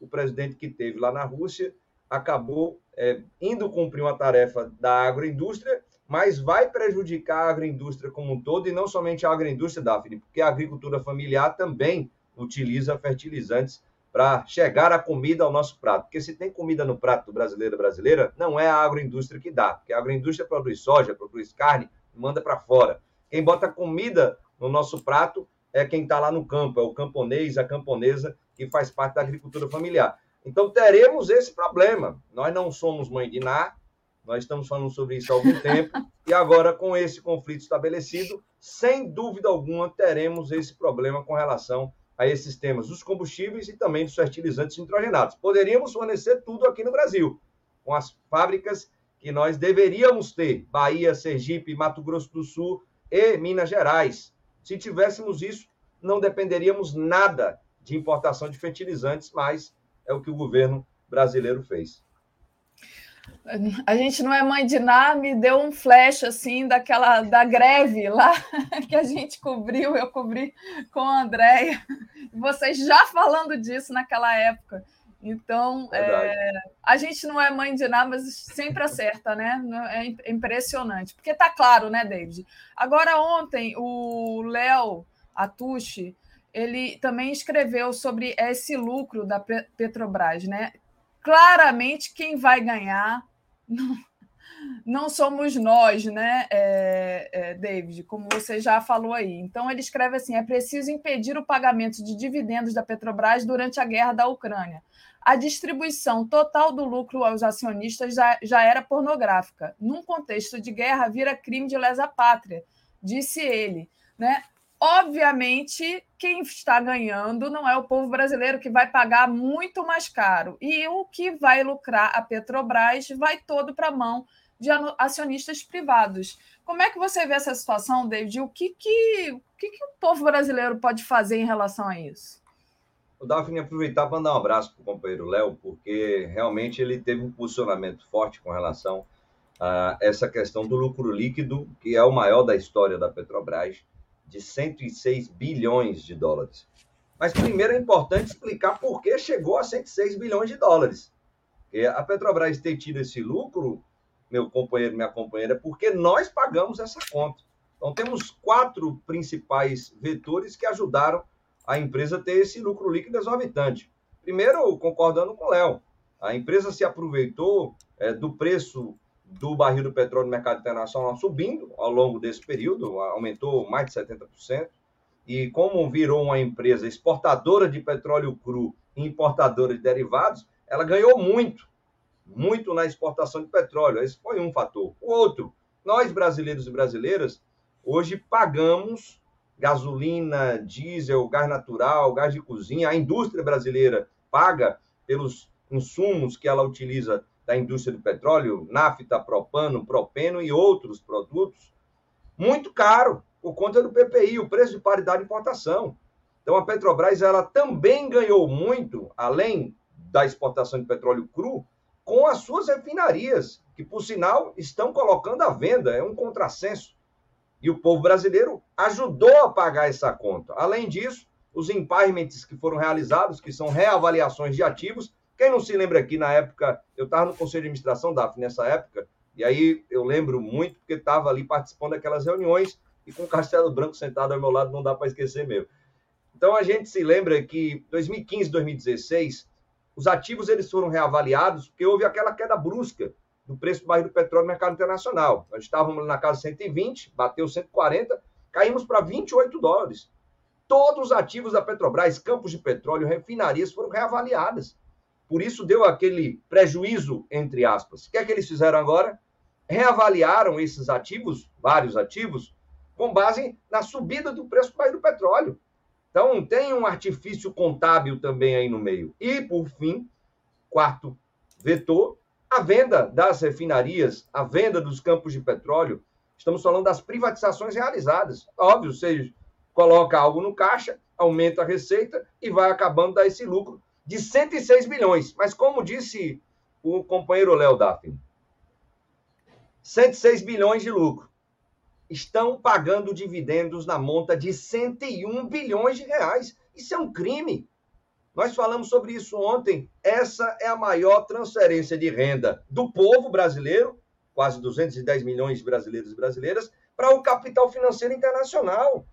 o presidente que teve lá na Rússia acabou é, indo cumprir uma tarefa da agroindústria, mas vai prejudicar a agroindústria como um todo, e não somente a agroindústria, Daphne, porque a agricultura familiar também utiliza fertilizantes para chegar a comida ao nosso prato. Porque se tem comida no prato do brasileiro brasileira, não é a agroindústria que dá, porque a agroindústria produz soja, produz carne, manda para fora. Quem bota comida no nosso prato é quem está lá no campo, é o camponês, a camponesa, que faz parte da agricultura familiar. Então, teremos esse problema. Nós não somos mãe de Ná, nós estamos falando sobre isso há algum tempo, e agora, com esse conflito estabelecido, sem dúvida alguma, teremos esse problema com relação a esses temas dos combustíveis e também dos fertilizantes nitrogenados. Poderíamos fornecer tudo aqui no Brasil, com as fábricas que nós deveríamos ter, Bahia, Sergipe, Mato Grosso do Sul e Minas Gerais. Se tivéssemos isso, não dependeríamos nada de importação de fertilizantes, mas é o que o governo brasileiro fez. A gente não é mãe de nada, me deu um flash assim daquela da greve lá que a gente cobriu, eu cobri com a Andréia, vocês já falando disso naquela época. Então, é, a gente não é mãe de nada, mas sempre acerta, né? É impressionante. Porque tá claro, né, David? Agora, ontem, o Léo Atushi, ele também escreveu sobre esse lucro da Petrobras, né? Claramente quem vai ganhar não, não somos nós, né, é, é, David, como você já falou aí. Então ele escreve assim: é preciso impedir o pagamento de dividendos da Petrobras durante a guerra da Ucrânia. A distribuição total do lucro aos acionistas já, já era pornográfica. Num contexto de guerra, vira crime de lesa pátria, disse ele. Né? Obviamente, quem está ganhando não é o povo brasileiro, que vai pagar muito mais caro. E o que vai lucrar a Petrobras vai todo para a mão de acionistas privados. Como é que você vê essa situação, David? O que, que, o, que, que o povo brasileiro pode fazer em relação a isso? O Daphne aproveitar para mandar um abraço para o companheiro Léo, porque realmente ele teve um posicionamento forte com relação a essa questão do lucro líquido, que é o maior da história da Petrobras de 106 bilhões de dólares. Mas primeiro é importante explicar por que chegou a 106 bilhões de dólares. Porque a Petrobras ter tido esse lucro, meu companheiro, minha companheira, é porque nós pagamos essa conta. Então temos quatro principais vetores que ajudaram a empresa a ter esse lucro líquido exorbitante. Primeiro, concordando com o Léo, a empresa se aproveitou é, do preço do barril do petróleo no mercado internacional subindo ao longo desse período, aumentou mais de 70%. E como virou uma empresa exportadora de petróleo cru e importadora de derivados, ela ganhou muito, muito na exportação de petróleo. Esse foi um fator. O outro, nós brasileiros e brasileiras, hoje pagamos gasolina, diesel, gás natural, gás de cozinha. A indústria brasileira paga pelos insumos que ela utiliza da indústria do petróleo, nafta, propano, propeno e outros produtos, muito caro por conta do PPI, o preço de paridade de importação. Então a Petrobras ela também ganhou muito, além da exportação de petróleo cru, com as suas refinarias, que por sinal estão colocando à venda, é um contrassenso. E o povo brasileiro ajudou a pagar essa conta. Além disso, os impairments que foram realizados, que são reavaliações de ativos, quem não se lembra aqui, na época, eu estava no Conselho de Administração, DAF, nessa época, e aí eu lembro muito, porque estava ali participando daquelas reuniões e com o Castelo Branco sentado ao meu lado, não dá para esquecer mesmo. Então a gente se lembra que 2015, 2016, os ativos eles foram reavaliados porque houve aquela queda brusca do preço do barril do petróleo no mercado internacional. Nós estávamos na casa 120, bateu 140, caímos para 28 dólares. Todos os ativos da Petrobras, campos de petróleo, refinarias foram reavaliadas. Por isso deu aquele prejuízo, entre aspas. O que é que eles fizeram agora? Reavaliaram esses ativos, vários ativos, com base na subida do preço do petróleo. Então, tem um artifício contábil também aí no meio. E, por fim, quarto vetor, a venda das refinarias, a venda dos campos de petróleo. Estamos falando das privatizações realizadas. Óbvio, você coloca algo no caixa, aumenta a receita e vai acabando dar esse lucro de 106 bilhões. Mas, como disse o companheiro Léo Daphne, 106 bilhões de lucro estão pagando dividendos na monta de 101 bilhões de reais. Isso é um crime. Nós falamos sobre isso ontem. Essa é a maior transferência de renda do povo brasileiro, quase 210 milhões de brasileiros e brasileiras, para o capital financeiro internacional.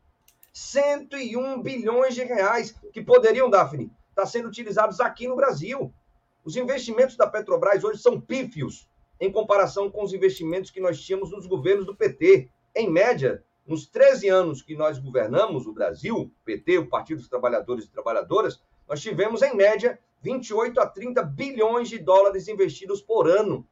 101 bilhões de reais que poderiam, Daphne, estar tá sendo utilizados aqui no Brasil. Os investimentos da Petrobras hoje são pífios em comparação com os investimentos que nós tínhamos nos governos do PT. Em média, nos 13 anos que nós governamos o Brasil, PT, o Partido dos Trabalhadores e Trabalhadoras, nós tivemos, em média, 28 a 30 bilhões de dólares investidos por ano.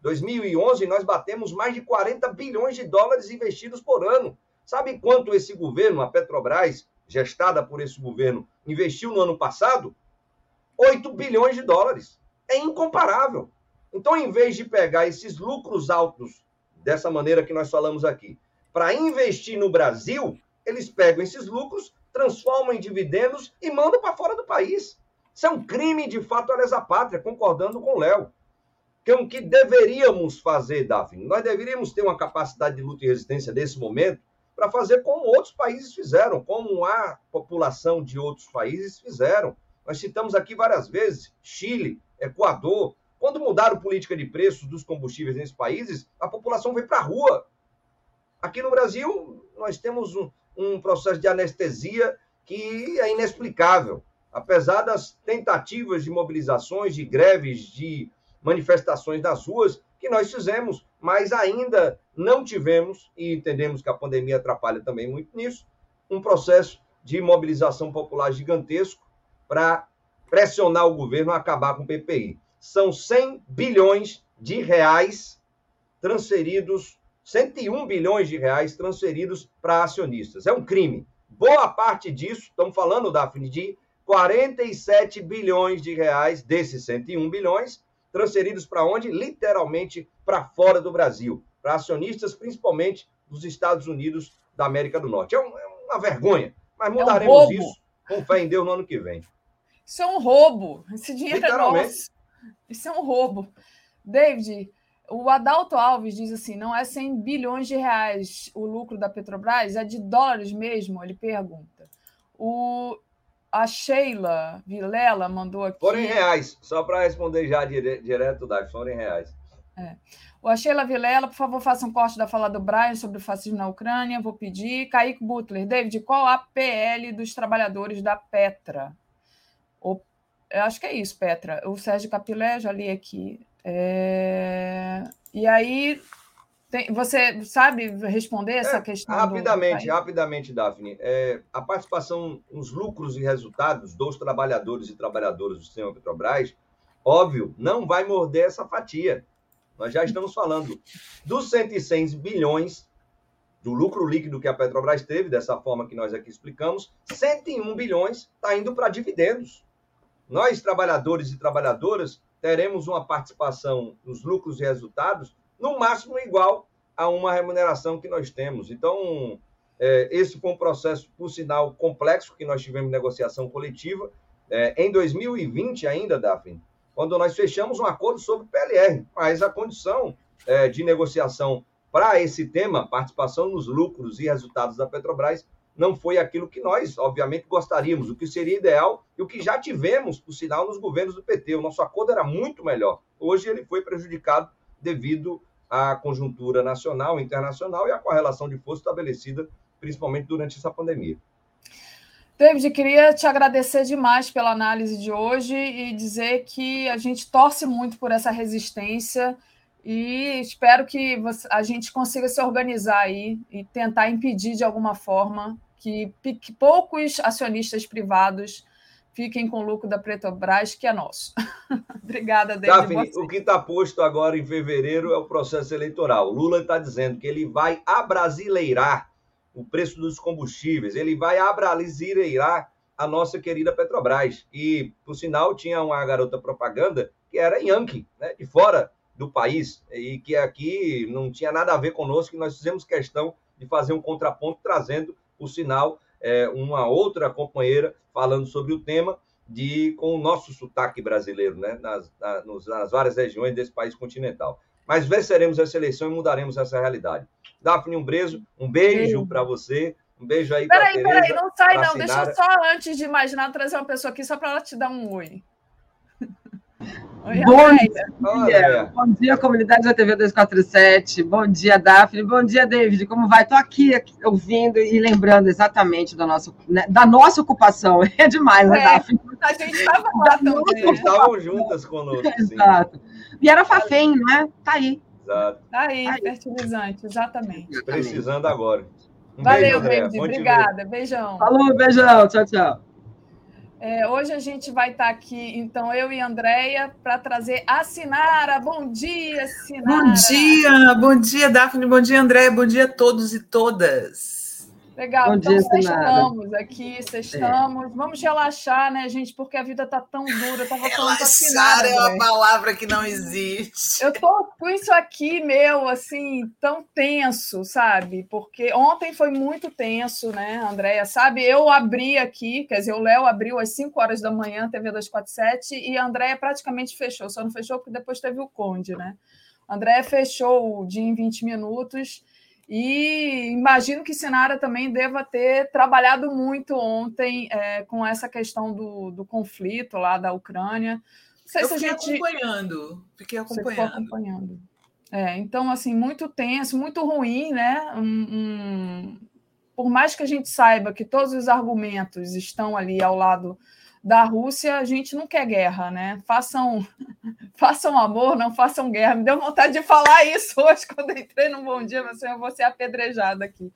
2011, nós batemos mais de 40 bilhões de dólares investidos por ano. Sabe quanto esse governo, a Petrobras, gestada por esse governo, investiu no ano passado? 8 bilhões de dólares. É incomparável. Então, em vez de pegar esses lucros altos dessa maneira que nós falamos aqui, para investir no Brasil, eles pegam esses lucros, transformam em dividendos e mandam para fora do país. Isso é um crime de fato a lesa pátria, concordando com o Léo. Que é o que deveríamos fazer, Daphne. Nós deveríamos ter uma capacidade de luta e resistência nesse momento para fazer como outros países fizeram, como a população de outros países fizeram. Nós citamos aqui várias vezes Chile, Equador, quando mudaram a política de preços dos combustíveis nesses países, a população veio para a rua. Aqui no Brasil, nós temos um, um processo de anestesia que é inexplicável. Apesar das tentativas de mobilizações, de greves, de manifestações nas ruas que nós fizemos, mas ainda não tivemos, e entendemos que a pandemia atrapalha também muito nisso, um processo de mobilização popular gigantesco para pressionar o governo a acabar com o PPI são 100 bilhões de reais transferidos, 101 bilhões de reais transferidos para acionistas. É um crime. Boa parte disso, estamos falando, Daphne, de 47 bilhões de reais desses 101 bilhões transferidos para onde? Literalmente para fora do Brasil, para acionistas principalmente dos Estados Unidos da América do Norte. É, um, é uma vergonha, mas mudaremos é um isso com fé em Deus no ano que vem. Isso é um roubo. Esse dinheiro é nosso. Isso é um roubo. David, o Adalto Alves diz assim: não é 100 bilhões de reais o lucro da Petrobras, é de dólares mesmo? Ele pergunta. O, a Sheila Vilela mandou aqui. Foram em reais, só para responder já dire, direto, Dai, foram em reais. É. O a Sheila Vilela, por favor, faça um corte da fala do Brian sobre o fascismo na Ucrânia. Vou pedir. Kaique Butler, David, qual a PL dos trabalhadores da Petra? O eu acho que é isso, Petra. O Sérgio Capilé, já li aqui. É... E aí, tem... você sabe responder essa é, questão? Rapidamente, do... rapidamente, Daphne. É, a participação nos lucros e resultados dos trabalhadores e trabalhadoras do sistema Petrobras, óbvio, não vai morder essa fatia. Nós já estamos falando dos 106 bilhões do lucro líquido que a Petrobras teve, dessa forma que nós aqui explicamos, 101 bilhões está indo para dividendos nós, trabalhadores e trabalhadoras, teremos uma participação nos lucros e resultados no máximo igual a uma remuneração que nós temos. Então, é, esse foi um processo, por sinal, complexo que nós tivemos negociação coletiva. É, em 2020 ainda, Daphne, quando nós fechamos um acordo sobre PLR, mas a condição é, de negociação para esse tema, participação nos lucros e resultados da Petrobras, não foi aquilo que nós, obviamente, gostaríamos, o que seria ideal e o que já tivemos, por sinal, nos governos do PT. O nosso acordo era muito melhor. Hoje ele foi prejudicado devido à conjuntura nacional, internacional e à correlação de força estabelecida, principalmente durante essa pandemia. David, queria te agradecer demais pela análise de hoje e dizer que a gente torce muito por essa resistência e espero que a gente consiga se organizar aí e tentar impedir de alguma forma que, poucos acionistas privados fiquem com o lucro da Petrobras, que é nosso. Obrigada, David. Daphne, o que está posto agora em fevereiro é o processo eleitoral. Lula está dizendo que ele vai abrasileirar o preço dos combustíveis, ele vai abrasileirar a nossa querida Petrobras. E, por sinal, tinha uma garota propaganda que era Yankee, né, de fora do país, e que aqui não tinha nada a ver conosco, que nós fizemos questão de fazer um contraponto, trazendo, por sinal, é, uma outra companheira falando sobre o tema, de com o nosso sotaque brasileiro, né, nas, na, nos, nas várias regiões desse país continental. Mas venceremos essa eleição e mudaremos essa realidade. Daphne Umbrezo, um beijo para você. Um beijo aí para Peraí, peraí, não sai não. Deixa eu só, antes de imaginar, trazer uma pessoa aqui só para ela te dar um oi. Oi, bom dia. Bom dia, comunidade da TV 247. Bom dia, Daphne. Bom dia, David. Como vai? Estou aqui, aqui, ouvindo e lembrando exatamente da nossa, né, da nossa ocupação. É demais, né, é, Daphne? A gente estava lá também. Estavam juntas conosco. Exato. E era Fafem, não é? Tá aí. Exato. Tá aí, tá aí. fertilizante, exatamente. Precisando agora. Um Valeu, beijo, Obrigada. Beijão. Falou, beijão. Tchau, tchau. É, hoje a gente vai estar aqui, então, eu e Andréia, para trazer a Sinara. Bom dia, Sinara. Bom dia, bom dia, Daphne, bom dia, Andréia, bom dia a todos e todas. Legal, Bom então dia, sextamos aqui, sextamos. É. Vamos relaxar, né, gente? Porque a vida tá tão dura. Eu tava Relaxar é uma palavra que não existe. Eu tô com isso aqui, meu, assim, tão tenso, sabe? Porque ontem foi muito tenso, né, Andréia? Sabe, eu abri aqui, quer dizer, o Léo abriu às 5 horas da manhã, TV 247, e a Andréia praticamente fechou. Só não fechou porque depois teve o Conde, né? A Andréia fechou o dia em 20 minutos e imagino que Sinara também deva ter trabalhado muito ontem é, com essa questão do, do conflito lá da Ucrânia. Não sei Eu se fiquei a gente... acompanhando, fiquei acompanhando. acompanhando. É, então, assim, muito tenso, muito ruim, né? Um, um... Por mais que a gente saiba que todos os argumentos estão ali ao lado da Rússia, a gente não quer guerra, né? Façam, façam amor, não façam guerra. Me deu vontade de falar isso hoje quando entrei no Bom Dia, mas eu vou ser apedrejada aqui.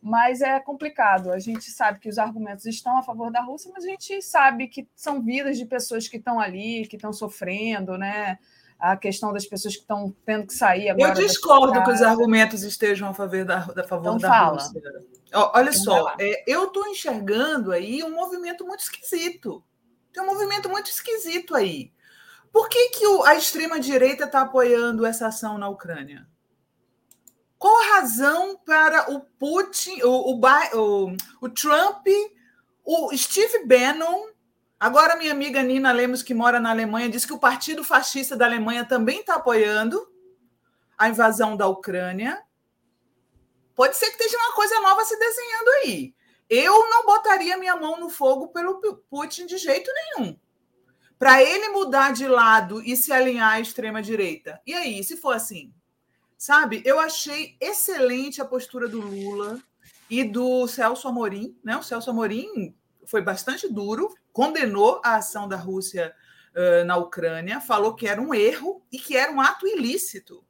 Mas é complicado. A gente sabe que os argumentos estão a favor da Rússia, mas a gente sabe que são vidas de pessoas que estão ali, que estão sofrendo, né? A questão das pessoas que estão tendo que sair agora. Eu discordo que os argumentos estejam a favor da, a favor então, da fala. Rússia. Olha só, é, eu estou enxergando aí um movimento muito esquisito. Tem um movimento muito esquisito aí. Por que, que a extrema-direita está apoiando essa ação na Ucrânia? Qual a razão para o Putin, o, o, o, o Trump, o Steve Bannon, agora minha amiga Nina Lemos, que mora na Alemanha, disse que o Partido Fascista da Alemanha também está apoiando a invasão da Ucrânia. Pode ser que esteja uma coisa nova se desenhando aí. Eu não botaria minha mão no fogo pelo Putin de jeito nenhum. Para ele mudar de lado e se alinhar à extrema-direita. E aí, se for assim? Sabe, eu achei excelente a postura do Lula e do Celso Amorim. Né? O Celso Amorim foi bastante duro, condenou a ação da Rússia uh, na Ucrânia, falou que era um erro e que era um ato ilícito.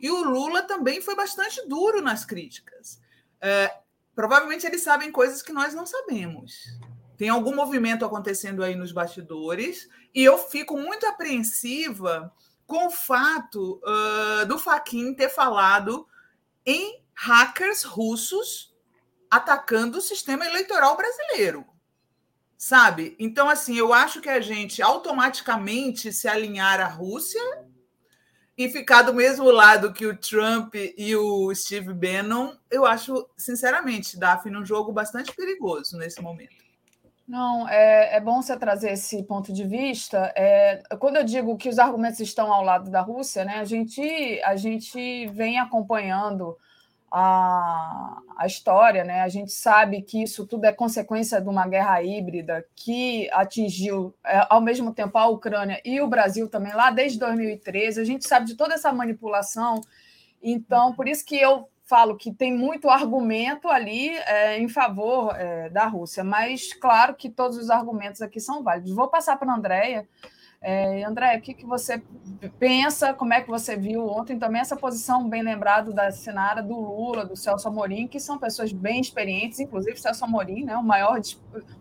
E o Lula também foi bastante duro nas críticas. É, provavelmente eles sabem coisas que nós não sabemos. Tem algum movimento acontecendo aí nos bastidores, e eu fico muito apreensiva com o fato uh, do Faquin ter falado em hackers russos atacando o sistema eleitoral brasileiro. Sabe? Então, assim, eu acho que a gente automaticamente se alinhar à Rússia e ficar do mesmo lado que o Trump e o Steve Bannon, eu acho, sinceramente, Daphne, um jogo bastante perigoso nesse momento. Não, é, é bom você trazer esse ponto de vista. É, quando eu digo que os argumentos estão ao lado da Rússia, né, a, gente, a gente vem acompanhando a, a história, né? A gente sabe que isso tudo é consequência de uma guerra híbrida que atingiu é, ao mesmo tempo a Ucrânia e o Brasil também lá desde 2013. A gente sabe de toda essa manipulação. Então, por isso que eu falo que tem muito argumento ali é, em favor é, da Rússia, mas claro que todos os argumentos aqui são válidos. Vou passar para a Andréia é, André, o que, que você pensa, como é que você viu ontem também essa posição bem lembrado da Sinara, do Lula, do Celso Amorim, que são pessoas bem experientes, inclusive Celso Amorim, né, o, maior,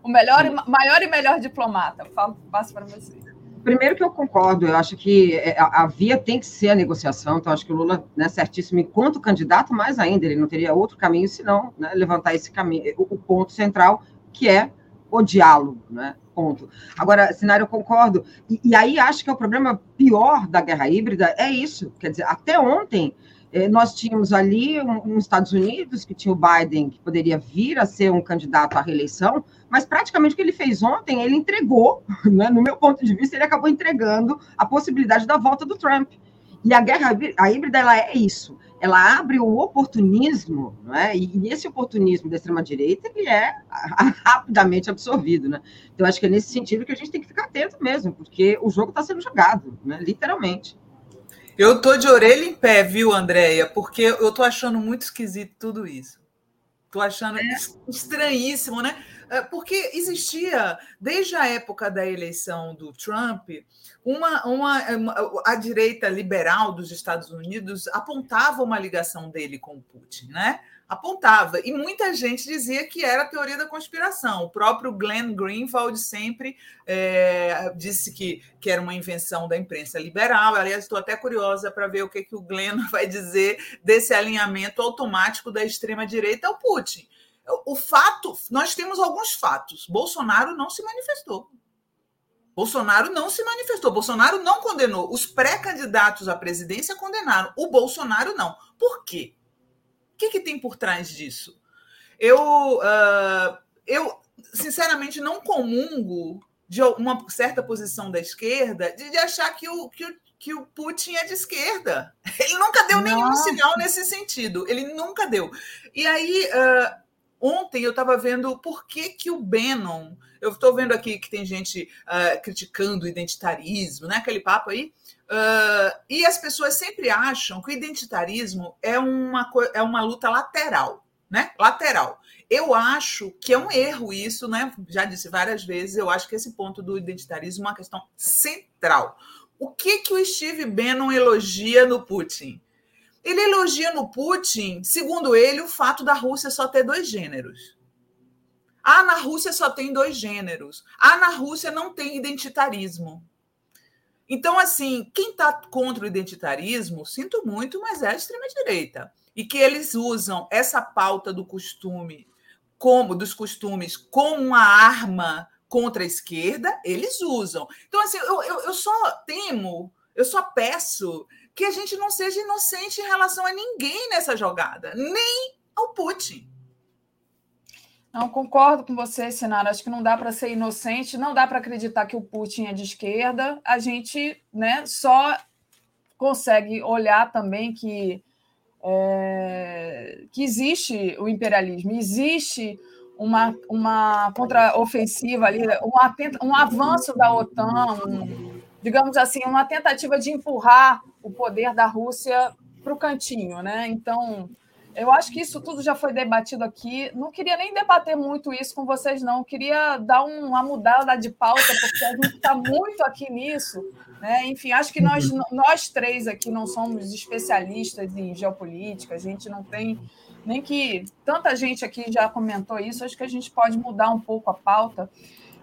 o melhor, maior e melhor diplomata. Falo, passo para você. primeiro que eu concordo, eu acho que é, a, a via tem que ser a negociação, então acho que o Lula é né, certíssimo enquanto candidato, mais ainda, ele não teria outro caminho senão né, levantar esse caminho, o, ponto central, que é o diálogo, né? Ponto. Agora, cenário, eu concordo, e, e aí acho que é o problema pior da guerra híbrida é isso, quer dizer, até ontem é, nós tínhamos ali um, Estados Unidos, que tinha o Biden, que poderia vir a ser um candidato à reeleição, mas praticamente o que ele fez ontem, ele entregou, né, no meu ponto de vista, ele acabou entregando a possibilidade da volta do Trump. E a guerra a híbrida ela é isso, ela abre o oportunismo, né? e, e esse oportunismo da extrema-direita ele é rapidamente absorvido. Né? Então, acho que é nesse sentido que a gente tem que ficar atento mesmo, porque o jogo está sendo jogado, né? literalmente. Eu tô de orelha em pé, viu, Andréia? Porque eu tô achando muito esquisito tudo isso. Tô achando é. estranhíssimo, né? É, porque existia, desde a época da eleição do Trump, uma, uma, uma, a direita liberal dos Estados Unidos apontava uma ligação dele com Putin, né? apontava. E muita gente dizia que era teoria da conspiração. O próprio Glenn Greenwald sempre é, disse que, que era uma invenção da imprensa liberal. Aliás, estou até curiosa para ver o que, que o Glenn vai dizer desse alinhamento automático da extrema-direita ao Putin. O fato, nós temos alguns fatos. Bolsonaro não se manifestou. Bolsonaro não se manifestou, Bolsonaro não condenou. Os pré-candidatos à presidência condenaram, o Bolsonaro não. Por quê? O que, que tem por trás disso? Eu, uh, eu, sinceramente, não comungo de uma certa posição da esquerda de, de achar que o, que, o, que o Putin é de esquerda. Ele nunca deu nenhum sinal nesse sentido. Ele nunca deu. E aí, uh, ontem eu estava vendo por que, que o Bannon. Eu estou vendo aqui que tem gente uh, criticando o identitarismo, né? Aquele papo aí. Uh, e as pessoas sempre acham que o identitarismo é uma, é uma luta lateral, né? Lateral. Eu acho que é um erro isso, né? Já disse várias vezes, eu acho que esse ponto do identitarismo é uma questão central. O que, que o Steve Bannon elogia no Putin? Ele elogia no Putin, segundo ele, o fato da Rússia só ter dois gêneros. Ah, na Rússia só tem dois gêneros. Ah, na Rússia não tem identitarismo. Então, assim, quem está contra o identitarismo, sinto muito, mas é a extrema-direita. E que eles usam essa pauta do costume, como dos costumes, como uma arma contra a esquerda, eles usam. Então, assim, eu, eu, eu só temo, eu só peço que a gente não seja inocente em relação a ninguém nessa jogada, nem ao Putin. Não concordo com você, Sinara. Acho que não dá para ser inocente, não dá para acreditar que o Putin é de esquerda. A gente né, só consegue olhar também que, é, que existe o imperialismo, existe uma, uma contraofensiva ali, um, um avanço da OTAN, um, digamos assim, uma tentativa de empurrar o poder da Rússia para o cantinho. Né? Então eu acho que isso tudo já foi debatido aqui. Não queria nem debater muito isso com vocês, não. Queria dar uma mudada de pauta, porque a gente está muito aqui nisso. Né? Enfim, acho que nós, nós três aqui não somos especialistas em geopolítica, a gente não tem nem que. Tanta gente aqui já comentou isso, acho que a gente pode mudar um pouco a pauta.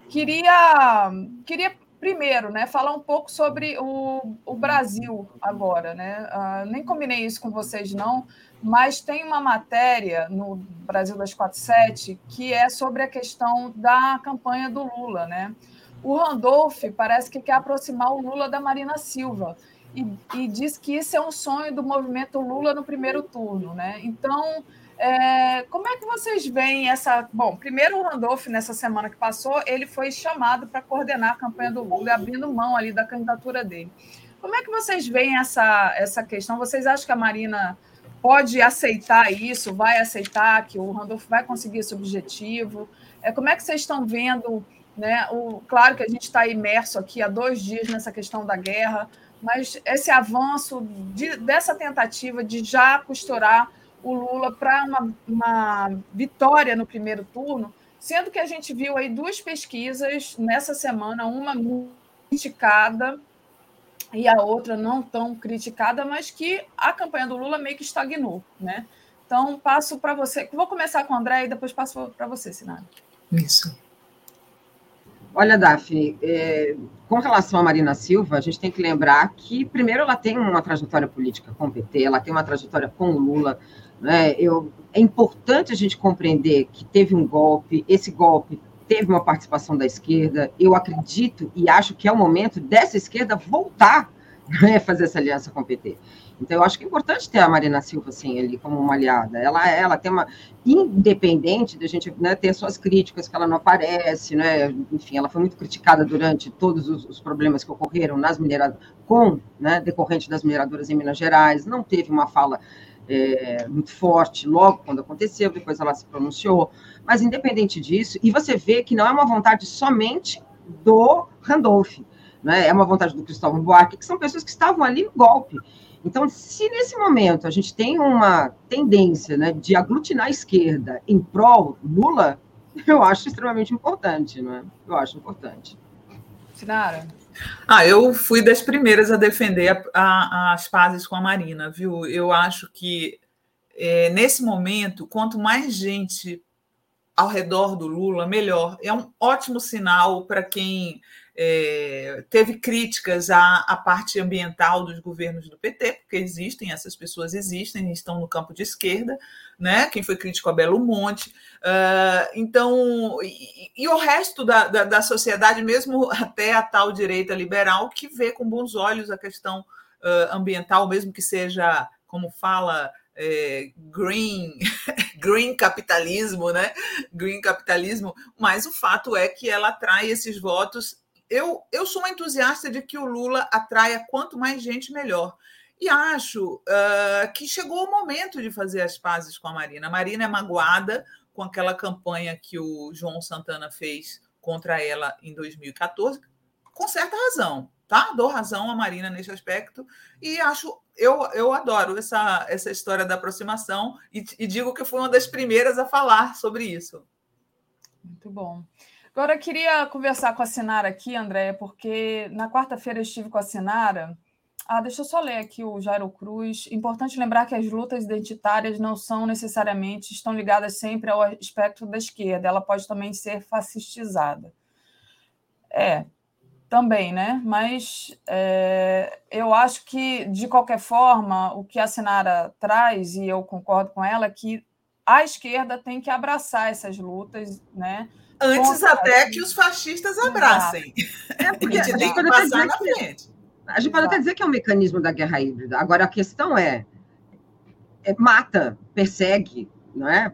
Queria, queria primeiro, né, falar um pouco sobre o, o Brasil agora, né? Uh, nem combinei isso com vocês, não, mas tem uma matéria no Brasil 247 que é sobre a questão da campanha do Lula, né? O Randolph parece que quer aproximar o Lula da Marina Silva e, e diz que isso é um sonho do movimento Lula no primeiro turno, né? Então é, como é que vocês veem essa. Bom, primeiro o Randolph, nessa semana que passou, ele foi chamado para coordenar a campanha do Lula, abrindo mão ali da candidatura dele. Como é que vocês veem essa, essa questão? Vocês acham que a Marina pode aceitar isso, vai aceitar que o Randolph vai conseguir esse objetivo? É, como é que vocês estão vendo? Né? O, claro que a gente está imerso aqui há dois dias nessa questão da guerra, mas esse avanço de, dessa tentativa de já costurar o Lula para uma, uma vitória no primeiro turno, sendo que a gente viu aí duas pesquisas nessa semana, uma criticada e a outra não tão criticada, mas que a campanha do Lula meio que estagnou, né? Então, passo para você. Vou começar com o André e depois passo para você, Sinara. Isso. Olha, Daphne, é, com relação a Marina Silva, a gente tem que lembrar que, primeiro, ela tem uma trajetória política com o PT, ela tem uma trajetória com o Lula. Né? Eu, é importante a gente compreender que teve um golpe, esse golpe teve uma participação da esquerda. Eu acredito e acho que é o momento dessa esquerda voltar né, fazer essa aliança com o PT. Então, eu acho que é importante ter a Marina Silva, assim, ali como uma aliada. Ela, ela tem uma. Independente da gente né, ter suas críticas, que ela não aparece, né? Enfim, ela foi muito criticada durante todos os, os problemas que ocorreram nas mineradoras, com, né, decorrente das mineradoras em Minas Gerais, não teve uma fala é, muito forte logo quando aconteceu, depois ela se pronunciou. Mas, independente disso, e você vê que não é uma vontade somente do Randolph, né? é uma vontade do Cristóvão Buarque, que são pessoas que estavam ali no golpe. Então, se nesse momento a gente tem uma tendência né, de aglutinar a esquerda em prol Lula, eu acho extremamente importante, não é? Eu acho importante. Sinara? Ah, eu fui das primeiras a defender a, a, as pazes com a Marina, viu? Eu acho que é, nesse momento, quanto mais gente ao redor do Lula, melhor. É um ótimo sinal para quem é, teve críticas à, à, parte ambiental dos governos do PT, porque existem, essas pessoas existem, estão no campo de esquerda, né? Quem foi crítico a Belo Monte. Uh, então, e, e, o resto da, da, da, sociedade, mesmo até a tal direita liberal, que vê com bons olhos a questão uh, ambiental, mesmo que seja, como fala é, green, green capitalismo, né? Green capitalismo, mas o fato é que ela atrai esses votos eu, eu sou uma entusiasta de que o Lula atraia quanto mais gente, melhor. E acho uh, que chegou o momento de fazer as pazes com a Marina. A Marina é magoada com aquela campanha que o João Santana fez contra ela em 2014, com certa razão, tá? Dou razão à Marina nesse aspecto e acho, eu, eu adoro essa, essa história da aproximação e, e digo que fui uma das primeiras a falar sobre isso. Muito bom. Agora, eu queria conversar com a Sinara aqui, André, porque na quarta-feira eu estive com a Sinara. Ah, deixa eu só ler aqui o Jairo Cruz. Importante lembrar que as lutas identitárias não são necessariamente, estão ligadas sempre ao espectro da esquerda. Ela pode também ser fascistizada. É, também, né? Mas é, eu acho que, de qualquer forma, o que a Sinara traz, e eu concordo com ela, é que a esquerda tem que abraçar essas lutas, né? Antes até que os fascistas abracem. É porque a gente tem que passar na frente. A gente pode até dizer que é um mecanismo da guerra híbrida. Agora, a questão é, é mata, persegue, não é?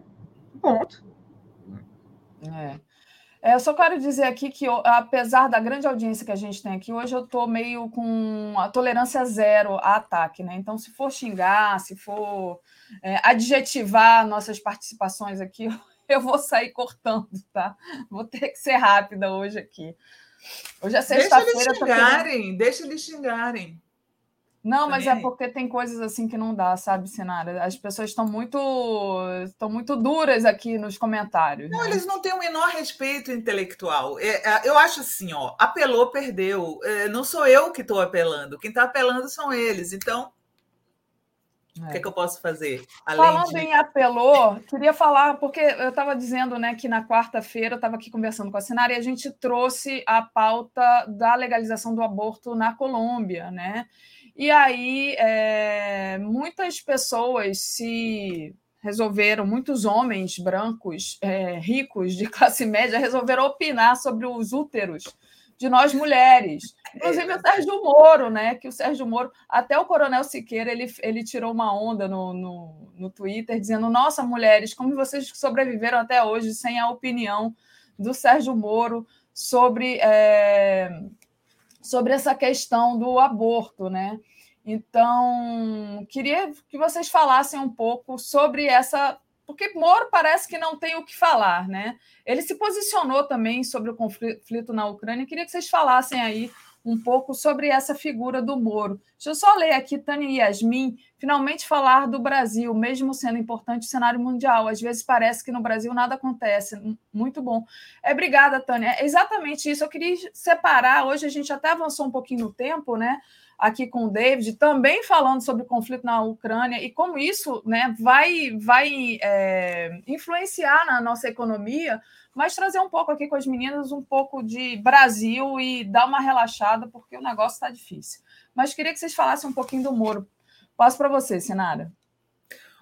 Ponto. É. É, eu só quero dizer aqui que, apesar da grande audiência que a gente tem aqui, hoje eu estou meio com a tolerância zero a ataque, né? Então, se for xingar, se for é, adjetivar nossas participações aqui, eu vou sair cortando, tá? Vou ter que ser rápida hoje aqui. Hoje é sexta-feira. Deixa eles xingarem, deixa eles xingarem. Não, mas é porque tem coisas assim que não dá, sabe, Sinara? As pessoas estão muito estão muito duras aqui nos comentários. Não, né? eles não têm o menor respeito intelectual. É, é, eu acho assim, ó, apelou, perdeu. É, não sou eu que estou apelando. Quem está apelando são eles. Então, o que, é que, eu posso fazer? Além Falando de... em apelou, queria falar, porque eu estava dizendo né, que na quarta-feira eu estava aqui conversando com a Sinara e a gente trouxe a pauta da legalização do aborto na Colômbia, né? E aí é, muitas pessoas se resolveram, muitos homens brancos, é, ricos, de classe média, resolveram opinar sobre os úteros de nós mulheres. Inclusive o Sérgio Moro, né? Que o Sérgio Moro, até o Coronel Siqueira, ele, ele tirou uma onda no, no, no Twitter dizendo: Nossa, mulheres, como vocês sobreviveram até hoje sem a opinião do Sérgio Moro sobre, é, sobre essa questão do aborto, né? Então, queria que vocês falassem um pouco sobre essa porque Moro parece que não tem o que falar, né? Ele se posicionou também sobre o conflito na Ucrânia. Queria que vocês falassem aí um pouco sobre essa figura do Moro. Deixa eu só ler aqui, Tânia e Yasmin, finalmente falar do Brasil, mesmo sendo importante o cenário mundial. Às vezes parece que no Brasil nada acontece. Muito bom. É, obrigada, Tânia. É exatamente isso. Eu queria separar, hoje a gente até avançou um pouquinho no tempo, né? Aqui com o David, também falando sobre o conflito na Ucrânia e como isso né, vai, vai é, influenciar na nossa economia, mas trazer um pouco aqui com as meninas um pouco de Brasil e dar uma relaxada, porque o negócio está difícil. Mas queria que vocês falassem um pouquinho do Moro. Passo para você, Sinara.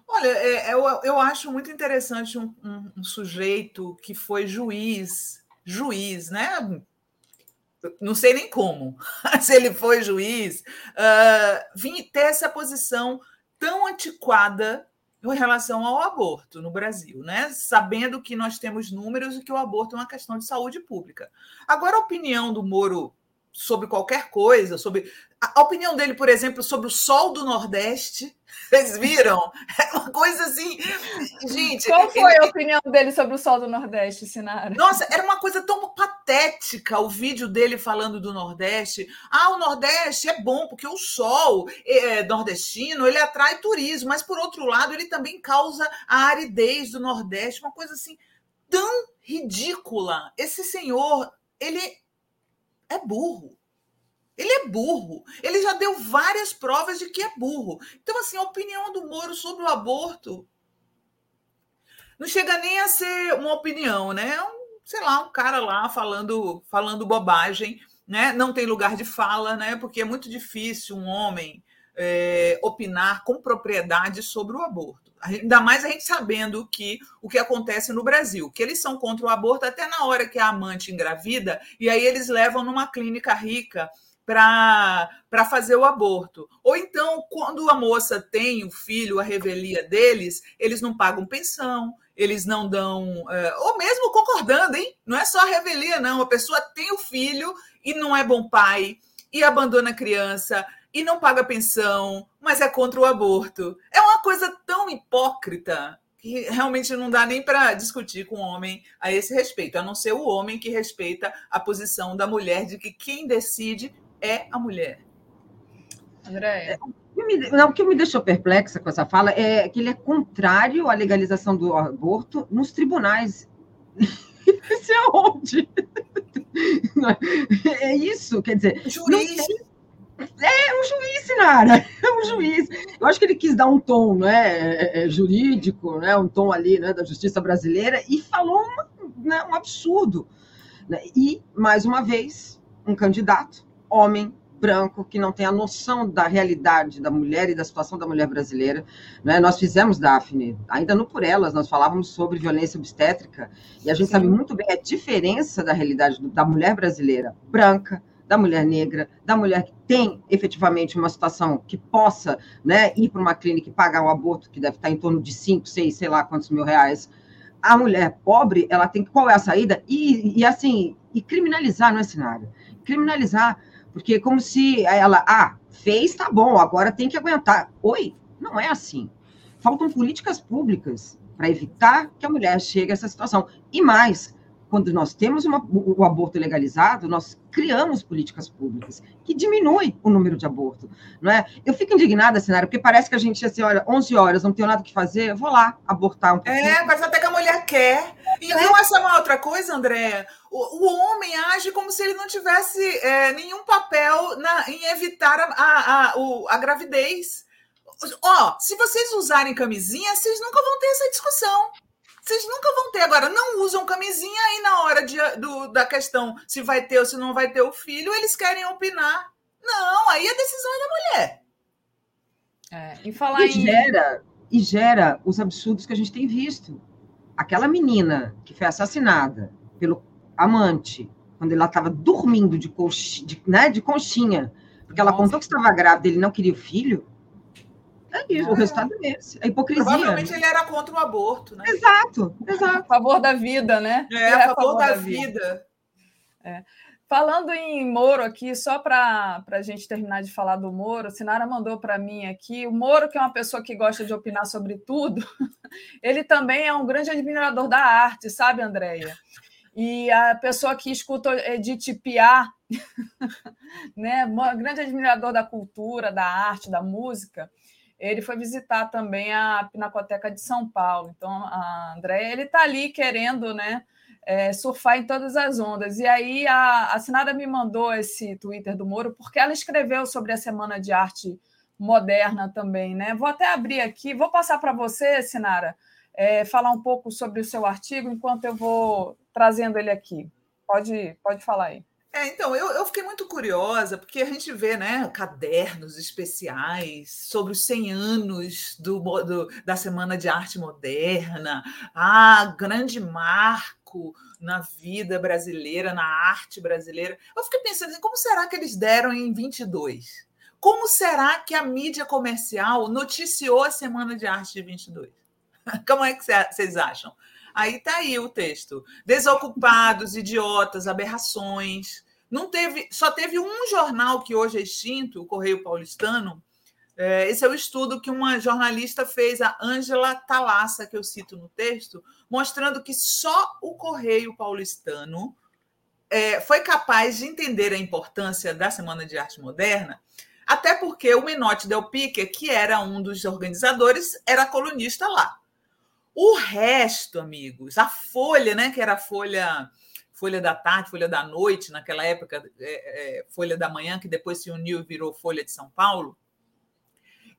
Olha, é, eu, eu acho muito interessante um, um, um sujeito que foi juiz, juiz, né? Não sei nem como, se ele foi juiz, uh, ter essa posição tão antiquada em relação ao aborto no Brasil, né? Sabendo que nós temos números e que o aborto é uma questão de saúde pública. Agora, a opinião do Moro sobre qualquer coisa, sobre a opinião dele, por exemplo, sobre o sol do Nordeste. Vocês viram? É uma coisa assim. Gente. Qual foi ele... a opinião dele sobre o sol do Nordeste, Sinara? Nossa, era uma coisa tão patética o vídeo dele falando do Nordeste. Ah, o Nordeste é bom, porque o sol é, nordestino ele atrai turismo, mas por outro lado, ele também causa a aridez do Nordeste, uma coisa assim tão ridícula. Esse senhor, ele é burro. Ele é burro. Ele já deu várias provas de que é burro. Então, assim, a opinião do Moro sobre o aborto não chega nem a ser uma opinião, né? É um, sei lá, um cara lá falando, falando bobagem, né? Não tem lugar de fala, né? Porque é muito difícil um homem é, opinar com propriedade sobre o aborto. Ainda mais a gente sabendo que o que acontece no Brasil, que eles são contra o aborto até na hora que a amante engravida, e aí eles levam numa clínica rica para fazer o aborto. Ou então, quando a moça tem o filho, a revelia deles, eles não pagam pensão, eles não dão. É, ou mesmo concordando, hein? Não é só a revelia, não. A pessoa tem o filho e não é bom pai, e abandona a criança, e não paga pensão, mas é contra o aborto. É uma coisa tão hipócrita que realmente não dá nem para discutir com o homem a esse respeito, a não ser o homem que respeita a posição da mulher de que quem decide é a mulher. Andréia. Não, o que me deixou perplexa com essa fala é que ele é contrário à legalização do aborto nos tribunais. Isso é onde? É isso, quer dizer. Juiz. É um juiz, Sinara, é um juiz. Eu acho que ele quis dar um tom né, é, é, jurídico, né, um tom ali né, da justiça brasileira, e falou uma, né, um absurdo. Né. E, mais uma vez, um candidato homem branco que não tem a noção da realidade da mulher e da situação da mulher brasileira. Né? Nós fizemos, Daphne, ainda não por elas, nós falávamos sobre violência obstétrica, e a gente Sim. sabe muito bem a diferença da realidade da mulher brasileira branca, da mulher negra, da mulher que tem efetivamente uma situação que possa né, ir para uma clínica e pagar o aborto, que deve estar em torno de 5, 6, sei lá quantos mil reais. A mulher pobre, ela tem qual é a saída? E, e assim, e criminalizar não é cenário. Criminalizar porque é como se ela, ah, fez, tá bom, agora tem que aguentar. Oi, não é assim. Faltam políticas públicas para evitar que a mulher chegue a essa situação. E mais, quando nós temos uma, o aborto legalizado, nós criamos políticas públicas que diminuem o número de aborto, não é? Eu fico indignada, cenário, porque parece que a gente, assim, olha, 11 horas, não tenho nada que fazer, eu vou lá abortar um pouquinho. É, mas até que a mulher quer. E é. não essa é uma outra coisa, Andréa? O, o, homem age como se ele não tivesse é, nenhum papel na, em evitar a, a, a, o, a gravidez. Ó, oh, se vocês usarem camisinha, vocês nunca vão ter essa discussão. Vocês nunca vão ter. Agora, não usam camisinha aí na hora de, do, da questão se vai ter ou se não vai ter o filho, eles querem opinar. Não, aí a decisão é da mulher. É, e falar e em... gera, e gera os absurdos que a gente tem visto. Aquela menina que foi assassinada pelo amante, quando ela estava dormindo de, coxi, de, né, de conchinha, porque ela contou que estava grávida, ele não queria o filho. É isso, é. o resultado é esse. A hipocrisia. Provavelmente ele era contra o aborto, né? Exato, exato. A favor da vida, né? É, a, favor, favor da, da, vida. vida. É. Falando em Moro aqui, só para a gente terminar de falar do Moro, a Sinara mandou para mim aqui. O Moro, que é uma pessoa que gosta de opinar sobre tudo, ele também é um grande admirador da arte, sabe, Andréia? E a pessoa que escuta Edith Piaf, né, um grande admirador da cultura, da arte, da música, ele foi visitar também a Pinacoteca de São Paulo. Então, a André, ele está ali querendo, né, é, surfar em todas as ondas. E aí a, a Sinara me mandou esse Twitter do Moro, porque ela escreveu sobre a Semana de Arte Moderna também, né? Vou até abrir aqui, vou passar para você, Sinara, é, falar um pouco sobre o seu artigo, enquanto eu vou trazendo ele aqui. Pode, pode falar aí. É, então, eu, eu fiquei muito curiosa, porque a gente vê né, cadernos especiais sobre os 100 anos do, do, da Semana de Arte Moderna, ah, grande marco na vida brasileira, na arte brasileira. Eu fiquei pensando assim, como será que eles deram em 22? Como será que a mídia comercial noticiou a Semana de Arte de 22? Como é que vocês acham? Aí tá aí o texto. Desocupados, idiotas, aberrações. Não teve, só teve um jornal que hoje é extinto, o Correio Paulistano. É, esse é o estudo que uma jornalista fez, a Ângela Talassa, que eu cito no texto, mostrando que só o Correio Paulistano é, foi capaz de entender a importância da Semana de Arte Moderna, até porque o Menotti Del Pique, que era um dos organizadores, era colunista lá. O resto, amigos, a Folha, né, que era a Folha Folha da Tarde, Folha da Noite, naquela época, é, é, Folha da Manhã, que depois se uniu e virou Folha de São Paulo,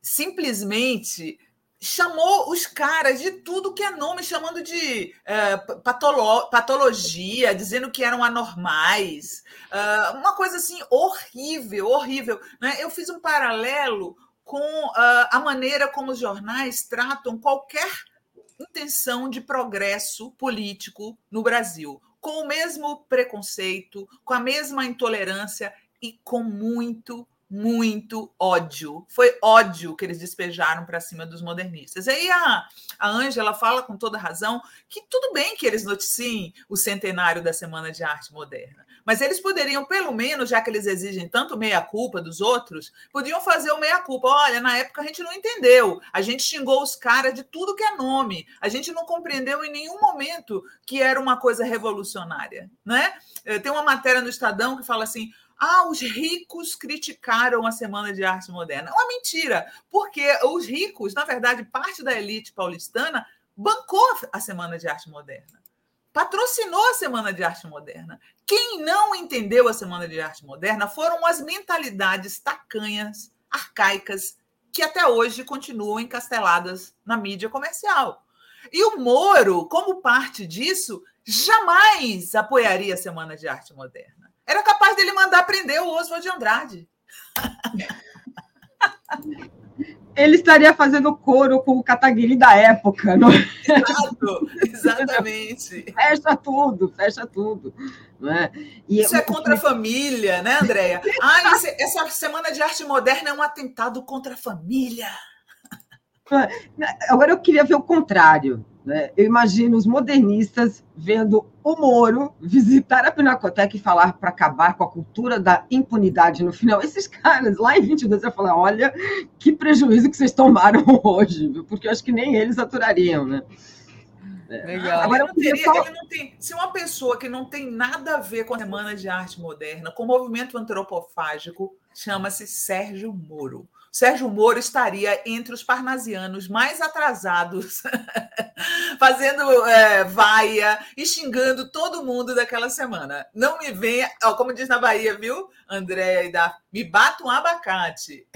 simplesmente chamou os caras de tudo que é nome, chamando de é, patolo patologia, dizendo que eram anormais, uh, uma coisa assim horrível, horrível. Né? Eu fiz um paralelo com uh, a maneira como os jornais tratam qualquer intenção de progresso político no Brasil, com o mesmo preconceito, com a mesma intolerância e com muito muito ódio. Foi ódio que eles despejaram para cima dos modernistas. E aí a, Ângela fala com toda razão que tudo bem que eles noticiem o centenário da Semana de Arte Moderna, mas eles poderiam, pelo menos, já que eles exigem tanto meia-culpa dos outros, podiam fazer o meia-culpa. Olha, na época a gente não entendeu, a gente xingou os caras de tudo que é nome, a gente não compreendeu em nenhum momento que era uma coisa revolucionária. Né? Eh, tem uma matéria no Estadão que fala assim ah, os ricos criticaram a Semana de Arte Moderna. É uma mentira, porque os ricos, na verdade, parte da elite paulistana, bancou a Semana de Arte Moderna, patrocinou a Semana de Arte Moderna. Quem não entendeu a Semana de Arte Moderna foram as mentalidades tacanhas, arcaicas, que até hoje continuam encasteladas na mídia comercial. E o Moro, como parte disso, jamais apoiaria a Semana de Arte Moderna. Era capaz dele mandar prender o Oswald de Andrade. Ele estaria fazendo coro com o Kataguiri da época, não é? Exato, exatamente. fecha tudo, fecha tudo. É? E isso é contra a família, né, Andréia? Ah, essa Semana de Arte Moderna é um atentado contra a família. Agora eu queria ver o contrário. Né? Eu imagino os modernistas vendo o Moro visitar a Pinacoteca e falar para acabar com a cultura da impunidade no final. Esses caras, lá em 22, eu falar: olha, que prejuízo que vocês tomaram hoje, porque eu acho que nem eles aturariam, né? É. Legal. Agora, eu teria, ele não tem, se uma pessoa que não tem nada a ver com a Semana de Arte Moderna, com o movimento antropofágico, chama-se Sérgio Moro. Sérgio Moro estaria entre os parnasianos mais atrasados, fazendo é, vaia e xingando todo mundo daquela semana. Não me venha, ó, como diz na Bahia, viu, André e da me bata um abacate.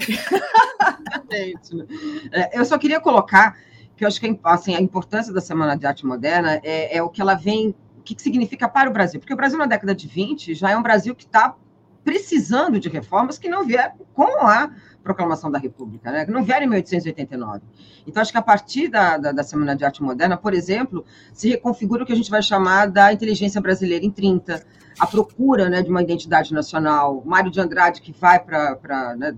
É, eu só queria colocar que eu acho que assim, a importância da Semana de Arte Moderna é, é o que ela vem, o que, que significa para o Brasil. Porque o Brasil, na década de 20, já é um Brasil que está precisando de reformas que não vieram com a proclamação da República, né? que não vieram em 1889. Então, acho que a partir da, da, da, Semana de Arte Moderna, por exemplo, se reconfigura o que a gente vai chamar da inteligência brasileira em 30, a procura né, de uma identidade nacional. Mário de Andrade, que vai para. Né,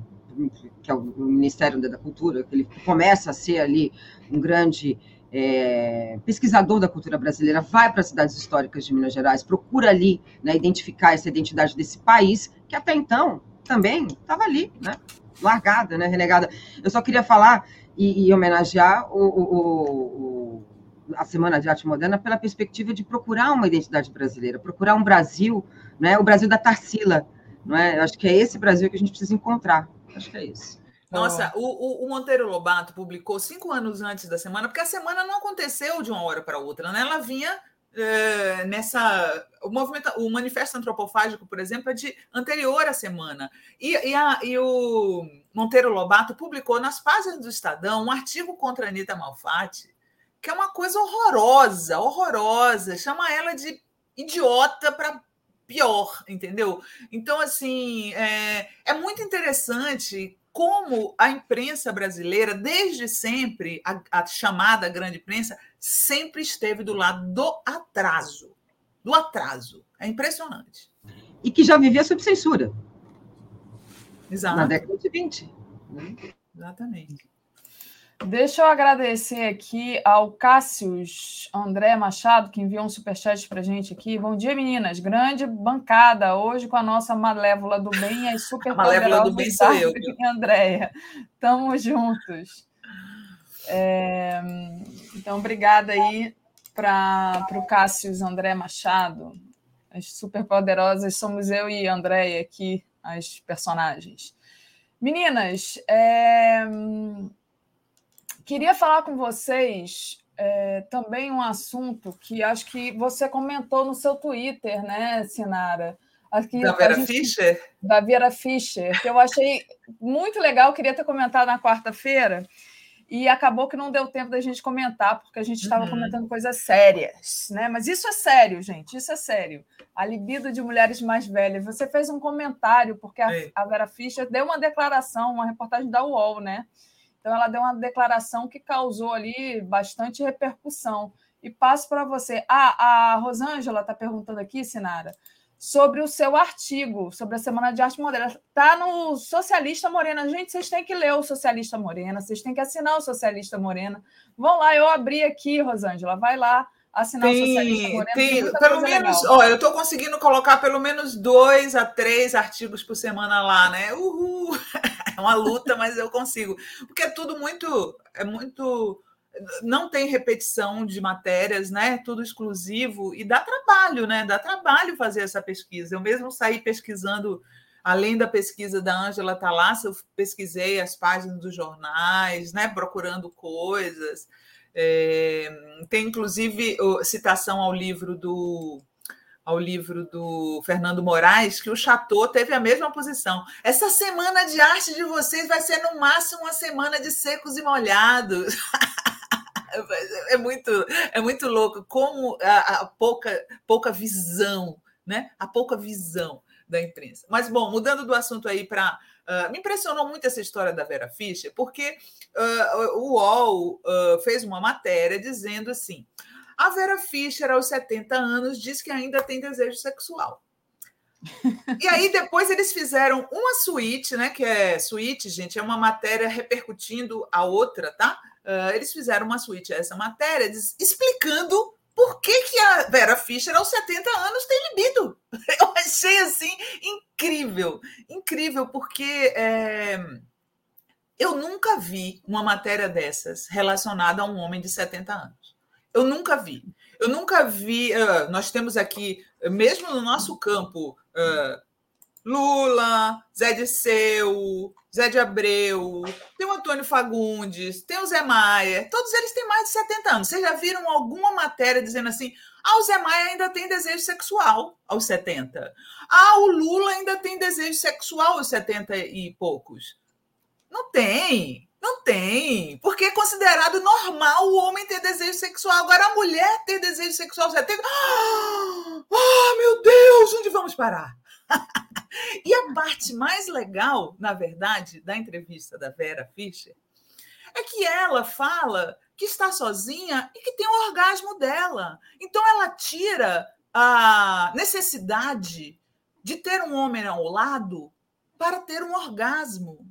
que é o Ministério da Cultura, que ele começa a ser ali um grande é, pesquisador da cultura brasileira, vai para as cidades históricas de Minas Gerais, procura ali né, identificar essa identidade desse país, que até então também estava ali, né, largada, né, renegada. Eu só queria falar e, e homenagear o, o, o, a Semana de Arte Moderna pela perspectiva de procurar uma identidade brasileira, procurar um Brasil, né, o Brasil da Tarsila. Não é? Eu acho que é esse Brasil que a gente precisa encontrar. Acho que é isso. Nossa, o, o, Monteiro Lobato publicou cinco anos antes da semana, porque a semana não aconteceu de uma hora para outra, né? Ela vinha uh, nessa. O, movimento, o manifesto antropofágico, por exemplo, é de anterior à semana. E, e, a, e o Monteiro Lobato publicou nas páginas do Estadão um artigo contra a Anitta Malfatti, que é uma coisa horrorosa, horrorosa. Chama ela de idiota para pior, entendeu? Então, assim, é, é muito interessante como a imprensa brasileira, desde sempre, a, a, chamada grande imprensa, sempre esteve do lado do atraso. Do atraso. É impressionante. E que já vivia sob censura. Exato. Na década de 20. Né? Exatamente. Deixa eu agradecer aqui ao Cássius André Machado, que enviou um superchat para gente aqui. Bom dia, meninas. Grande bancada hoje com a nossa Malévola do Bem e as super Malévola do Bem sou eu. Andréia. Tamo juntos. É... Então, obrigada aí para o Cássius André Machado. As superpoderosas somos eu e Andréia aqui, as personagens. Meninas, é Queria falar com vocês é, também um assunto que acho que você comentou no seu Twitter, né, Sinara? Aqui, da Vera gente, Fischer? Da Vera Fischer, que eu achei muito legal, queria ter comentado na quarta-feira, e acabou que não deu tempo da gente comentar, porque a gente estava uhum. comentando coisas sérias, né? Mas isso é sério, gente, isso é sério. A libido de mulheres mais velhas. Você fez um comentário, porque a, a Vera Fischer deu uma declaração, uma reportagem da UOL, né? Então, ela deu uma declaração que causou ali bastante repercussão. E passo para você. Ah, a Rosângela está perguntando aqui, Sinara, sobre o seu artigo, sobre a Semana de Arte Moderna. Está no Socialista Morena. Gente, vocês têm que ler o Socialista Morena, vocês têm que assinar o Socialista Morena. Vão lá, eu abri aqui, Rosângela, vai lá assinar tem, o Socialista Morena. Tem, pelo menos, ó, eu estou conseguindo colocar pelo menos dois a três artigos por semana lá, né? Uhul! É uma luta, mas eu consigo. Porque é tudo muito. É muito. Não tem repetição de matérias, né? Tudo exclusivo e dá trabalho, né? Dá trabalho fazer essa pesquisa. Eu mesmo saí pesquisando, além da pesquisa da Ângela Thalassa, eu pesquisei as páginas dos jornais, né? Procurando coisas. É, tem inclusive citação ao livro do ao livro do Fernando Moraes, que o Chateau teve a mesma posição. Essa semana de arte de vocês vai ser, no máximo, uma semana de secos e molhados. é muito, é muito louco como a, a, pouca, pouca visão, né? A pouca visão da imprensa. Mas, bom, mudando do assunto aí para. Uh, ah, me impressionou muito essa história da Vera Fischer, porque uh, o UOL uh, fez uma matéria dizendo assim: a Vera Fischer, aos 70 anos, diz que ainda tem desejo sexual. E aí depois eles fizeram uma suíte, né? Que é suíte, gente, é uma matéria repercutindo a outra, tá? Uh, eles fizeram uma suíte a essa matéria, explicando por que, que a Vera Fischer, aos 70 anos, tem libido. Eu achei assim incrível, incrível, porque é, eu nunca vi uma matéria dessas relacionada a um homem de 70 anos. Eu nunca vi. Eu nunca vi. Uh, nós temos aqui, mesmo no nosso campo, uh, Lula, Zé de Seu, Zé de Abreu, tem o Antônio Fagundes, tem o Zé Maia, todos eles têm mais de 70 anos. Vocês já viram alguma matéria dizendo assim: ah, o Zé Maia ainda tem desejo sexual aos 70. Ah, o Lula ainda tem desejo sexual aos 70 e poucos. Não tem. Não tem, porque é considerado normal o homem ter desejo sexual. Agora, a mulher ter desejo sexual, você tem. Ah, meu Deus, onde vamos parar? e a parte mais legal, na verdade, da entrevista da Vera Fischer é que ela fala que está sozinha e que tem o orgasmo dela. Então, ela tira a necessidade de ter um homem ao lado para ter um orgasmo.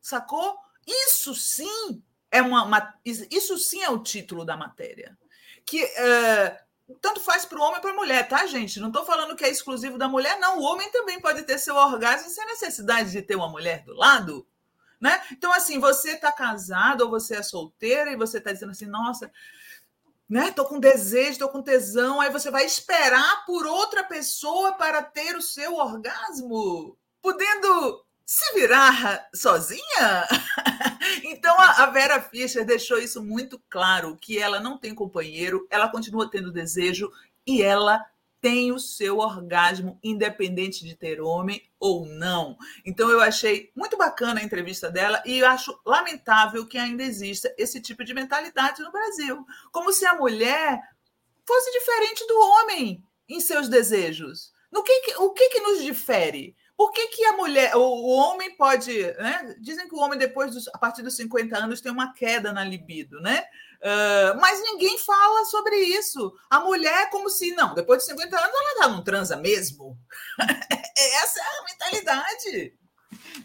Sacou? Isso sim é uma, uma isso sim é o título da matéria. Que é, tanto faz para o homem para a mulher, tá, gente? Não estou falando que é exclusivo da mulher, não. O homem também pode ter seu orgasmo sem necessidade de ter uma mulher do lado. Né? Então, assim, você está casado ou você é solteira e você está dizendo assim, nossa, né? Tô com desejo, tô com tesão, aí você vai esperar por outra pessoa para ter o seu orgasmo, podendo se virar sozinha? então a Vera Fischer deixou isso muito claro, que ela não tem companheiro, ela continua tendo desejo e ela tem o seu orgasmo, independente de ter homem ou não. Então, eu achei muito bacana a entrevista dela e acho lamentável que ainda exista esse tipo de mentalidade no Brasil. Como se a mulher fosse diferente do homem em seus desejos. No que, o que, que nos difere? Por que, que a mulher, o, homem pode. Né? Dizem que o homem, depois dos, a partir dos 50 anos, tem uma queda na libido, né? Uh, mas ninguém fala sobre isso. A mulher é como se, não, depois de 50 anos ela já não transa mesmo. Essa é a mentalidade.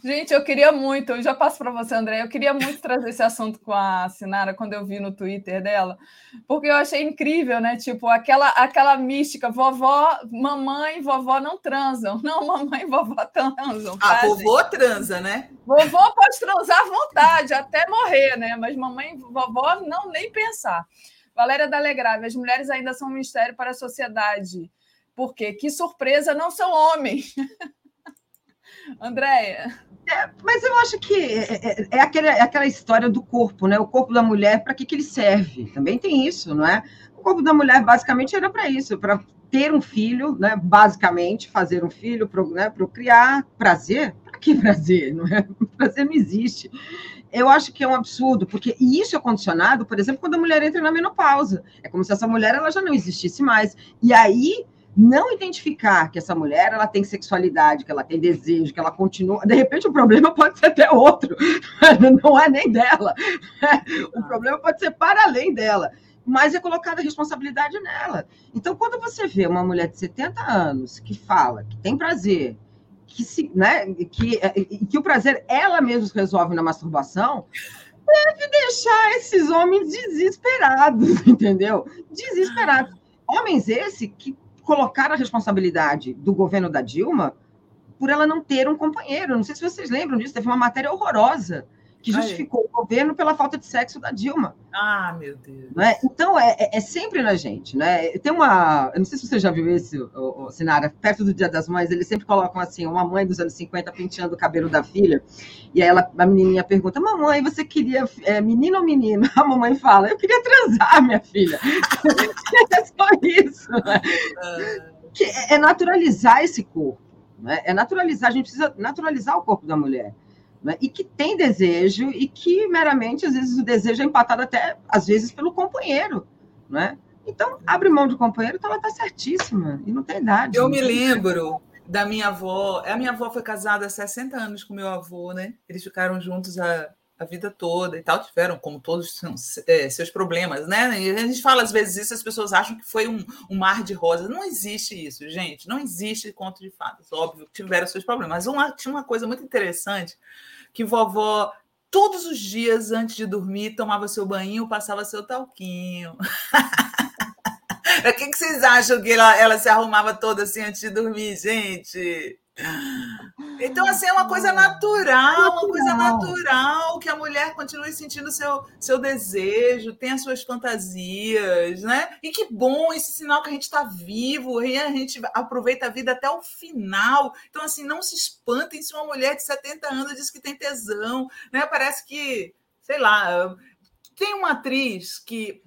Gente, eu queria muito, eu já passo para você, André, eu queria muito trazer esse assunto com a Sinara quando eu vi no Twitter dela, porque eu achei incrível, né? Tipo, aquela, aquela mística, vovó, mamãe e vovó não transam. Não, mamãe e vovó transam. Tá, a vovó transa, né? Vovó pode transar à vontade, até morrer, né? Mas mamãe e vovó não nem pensar. Valéria Dalegrave, as mulheres ainda são um mistério para a sociedade. Por quê? Que surpresa, não são homens. Andréia. É, mas eu acho que é, é, é, aquele, é, aquela história do corpo, né? O corpo da mulher, para que, que ele serve? Também tem isso, não é? O corpo da mulher, basicamente, era para isso, para ter um filho, né? Basicamente, fazer um filho, pro, né? procriar. Prazer? Para que prazer? Não é? Prazer não existe. Eu acho que é um absurdo, porque isso é condicionado, por exemplo, quando a mulher entra na menopausa. É como se essa mulher ela já não existisse mais. E aí não identificar que essa mulher ela tem sexualidade, que ela tem desejo, que ela continua. De repente, o problema pode ser até outro, não é nem dela. O problema pode ser para além dela, mas é colocada a responsabilidade nela. Então, quando você vê uma mulher de 70 anos que fala que tem prazer, que, se, né, que, que o prazer ela mesma resolve na masturbação, deve deixar esses homens desesperados, entendeu? Desesperados. Homens esse que colocar a responsabilidade do governo da Dilma por ela não ter um companheiro. Não sei se vocês lembram disso, teve uma matéria horrorosa que justificou Ai. o governo pela falta de sexo da Dilma. Ah, meu Deus. Né? Então, é, é, é, sempre na gente. Né? Tem uma. Eu não sei se você já viu esse, o, o Sinara, perto do Dia das Mães, eles sempre colocam assim: uma mãe dos anos 50 penteando o cabelo da filha, e aí ela, a menininha pergunta: Mamãe, você queria é, menino ou menina? A mamãe fala: Eu queria transar, minha filha. é só isso. Né? Que é, é naturalizar esse corpo. Né? É naturalizar, a gente precisa naturalizar o corpo da mulher né? e que tem desejo e que meramente, às vezes, o desejo é empatado até, às vezes, pelo companheiro, né? Então, abre mão do companheiro, então ela está certíssima, e não tem idade. Eu me lembro da minha avó, a minha avó foi casada há 60 anos com meu avô, né? Eles ficaram juntos a, a vida toda e tal, tiveram, como todos, é, seus problemas, né? E a gente fala às vezes isso, as pessoas acham que foi um, um mar de rosas. Não existe isso, gente. Não existe conto de fadas. Óbvio que tiveram seus problemas. Mas uma, tinha uma coisa muito interessante que vovó todos os dias antes de dormir tomava seu banho, passava seu talquinho. O que, que vocês acham que ela, ela se arrumava toda assim antes de dormir, gente? Então, assim, é uma coisa natural, uma coisa natural, que a mulher continue sentindo seu, seu desejo, tenha suas fantasias, né? E que bom esse sinal que a gente está vivo, e a gente aproveita a vida até o final. Então, assim, não se espantem se uma mulher de 70 anos diz que tem tesão, né? Parece que, sei lá, tem uma atriz que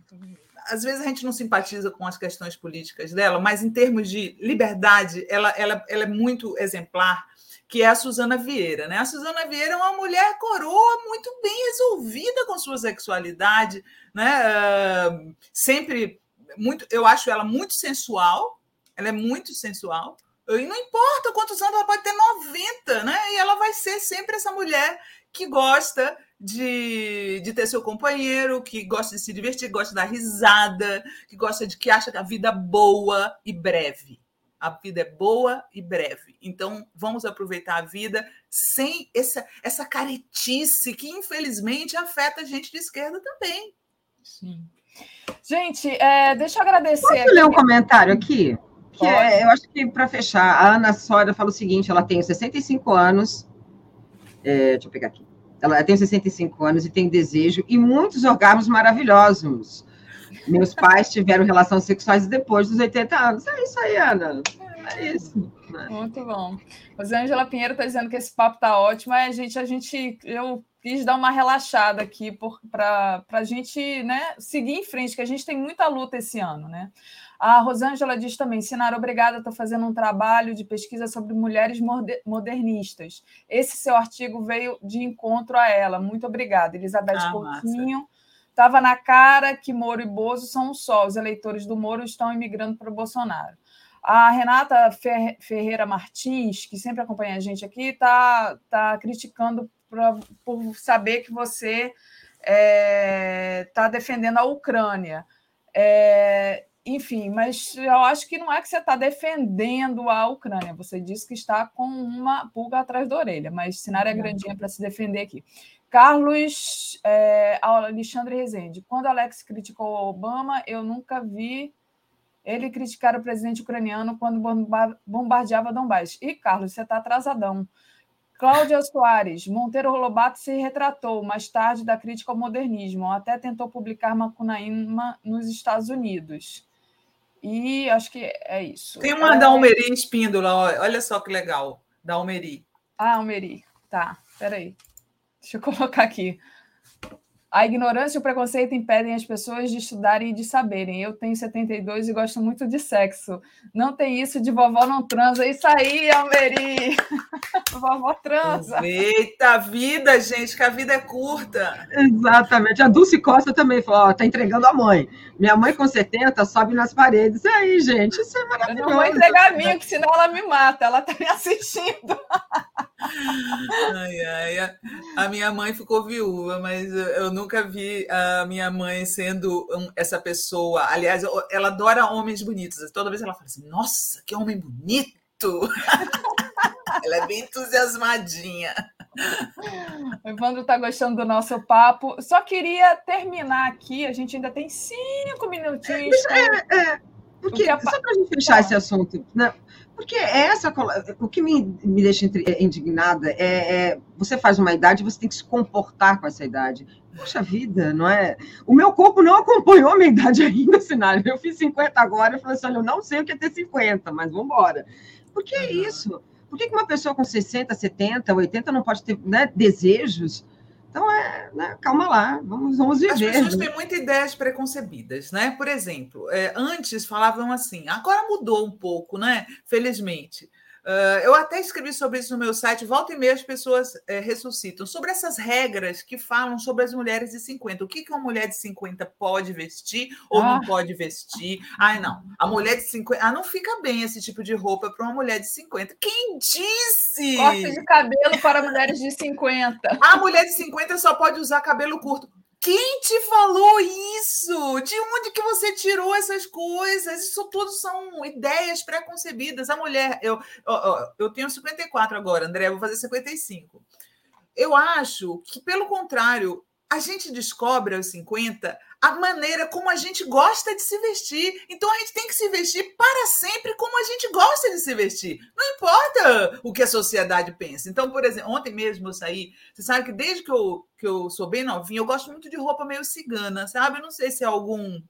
às vezes a gente não simpatiza com as questões políticas dela, mas em termos de liberdade, ela, ela, ela é muito exemplar, que é a Suzana Vieira. Né? A Suzana Vieira é uma mulher coroa muito bem resolvida com sua sexualidade, né? Uh, sempre muito, eu acho ela muito sensual, ela é muito sensual. E não importa quantos anos ela pode ter 90, né? E ela vai ser sempre essa mulher que gosta de, de ter seu companheiro, que gosta de se divertir, que gosta da risada, que gosta de que acha que a vida é boa e breve. A vida é boa e breve. Então, vamos aproveitar a vida sem essa, essa caretice que, infelizmente, afeta a gente de esquerda também. Sim. Gente, é, deixa eu agradecer. Posso aqui. ler um comentário aqui? Que é, eu acho que, para fechar, a Ana Sora fala o seguinte: ela tem 65 anos. É, deixa eu pegar aqui. Ela tem 65 anos e tem desejo e muitos orgasmos maravilhosos. Meus pais tiveram relações sexuais depois dos 80 anos. É isso aí, Ana. É isso. Muito bom. Rosângela Pinheiro está dizendo que esse papo está ótimo. É, gente, a gente, eu quis dar uma relaxada aqui para a gente né, seguir em frente, que a gente tem muita luta esse ano. Né? A Rosângela diz também: Sinara, obrigada, estou fazendo um trabalho de pesquisa sobre mulheres modernistas. Esse seu artigo veio de encontro a ela. Muito obrigada. Elizabeth ah, Coutinho. Estava na cara que Moro e Bozo são um só. Os eleitores do Moro estão imigrando para o Bolsonaro. A Renata Ferreira Martins, que sempre acompanha a gente aqui, está tá criticando pra, por saber que você está é, tá defendendo a Ucrânia. É, enfim, mas eu acho que não é que você está defendendo a Ucrânia, você disse que está com uma pulga atrás da orelha, mas Sinara é grandinha para se defender aqui. Carlos é, Alexandre Rezende, quando Alex criticou Obama, eu nunca vi ele criticar o presidente ucraniano quando bombardeava Donbass. E, Carlos, você está atrasadão. Cláudia Soares, Monteiro Lobato se retratou mais tarde da crítica ao modernismo, até tentou publicar Macunaíma nos Estados Unidos. E acho que é isso. Tem uma é... da Almeri Espíndola, olha só que legal, da Almeri. Ah, Almeri, tá, peraí. Deixa eu colocar aqui. A ignorância e o preconceito impedem as pessoas de estudarem e de saberem. Eu tenho 72 e gosto muito de sexo. Não tem isso de vovó não transa. Isso aí, Almeri! vovó transa. Eita, vida, gente, que a vida é curta. Exatamente. A Dulce Costa também falou: ó, tá entregando a mãe. Minha mãe com 70 sobe nas paredes. E aí, gente, isso é maravilhoso. Eu não vou entregar a minha, que senão ela me mata. Ela tá me assistindo. ai, ai, a minha mãe ficou viúva, mas eu nunca vi a minha mãe sendo essa pessoa. Aliás, ela adora homens bonitos. Toda vez ela fala assim: Nossa, que homem bonito! ela é bem entusiasmadinha. O Evandro está gostando do nosso papo. Só queria terminar aqui. A gente ainda tem cinco minutinhos. É, é, porque, a... Só para a gente fechar esse assunto, né? Porque essa, o que me, me deixa indignada é, é, você faz uma idade, você tem que se comportar com essa idade. Poxa vida, não é? O meu corpo não acompanhou a minha idade ainda, cenário. Eu fiz 50 agora, eu falei assim: olha, eu não sei o que é ter 50, mas vamos embora. Por que isso? Por que uma pessoa com 60, 70, 80 não pode ter né, desejos? Então, é, né, calma lá, vamos, vamos viver. As pessoas né? têm muitas ideias preconcebidas, né? Por exemplo, é, antes falavam assim, agora mudou um pouco, né? Felizmente. Uh, eu até escrevi sobre isso no meu site, volta e meia as pessoas é, ressuscitam, sobre essas regras que falam sobre as mulheres de 50. O que, que uma mulher de 50 pode vestir ou ah. não pode vestir? Ai, não. A mulher de 50. Ah, não fica bem esse tipo de roupa para uma mulher de 50. Quem disse? Corte de cabelo para mulheres de 50. A mulher de 50 só pode usar cabelo curto. Quem te falou isso? De onde que você tirou essas coisas? Isso tudo são ideias pré-concebidas. A mulher, eu, eu, eu tenho 54 agora, André, vou fazer 55. Eu acho que, pelo contrário, a gente descobre aos 50 a maneira como a gente gosta de se vestir. Então a gente tem que se vestir para sempre como a gente gosta de se vestir. Não importa o que a sociedade pensa. Então, por exemplo, ontem mesmo eu saí. Você sabe que desde que eu, que eu sou bem novinha, eu gosto muito de roupa meio cigana, sabe? Eu não sei se é algum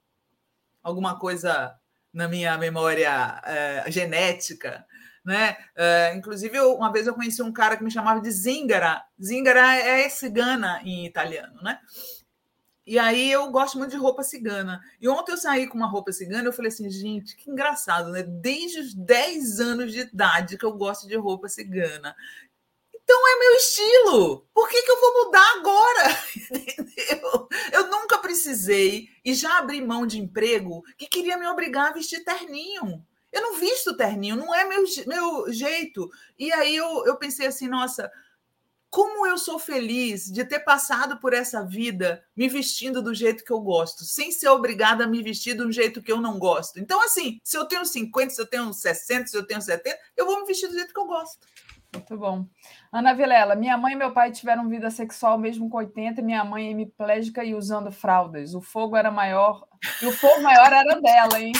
alguma coisa na minha memória é, genética. Né? É, inclusive, eu, uma vez eu conheci um cara que me chamava de Zingara. Zingara é cigana em italiano, né? E aí eu gosto muito de roupa cigana. E ontem eu saí com uma roupa cigana, eu falei assim, gente, que engraçado, né? Desde os 10 anos de idade que eu gosto de roupa cigana. Então é meu estilo. Por que, que eu vou mudar agora? Entendeu? Eu nunca precisei e já abri mão de emprego que queria me obrigar a vestir terninho. Eu não visto terninho, não é meu, meu jeito. E aí eu, eu pensei assim, nossa, como eu sou feliz de ter passado por essa vida me vestindo do jeito que eu gosto, sem ser obrigada a me vestir de um jeito que eu não gosto. Então, assim, se eu tenho 50, se eu tenho 60, se eu tenho 70, eu vou me vestir do jeito que eu gosto. Muito bom. Ana Vilela, minha mãe e meu pai tiveram vida sexual mesmo com 80, minha mãe hemiplégica e usando fraldas. O fogo era maior, e o fogo maior era dela, hein?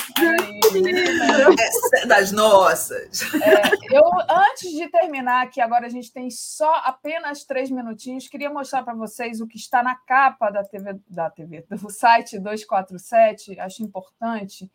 Essa é das nossas. É, eu, antes de terminar aqui, agora a gente tem só apenas três minutinhos, queria mostrar para vocês o que está na capa da TV, da TV, do site 247, acho importante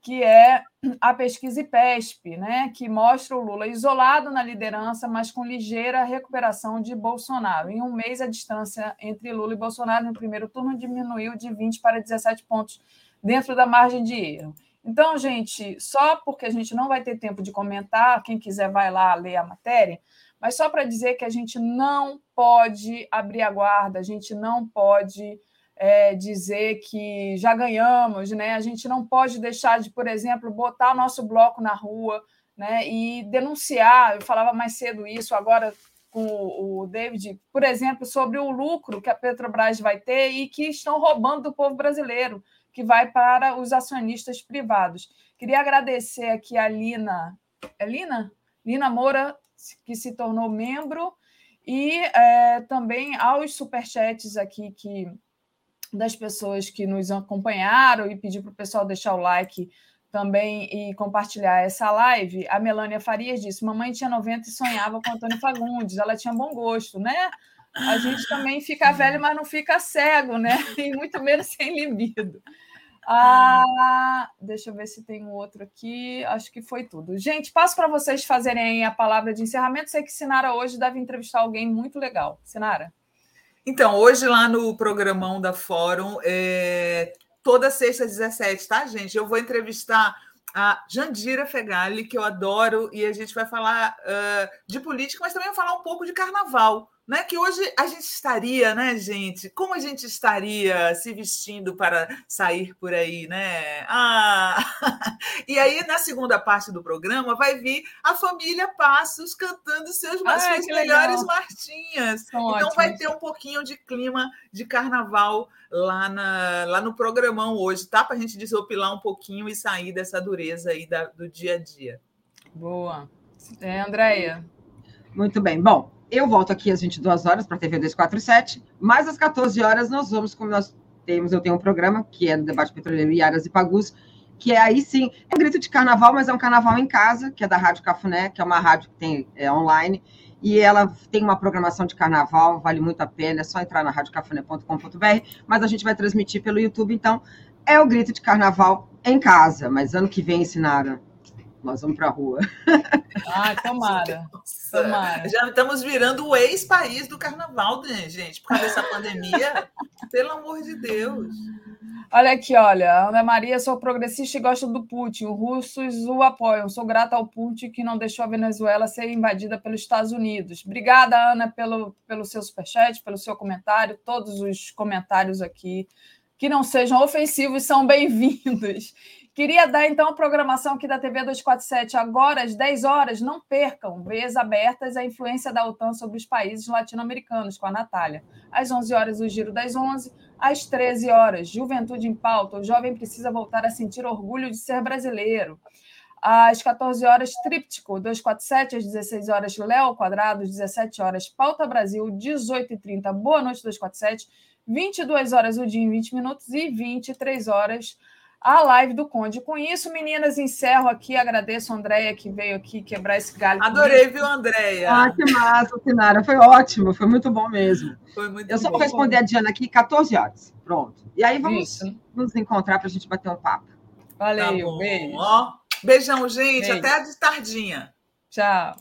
que é a pesquisa IPESP, né, que mostra o Lula isolado na liderança, mas com ligeira recuperação de Bolsonaro. Em um mês, a distância entre Lula e Bolsonaro no primeiro turno diminuiu de 20 para 17 pontos dentro da margem de erro. Então, gente, só porque a gente não vai ter tempo de comentar, quem quiser vai lá ler a matéria, mas só para dizer que a gente não pode abrir a guarda, a gente não pode é, dizer que já ganhamos, né? A gente não pode deixar de, por exemplo, botar nosso bloco na rua né? e denunciar. Eu falava mais cedo isso, agora com o David, por exemplo, sobre o lucro que a Petrobras vai ter e que estão roubando do povo brasileiro que vai para os acionistas privados. Queria agradecer aqui a Lina, é Lina? Lina Moura, que se tornou membro, e é, também aos superchats aqui que das pessoas que nos acompanharam e pedir para o pessoal deixar o like também e compartilhar essa live. A Melânia Farias disse: Mamãe tinha 90 e sonhava com Antônio Fagundes, ela tinha bom gosto, né? A gente também fica velho, mas não fica cego, né? E muito menos sem libido. Ah, deixa eu ver se tem um outro aqui. Acho que foi tudo. Gente, passo para vocês fazerem a palavra de encerramento. Sei que Sinara hoje deve entrevistar alguém muito legal. Sinara. Então, hoje lá no programão da Fórum, é... toda sexta às 17, tá, gente? Eu vou entrevistar a Jandira Fegali, que eu adoro, e a gente vai falar uh, de política, mas também vai falar um pouco de carnaval né? Que hoje a gente estaria, né, gente? Como a gente estaria se vestindo para sair por aí, né? Ah! E aí, na segunda parte do programa, vai vir a família Passos cantando seus, ah, suas melhores martinhas. São então, ótimos. vai ter um pouquinho de clima de carnaval lá, na, lá no programão hoje, tá? Para a gente desopilar um pouquinho e sair dessa dureza aí da, do dia a dia. Boa. É, Andréia. Muito bem. Bom, eu volto aqui às 22 horas para a TV 247, mas às 14 horas nós vamos, como nós temos, eu tenho um programa que é do debate petroleiro e áreas e pagus, que é aí sim, é um grito de carnaval, mas é um carnaval em casa, que é da Rádio Cafuné, que é uma rádio que tem é, online, e ela tem uma programação de carnaval, vale muito a pena, é só entrar na radiocafuné.com.br, mas a gente vai transmitir pelo YouTube, então é o grito de carnaval em casa, mas ano que vem ensinaram nós vamos para a rua. Ah, tomara. tomara. Já estamos virando o ex-país do carnaval, né, gente? Por causa dessa pandemia. Pelo amor de Deus. Olha aqui, olha, Ana Maria, sou progressista e gosto do Putin. Os russos o apoiam. Sou grata ao Putin que não deixou a Venezuela ser invadida pelos Estados Unidos. Obrigada, Ana, pelo, pelo seu superchat, pelo seu comentário. Todos os comentários aqui que não sejam ofensivos são bem-vindos. Queria dar então a programação aqui da TV 247 agora às 10 horas. Não percam, veias abertas, a influência da OTAN sobre os países latino-americanos, com a Natália. Às 11 horas, o Giro das 11. Às 13 horas, Juventude em Pauta. O jovem precisa voltar a sentir orgulho de ser brasileiro. Às 14 horas, Tríptico, 247. Às 16 horas, Léo Quadrado. Às 17 horas, Pauta Brasil. 18h30, Boa Noite 247. 22 horas, o dia em 20 minutos. E 23 horas, a live do Conde. Com isso, meninas, encerro aqui. Agradeço a Andréia que veio aqui quebrar esse galho. Adorei, comigo. viu, Andréia? Ah, que massa, Sinara. Foi ótimo, foi muito bom mesmo. Foi muito Eu só bom. vou responder a Diana aqui 14 horas. Pronto. E aí vamos isso. nos encontrar para a gente bater um papo. Valeu, tá beijo. Ó, beijão, gente. Beijo. Até de tardinha. Tchau.